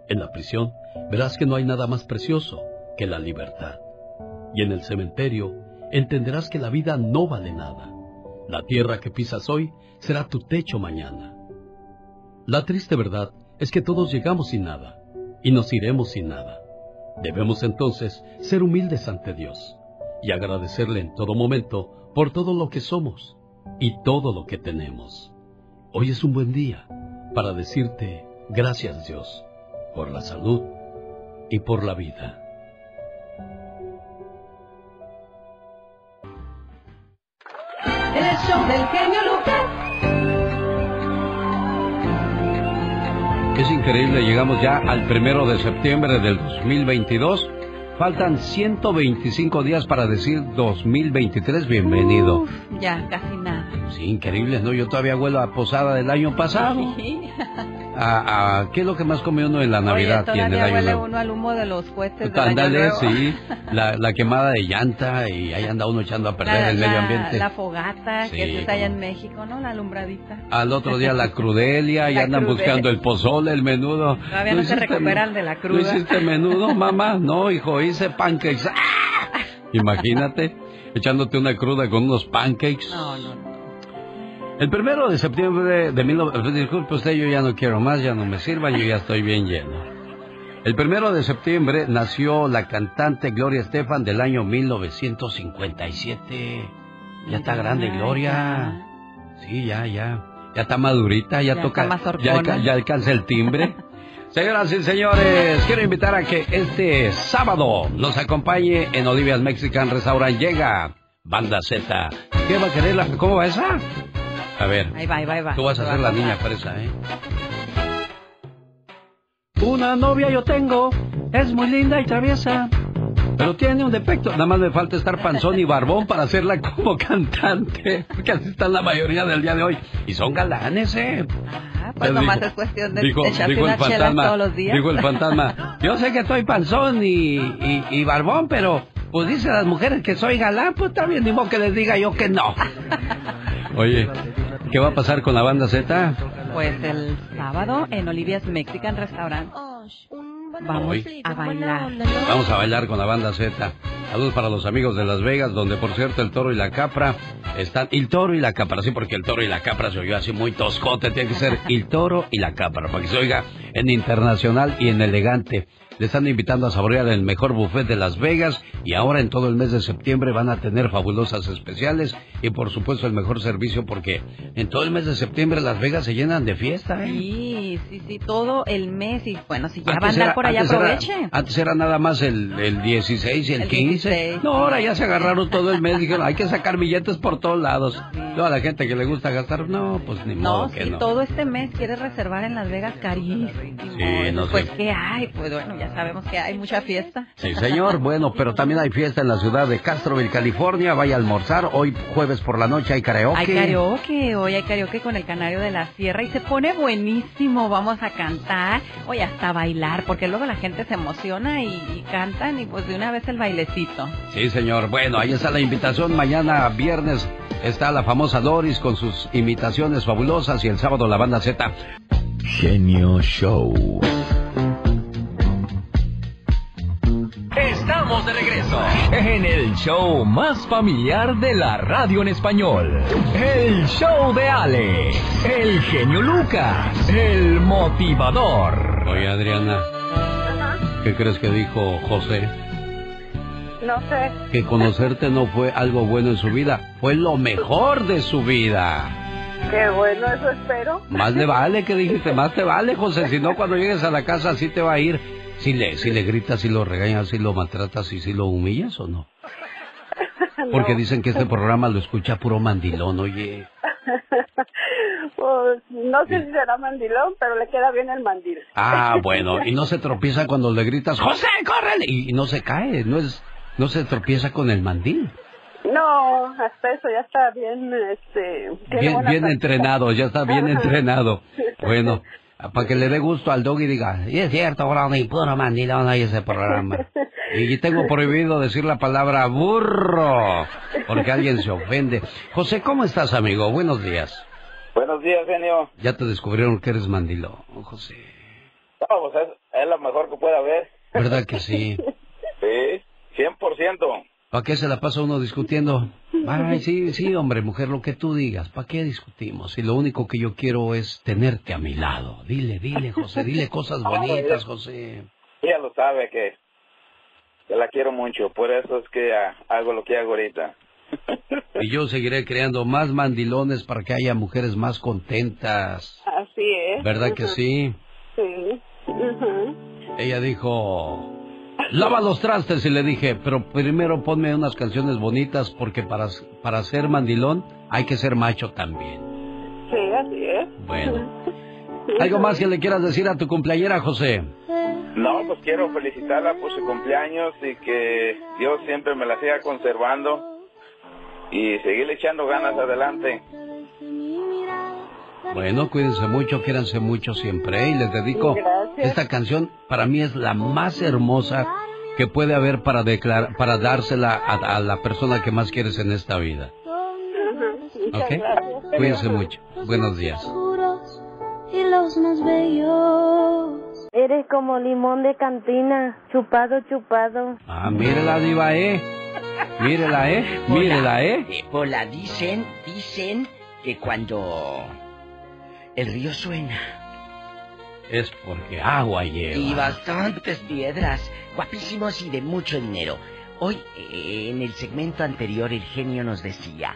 En la prisión verás que no hay nada más precioso que la libertad. Y en el cementerio entenderás que la vida no vale nada. La tierra que pisas hoy será tu techo mañana. La triste verdad es que todos llegamos sin nada y nos iremos sin nada. Debemos entonces ser humildes ante Dios y agradecerle en todo momento por todo lo que somos y todo lo que tenemos. Hoy es un buen día para decirte gracias Dios por la salud y por la vida. El show del genio Lucas. Es increíble, llegamos ya al primero de septiembre del 2022. Faltan 125 días para decir 2023, bienvenido. Uf, ya, casi nada. Sí, increíble, ¿no? Yo todavía vuelo a posada del año pasado. Sí. A, a- ¿Qué es lo que más come uno en la Navidad Oye, y en el año huele uno al humo de los cohetes del año Ándale, nuevo. sí, la, la quemada de llanta y ahí anda uno echando a perder La, el medio la- ambiente. la fogata Sí, que es allá en México, ¿no? La alumbradita. Al otro día la crudelia y andan crudelia. buscando el pozole, el menudo. Todavía no se hiciste recuperan de la ¿No cruda. hiciste menudo, mamá? No, hijo, hice pancakes. ¡Ah! Imagínate, echándote una cruda con unos pancakes. No, no, no. El primero de septiembre de mil... Disculpe usted, yo ya no quiero más, ya no me sirvan, yo ya estoy bien lleno. El primero de septiembre nació la cantante Gloria Estefan del año 1957. Ya está grande Gloria. Sí, ya, ya. Ya está madurita, ya, Ya toca... está más ya, ya alcanza el timbre. Señoras y señores, quiero invitar a que este sábado nos acompañe en Olivia's Mexican Restaurant. Llega Banda Z. ¿Qué va a querer? la- ¿Cómo va esa? A ver, Ahí va, ahí va, ahí va. tú vas a Se ser la niña pasar. fresa, ¿eh? Una novia yo tengo, es muy linda y traviesa. Pero tiene un defecto. Nada más me falta estar panzón y barbón para hacerla como cantante. Porque así están la mayoría del día de hoy. Y son galanes, ¿eh? Ah, pues Dijo- nomás es cuestión de dijo, echarse dijo el fantasma, todos los días. dijo el fantasma, yo sé que estoy panzón y, y, y barbón, pero pues dicen las mujeres que soy galán, pues está bien, ni modo que les diga yo que no. Oye, ¿qué va a pasar con la banda Z? Pues el sábado en Olivia's Mexican Restaurant vamos Hoy. a bailar. Vamos a bailar con la banda Z. Saludos para los amigos de Las Vegas, donde por cierto el toro y la capra están. El toro y la capra, sí, porque el toro y la capra se oyó así muy toscote. Tiene que ser el toro y la capra, para que se oiga en internacional y en elegante. Le están invitando a saborear el mejor buffet de Las Vegas y ahora en todo el mes de septiembre van a tener fabulosas especiales y por supuesto el mejor servicio porque en todo el mes de septiembre Las Vegas se llenan de fiesta. ¿eh? Sí, sí, sí, todo el mes y bueno, si ya va a Antes andar era- por allá, antes era- aproveche. antes era nada más el, el 16 y el, El 15. 16. No, ahora ya se agarraron todo el mes. Dijeron, hay que sacar billetes por todos lados. Toda la gente que le gusta gastar, no, pues ni modo No, que si no. todo este mes quieres reservar en Las Vegas carísimo. Sí, no pues sé. ¿qué hay? Pues bueno, ya sabemos que hay mucha fiesta. Sí, señor. Bueno, pero también hay fiesta en la ciudad de Castroville, California. Vaya a almorzar. Hoy jueves por la noche hay karaoke. Hay karaoke, hoy hay karaoke con el Canario de la Sierra y se pone buenísimo, vamos a cantar, hoy hasta bailar, porque luego la gente se emociona y, y cantan y pues de una vez el bailecito. Sí, señor. Bueno, ahí está la invitación. Mañana viernes está la famosa Doris con sus imitaciones fabulosas y el sábado la banda Z. Genio Show. Estamos de regreso en el show más familiar de la radio en español. El show de Ale, el genio Lucas, el motivador. Oye, Adriana, ¿qué crees que dijo José? No sé. Que conocerte no fue algo bueno en su vida, fue lo mejor de su vida. Qué bueno, eso espero. Más le vale que dijiste, más te vale, José, si no cuando llegues a la casa así te va a ir. Si le, si le gritas, si lo regañas, si lo maltratas y si lo humillas o no? Porque No. dicen que este programa lo escucha puro mandilón, oye. Pues no sé si será mandilón, pero le queda bien el mandil. Ah, bueno, y no se tropieza cuando le gritas, José, córrele, y, no se cae, no es, no se tropieza con el mandil. No, hasta eso ya está bien, este... Bien, entrenado, ya está bien entrenado. Bueno, para que le dé gusto al dog y diga, y es cierto, Brownie, puro mandilón hay ese programa. Y tengo prohibido decir la palabra burro, porque alguien se ofende. José, ¿cómo estás, amigo? Buenos días. Buenos días, genio. Ya te descubrieron que eres mandilón, José. No, pues es, es lo mejor que puede haber. ¿Verdad que sí? Sí, 100%. ¿Para qué se la pasa uno discutiendo? Ay, sí, sí, hombre, mujer, lo que tú digas. ¿Para qué discutimos? Si lo único que yo quiero es tenerte a mi lado. Dile, dile, José, dile cosas bonitas, José. Ella lo sabe que, que la quiero mucho, por eso es que ah, hago lo que hago ahorita. Y yo seguiré creando más mandilones para que haya mujeres más contentas. Así es. ¿Verdad que sí? Sí. Ella dijo, lava los trastes y le dije, pero primero ponme unas canciones bonitas porque para, para ser mandilón hay que ser macho también. Sí, así es. Bueno. ¿Algo más que le quieras decir a tu cumpleañera, José? No, pues quiero felicitarla por su cumpleaños y que Dios siempre me la siga conservando y seguirle echando ganas adelante. Bueno, cuídense mucho, quiéranse mucho siempre. ¿eh? Y les dedico Gracias. esta canción, para mí es la más hermosa que puede haber para declarar, para dársela a, a la persona que más quieres en esta vida. ¿Ok? Cuídense mucho. Buenos días. Y los más bellos. Eres como limón de cantina, chupado, chupado. Ah, mírela, diva, ¿eh? Mírela, ¿eh? Mírela, ¿eh? Eh, Pola, dicen, dicen que cuando el río suena Es porque agua lleva. y bastantes piedras, guapísimos y de mucho dinero. Hoy, eh, en el segmento anterior, el genio nos decía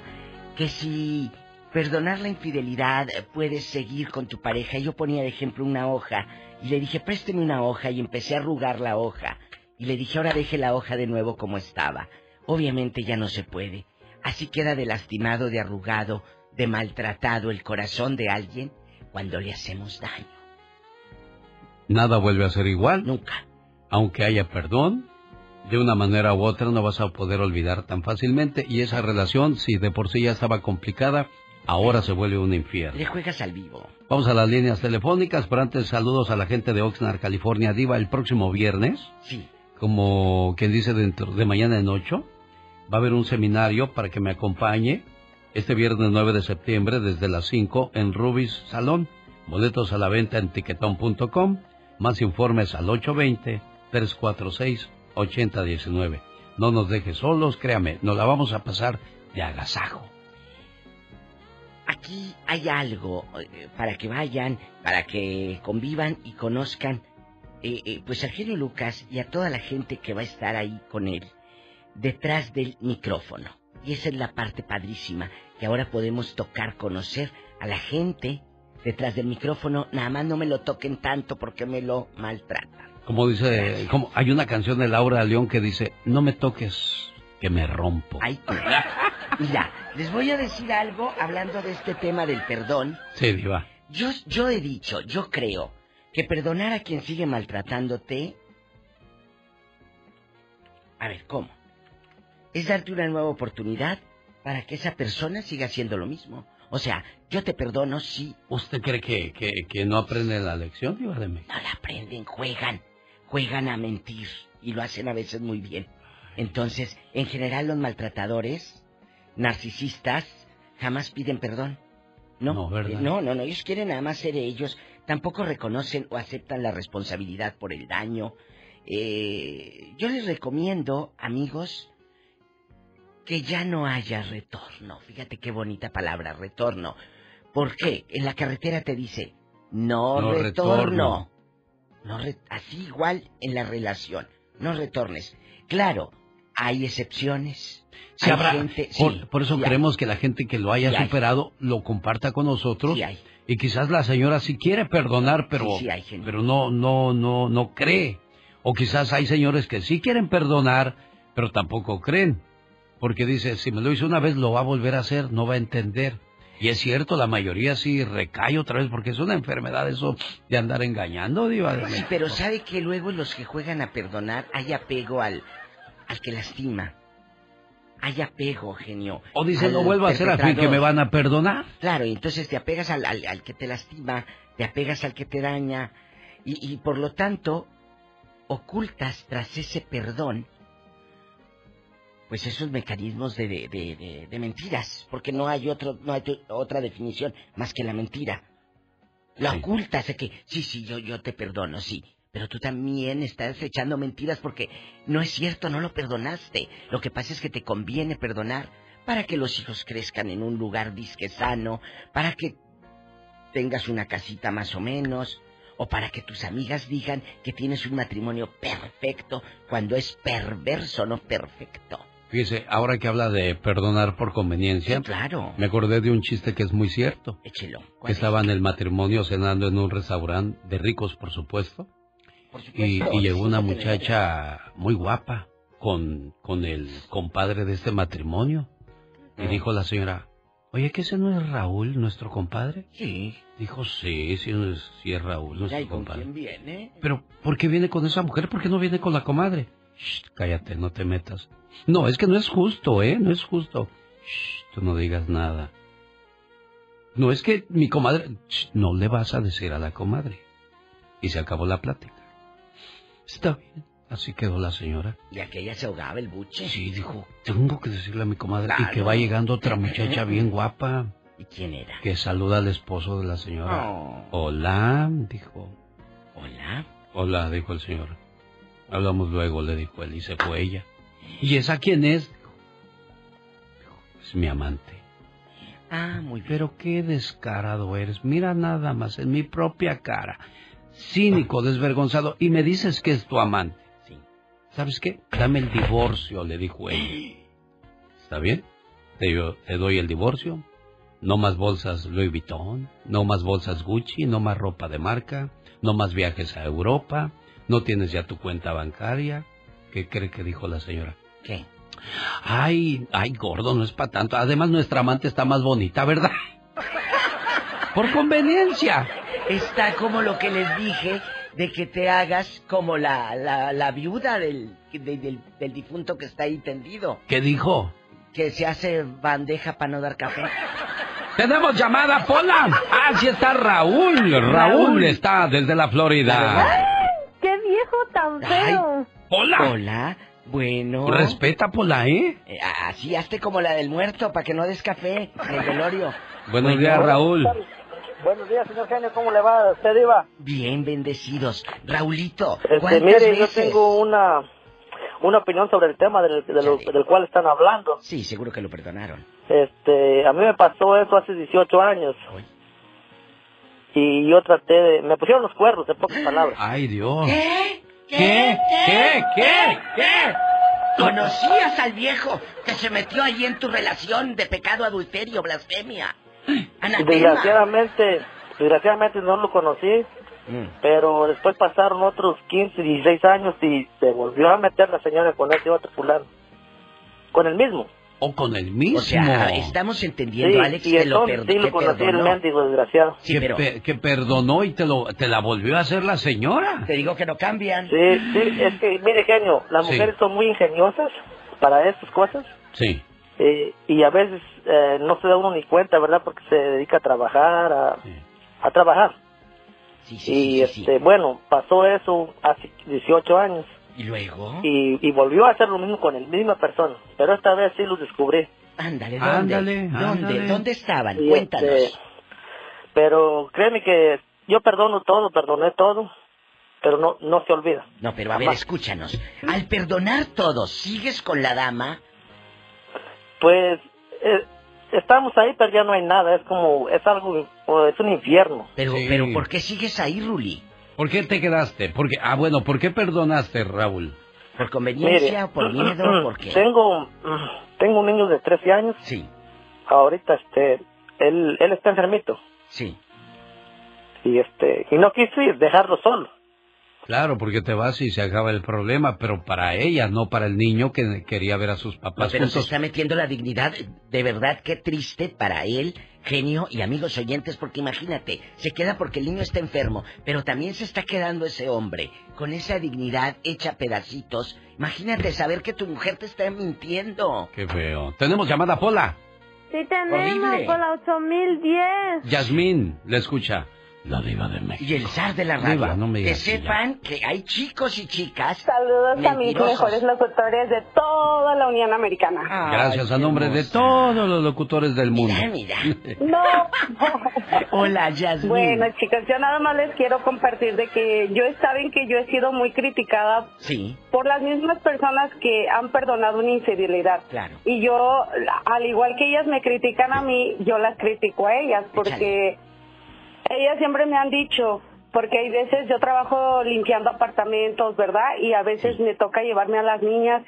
que si perdonar la infidelidad eh, puedes seguir con tu pareja. Yo ponía de ejemplo una hoja y le dije, présteme una hoja y empecé a arrugar la hoja. Y le dije, ahora deje la hoja de nuevo como estaba. Obviamente ya no se puede. Así queda de lastimado, de arrugado, de maltratado el corazón de alguien cuando le hacemos daño. Nada vuelve a ser igual. Nunca. Aunque haya perdón, de una manera u otra no vas a poder olvidar tan fácilmente. Y esa relación, si de por sí ya estaba complicada, ahora se vuelve un infierno. Le juegas al vivo. Vamos a las líneas telefónicas, pero antes saludos a la gente de Oxnard, California. Diva, el próximo viernes, Sí. como quien dice dentro de mañana en ocho, va a haber un seminario para que me acompañe este viernes 9 de septiembre desde las 5 en Rubis Salón. Boletos a la venta en tiquetón.com. Más informes al 820-346-8019. No nos dejes solos, créame, nos la vamos a pasar de agasajo. Aquí hay algo eh, para que vayan, para que convivan y conozcan eh, eh, pues al genio Lucas y a toda la gente que va a estar ahí con él detrás del micrófono. Y esa es la parte padrísima, que ahora podemos tocar, conocer a la gente detrás del micrófono. Nada más no me lo toquen tanto porque me lo maltratan. Como dice, como hay una canción de Laura León que dice, no me toques, que me rompo. Ay. Mira, les voy a decir algo hablando de este tema del perdón. Sí, diva. Yo, yo he dicho, yo creo que perdonar a quien sigue maltratándote... A ver, ¿cómo? Es darte una nueva oportunidad para que esa persona siga haciendo lo mismo. O sea, yo te perdono si... ¿Usted cree que, que, que no aprende la lección, diva de México? No la aprenden, juegan. Juegan a mentir. Y lo hacen a veces muy bien. Entonces, en general los maltratadores, narcisistas, jamás piden perdón. No, No, ¿verdad? eh, no, no, no, ellos quieren nada más ser ellos. Tampoco reconocen o aceptan la responsabilidad por el daño. Eh, yo les recomiendo, amigos, que ya no haya retorno. Fíjate qué bonita palabra, retorno. ¿Por qué? En la carretera te dice, no, No retorno. retorno. No re- así igual en la relación. No retornes. Claro, hay excepciones. Sí, hay habrá- gente, por, sí, por eso sí hay. queremos que la gente que lo haya superado lo comparta con nosotros. Y quizás la señora sí quiere perdonar, pero, pero no, no, no, no cree. O quizás hay señores que sí quieren perdonar, pero tampoco creen. Porque dice, si me lo hizo una vez, lo va a volver a hacer, no va a entender. Y es cierto, la mayoría sí recae otra vez, porque es una enfermedad eso de andar engañando, Diva de Sí, pero sabe que luego los que juegan a perdonar hay apego al, al que lastima. Hay apego, genio. O dice, no vuelvo a hacer a fin que me van a perdonar. Claro, y entonces te apegas al, al, al que te lastima, te apegas al que te daña, y, y por lo tanto ocultas tras ese perdón, pues esos mecanismos de, de, de, de- mentiras, porque no hay otro, no hay otra definición más que la mentira. La ocultas de que, sí, sí, yo, yo te perdono, sí. Pero tú también estás echando mentiras porque no es cierto, no lo perdonaste. Lo que pasa es que te conviene perdonar para que los hijos crezcan en un lugar disque sano, para que tengas una casita más o menos, o para que tus amigas digan que tienes un matrimonio perfecto cuando es perverso, no perfecto. Fíjese, ahora que habla de perdonar por conveniencia, claro. me acordé de un chiste que es muy cierto. Échelo. Que estaba en el matrimonio cenando en un restaurante de ricos, por supuesto. Y, y llegó una muchacha muy guapa con, con el compadre de este matrimonio. Y dijo la señora, oye, ¿que ese no es Raúl, nuestro compadre? Sí. Dijo, sí, sí, es- sí es Raúl, nuestro ¿Y con compadre. quién viene? Pero, ¿por qué viene con esa mujer? ¿Por qué no viene con la comadre? Shh, cállate, no te metas. No, es que no es justo, ¿eh? No es justo. Shh, tú no digas nada. No es que mi comadre... Shh, no le vas a decir a la comadre. Y se acabó la plática. Está bien. Así quedó la señora. Y aquella se ahogaba el buche. Sí, dijo, tengo que decirle a mi comadre. Y que va llegando otra muchacha bien guapa. ¿Y quién era? Que saluda al esposo de la señora. Oh. Hola, dijo. Hola. Hola, dijo el señor. Hablamos luego, le dijo él, y se fue ella. ¿Y esa quién es? Dijo, Es mi amante. Ah, muy bien. Pero qué descarado eres. Mira nada más en mi propia cara. Cínico, desvergonzado. Y me dices que es tu amante. Sí. ¿Sabes qué? Dame el divorcio, le dijo ella. ¿Está bien? Te, yo- te doy el divorcio. No más bolsas Louis Vuitton, no más bolsas Gucci, no más ropa de marca, no más viajes a Europa, no tienes ya tu cuenta bancaria. ¿Qué cree que dijo la señora? ¿Qué? Ay, ay, gordo, no es para tanto. Además, nuestra amante está más bonita, ¿verdad? Por conveniencia. Está como lo que les dije de que te hagas como la, la, la viuda del, de- del, del difunto que está ahí tendido. ¿Qué dijo? Que se hace bandeja para no dar café. Tenemos llamada, Pola. Ah, sí está Raúl. Raúl, Raúl. está desde la Florida. ¡Qué viejo tan feo! Hola. Hola. Bueno. Respeta, Pola, ¿eh? Eh, así hazte como la del muerto para que no des café en el velorio. Buenos Bueno. días, Raúl. Buenos días, señor genio, ¿cómo le va? ¿Usted iba? Bien bendecidos. Raulito, Este, ¿cuántas mire, yo veces? tengo una, una opinión sobre el tema del, de lo- del cual están hablando. Sí, seguro que lo perdonaron. Este, a mí me pasó eso hace 18 años. Y yo traté de... Me pusieron los cuernos, en pocas palabras. Ay, Dios. ¿Qué? ¿Qué? ¿Qué? ¿Qué? ¿Qué? ¿Conocías al viejo que se metió allí en tu relación de pecado, adulterio, blasfemia? Anatema. Desgraciadamente, desgraciadamente no lo conocí, Mm. pero después pasaron otros 15, 16 años y se volvió a meter la señora con ese otro fulano. Con el mismo. O con el mismo. O sea, estamos entendiendo, Sí, Alex, y que lo, entonces per- sí lo que conocí, el perdonó. mendigo desgraciado. Sí, que, pero pe- que perdonó y te, lo, te la volvió a hacer la señora. te digo que no cambian. Sí, sí, es que, mire, genio, las Sí. mujeres son muy ingeniosas para estas cosas Sí. eh, y a veces eh, no se da uno ni cuenta, ¿verdad? Porque se dedica a trabajar, a, a trabajar. Sí, sí, y sí, sí, sí. este, bueno, pasó eso hace 18 años ¿Y luego? y, y volvió a hacer lo mismo con el misma persona, pero esta vez sí lo descubrí. Ándale, ¿dónde? Ándale, ¿Dónde? ándale. ¿Dónde estaban? Y, Cuéntanos. este, pero créeme que yo perdono todo, perdoné todo, pero no no se olvida. No, pero a ver, escúchanos. Al perdonar todo, ¿sigues con la dama? Pues eh, estamos ahí, pero ya no hay nada, es como, es algo, o es un infierno. Pero, Sí. pero ¿por qué sigues ahí, Ruli? ¿Por qué te quedaste? Porque, ah, bueno, ¿por qué perdonaste, Raúl? ¿Por conveniencia, Mire, por miedo, por qué? Tengo, mm, tengo un niño de 13 años, Sí, ahorita este, él, él está enfermito, sí. y este, y no quise dejarlo solo. Claro, porque te vas y se acaba el problema, pero para ella, no para el niño que quería ver a sus No, papás pero se juntos. está metiendo la dignidad. De verdad, qué triste para él, genio y amigos oyentes, porque imagínate, se queda porque el niño está enfermo, pero también se está quedando ese hombre con esa dignidad hecha a pedacitos. Imagínate saber que tu mujer te está mintiendo. Qué feo. Tenemos llamada Pola. Sí tenemos Horrible. por la 8010. Yasmín, le escucha. La diva de México. Y el zar de la radio. Diva, no me que sepan que hay chicos y chicas. Saludos a mis mentirosos. mejores locutores de toda la Unión Americana. Gracias a nombre de todos los locutores del mundo. No. Hola, Yasmín. Bueno, chicos, yo nada más les quiero compartir de que yo saben que yo he sido muy criticada Sí, por las mismas personas que han perdonado una infidelidad. claro. Y yo, al igual que ellas me critican a mí, yo las critico a ellas porque ellas siempre me han dicho, porque hay veces yo trabajo limpiando apartamentos, ¿verdad? Y a veces me toca llevarme a las niñas.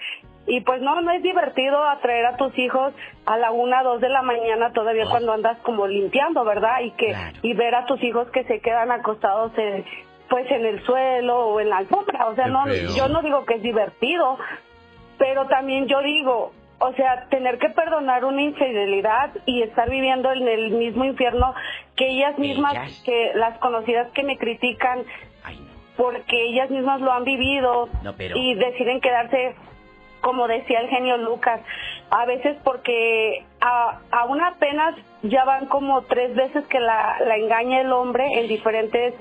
Y pues no, no es divertido atraer a tus hijos a la una, dos de la mañana todavía cuando andas como limpiando, ¿verdad? Y que y ver a tus hijos que se quedan acostados en, pues en el suelo o en la alfombra. O sea, Qué no, feo. yo no digo que es divertido, pero también yo digo, o sea, tener que perdonar una infidelidad y estar viviendo en el mismo infierno que ellas mismas, que las conocidas que me critican, porque ellas mismas lo han vivido No, pero- y deciden quedarse, como decía el genio Lucas, a veces porque a, aún apenas ya van como tres veces que la, la engaña el hombre en diferentes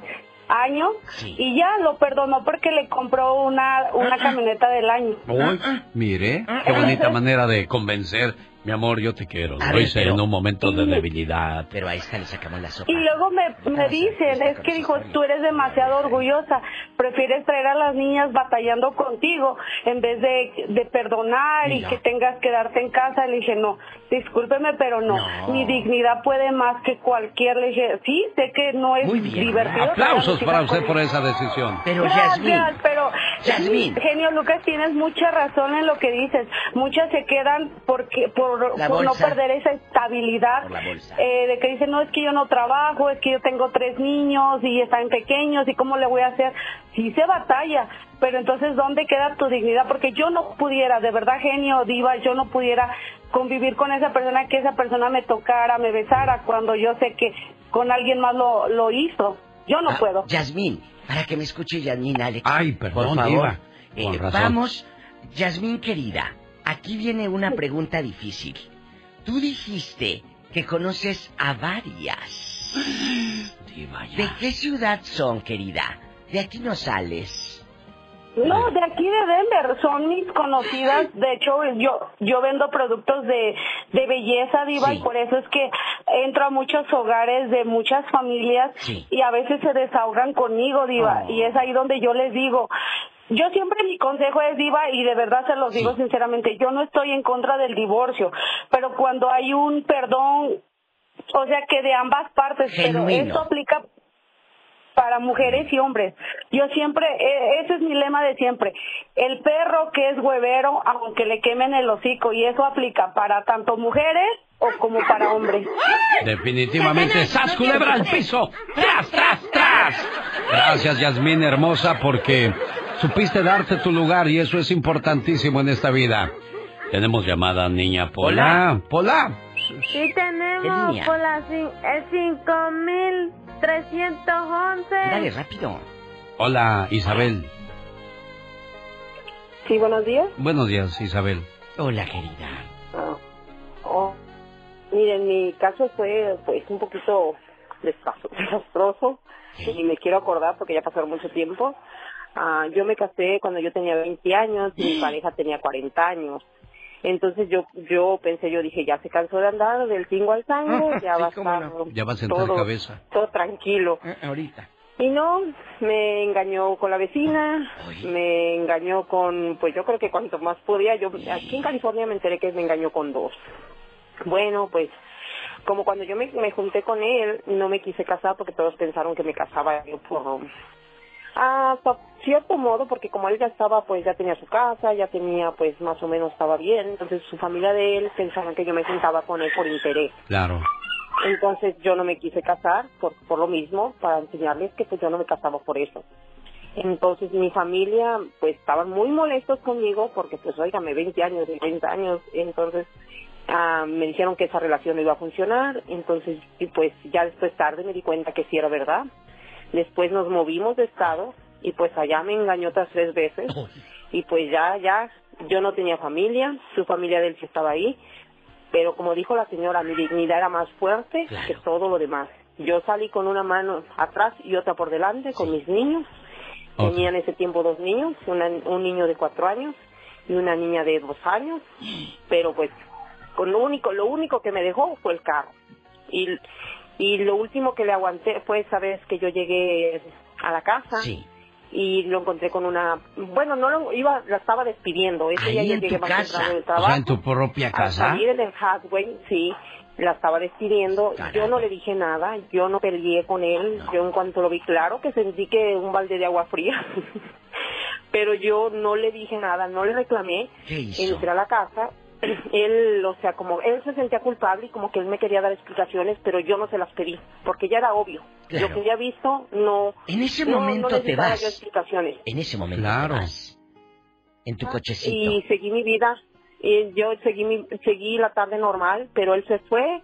años y ya lo perdonó porque le compró una, una camioneta del año. Uy, mire, qué bonita manera de convencer. Mi amor, yo te quiero. A Lo ver, hice pero- en un momento de debilidad. Pero ahí está, le sacamos la sopa. Y luego me, me dicen, es que dijo, tú eres demasiado orgullosa, prefieres traer a las niñas batallando contigo en vez de, de perdonar y que tengas que quedarte en casa. Le dije, no, discúlpeme, pero no, mi dignidad puede más que cualquier. Le dije, sí, sé que no es divertido. Aplausos traer a para usted por esa decisión. Pero Gracias, Yasmín, pero genio Lucas, tienes mucha razón en lo que dices. Muchas se quedan porque por, por no perder esa estabilidad eh, de que dicen no es que yo no trabajo, es que yo tengo tres niños y están pequeños y cómo le voy a hacer. Sí se batalla, pero entonces dónde queda tu dignidad porque yo no pudiera, de verdad genio diva, yo no pudiera convivir con esa persona que esa persona me tocara, me besara cuando yo sé que con alguien más lo, lo hizo. Yo no Ah, puedo. Yasmín, para que me escuche Yasmín, Alex. Ay, perdón, por favor. diva. Eh, Con razón. vamos, Yasmín querida, aquí viene una pregunta difícil. Tú dijiste que conoces a varias. ¿De qué ciudad son, querida? De aquí no sales. No, de aquí de Denver, son mis conocidas. De hecho, yo yo vendo productos de, de belleza, diva, y por eso es que entro a muchos hogares de muchas familias y a veces se desahogan conmigo, diva. Y es ahí donde yo les digo, yo siempre mi consejo es diva y de verdad se los digo sinceramente, yo no estoy en contra del divorcio, pero cuando hay un perdón, o sea que de ambas partes, pero esto aplica para mujeres y hombres. Yo siempre, eh, ese es mi lema de siempre. El perro que es huevero, aunque le quemen el hocico, y eso aplica para tanto mujeres o como para hombres. Definitivamente, ¡sas culebra al piso! ¡Tras, tras, tras! Gracias, Yasmín hermosa, porque supiste darte tu lugar y eso es importantísimo en esta vida. Tenemos llamada, niña Pola. Pola. Sí tenemos línea? por la cin- el 5311. Dale, rápido. Hola, Isabel. Sí, buenos días. Buenos días, Isabel. Hola, querida. Oh, miren, mi caso fue pues un poquito desastroso, desastroso y me quiero acordar porque ya pasaron mucho tiempo. Ah, yo me casé cuando yo tenía 20 años y mi pareja tenía 40 años. Entonces yo yo pensé, yo dije, ya se cansó de andar del tingo al tango, ya va a estar Ya va a sentar todo, cabeza. todo tranquilo. ahorita. Y no, me engañó con la vecina, me engañó con, pues yo creo que cuanto más podía, yo aquí en California me enteré que me engañó con dos. Bueno, pues como cuando yo me, me junté con él, no me quise casar porque todos pensaron que me casaba yo por hasta cierto modo porque como él ya estaba pues ya tenía su casa ya tenía pues más o menos estaba bien entonces su familia de él pensaban que yo me juntaba con él por interés Claro. entonces yo no me quise casar por, por lo mismo, para enseñarles que pues yo no me casaba por eso. Entonces mi familia pues estaban muy molestos conmigo porque pues oígame 20 años, 30 años, entonces ah, me dijeron que esa relación no iba a funcionar, entonces y pues ya después tarde me di cuenta que sí era verdad. Después nos movimos de estado y pues allá me engañó otras tres veces. Y pues ya, ya, yo no tenía familia, su familia de él sí estaba ahí, pero como dijo la señora, mi dignidad era más fuerte que todo lo demás. Yo salí con una mano atrás y otra por delante con mis niños. Tenía en ese tiempo dos niños, una- un niño de cuatro años y una niña de dos años, pero pues con lo único, lo único que me dejó fue el carro. Y, y lo último que le aguanté fue esa vez que yo llegué a la casa y lo encontré con una, bueno, no lo iba, la estaba despidiendo. Ese día en llegué tu casa. del O trabajo. sea, en tu propia Al casa. salir en el sí, la estaba despidiendo. Yo no le dije nada, yo no peleé con él. Yo en cuanto lo vi, claro que sentí que un balde de agua fría. Pero yo no le dije nada, no le reclamé. Entré a la casa. Él, o sea, como él se sentía culpable y como que él me quería dar explicaciones, pero yo no se las pedí, porque ya era obvio. Claro. Lo que ya visto, no. En ese no- momento no te vas. yo explicaciones. En ese momento Claro. te vas. En tu cochecito. y seguí mi vida. Y yo seguí, mi- seguí la tarde normal, pero él se fue.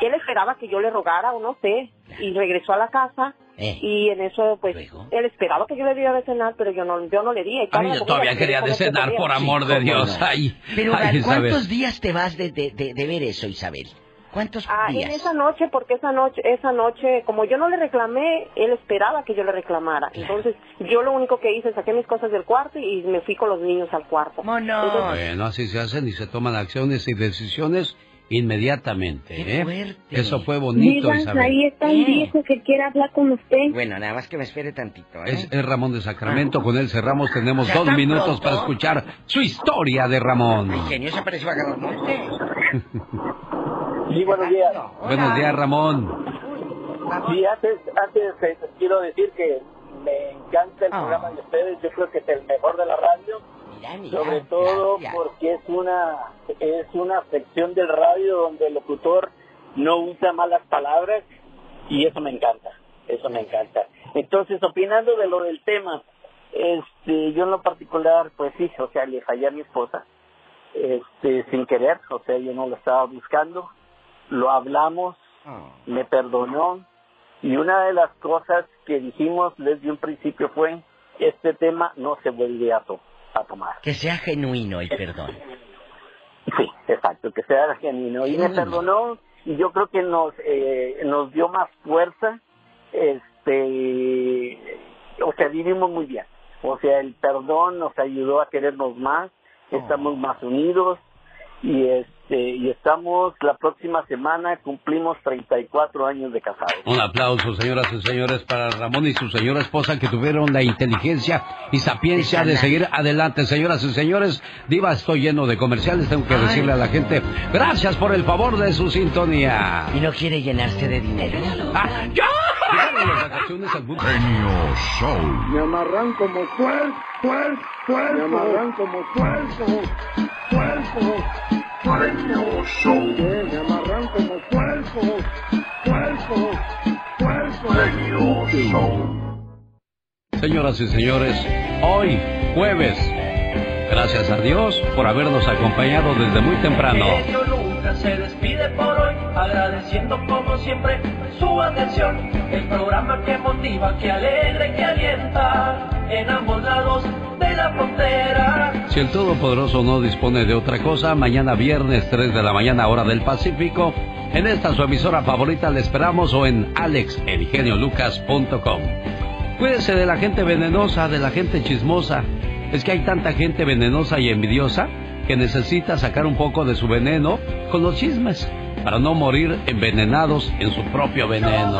Él esperaba que yo le rogara o no sé, y regresó a la casa. Eh. Y en eso, pues, él esperaba que yo le diera de cenar, pero yo no, yo no le di. Ay, yo todavía quería de cenar, por amor de ¿cómo Dios. no? Ay, Pero ay, ¿a ¿cuántos días te vas de, de, de, de ver eso, Isabel? ¿Cuántos Ah, en días? esa noche, porque esa noche, esa noche, como yo no le reclamé, él esperaba que yo le reclamara. Entonces, yo lo único que hice, saqué mis cosas del cuarto y me fui con los niños al cuarto. Entonces, Bueno, así se hacen y se toman acciones y decisiones inmediatamente. ¿eh? Eso fue bonito, Diga, Isabel. ahí está un viejo que quiere hablar con usted. Bueno, nada más que me espere tantito, ¿eh? Es, es Ramón de Sacramento, con él cerramos, tenemos ¿Ya dos minutos pronto? para escuchar su historia de Ramón. El genio se pareció a Carlos Monte. Sí, buenos días. Buenos días, Ramón. Sí, antes, antes eh, quiero decir que me encanta Ah. el programa de ustedes. Yo creo que es el mejor de la radio. Sobre todo gracias. porque es una es una sección del radio donde el locutor no usa malas palabras y eso me encanta. Eso me encanta. Entonces, opinando de lo del tema, este, yo en lo particular, pues sí, o sea, le fallé a mi esposa, este, sin querer, o sea, yo no lo estaba buscando, lo hablamos, me perdonó, y una de las cosas que dijimos desde un principio fue, este tema no se vuelve a, to- a tomar. Que sea genuino el perdón. Sí, exacto, que sea genuino. Y me perdonó y yo creo que nos eh, nos dio más fuerza. Este, o sea, vivimos muy bien. O sea, el perdón nos ayudó a querernos más, estamos más unidos y este y estamos la próxima semana cumplimos 34 años de casados. Un aplauso, señoras y señores, para Ramón y su señora esposa que tuvieron la inteligencia y sapiencia de seguir adelante. Señoras y señores, Diva, estoy lleno de comerciales. Tengo que decirle a la gente, gracias por el favor de su sintonía. ¿Y no quiere llenarse de dinero? ¡Ah, mundo. Genio Show. Me amarran como puerco, puerco, puerco. Me amarran como puerco, puerco. Sí, Me amarran como puerco, puerco, puerco. Señoras y señores, hoy, jueves, gracias a Dios por habernos acompañado desde muy temprano. Se despide por hoy, agradeciendo como siempre su atención. El programa que motiva, que alegra que alienta en ambos lados de la frontera. Si el Todopoderoso no dispone de otra cosa, mañana viernes 3 de la mañana hora del Pacífico, en esta su emisora favorita le esperamos o en alexelgeniolucas.com. Cuídese de la gente venenosa, de la gente chismosa. Es que hay tanta gente venenosa y envidiosa que necesita sacar un poco de su veneno con los chismes para no morir envenenados en su propio veneno.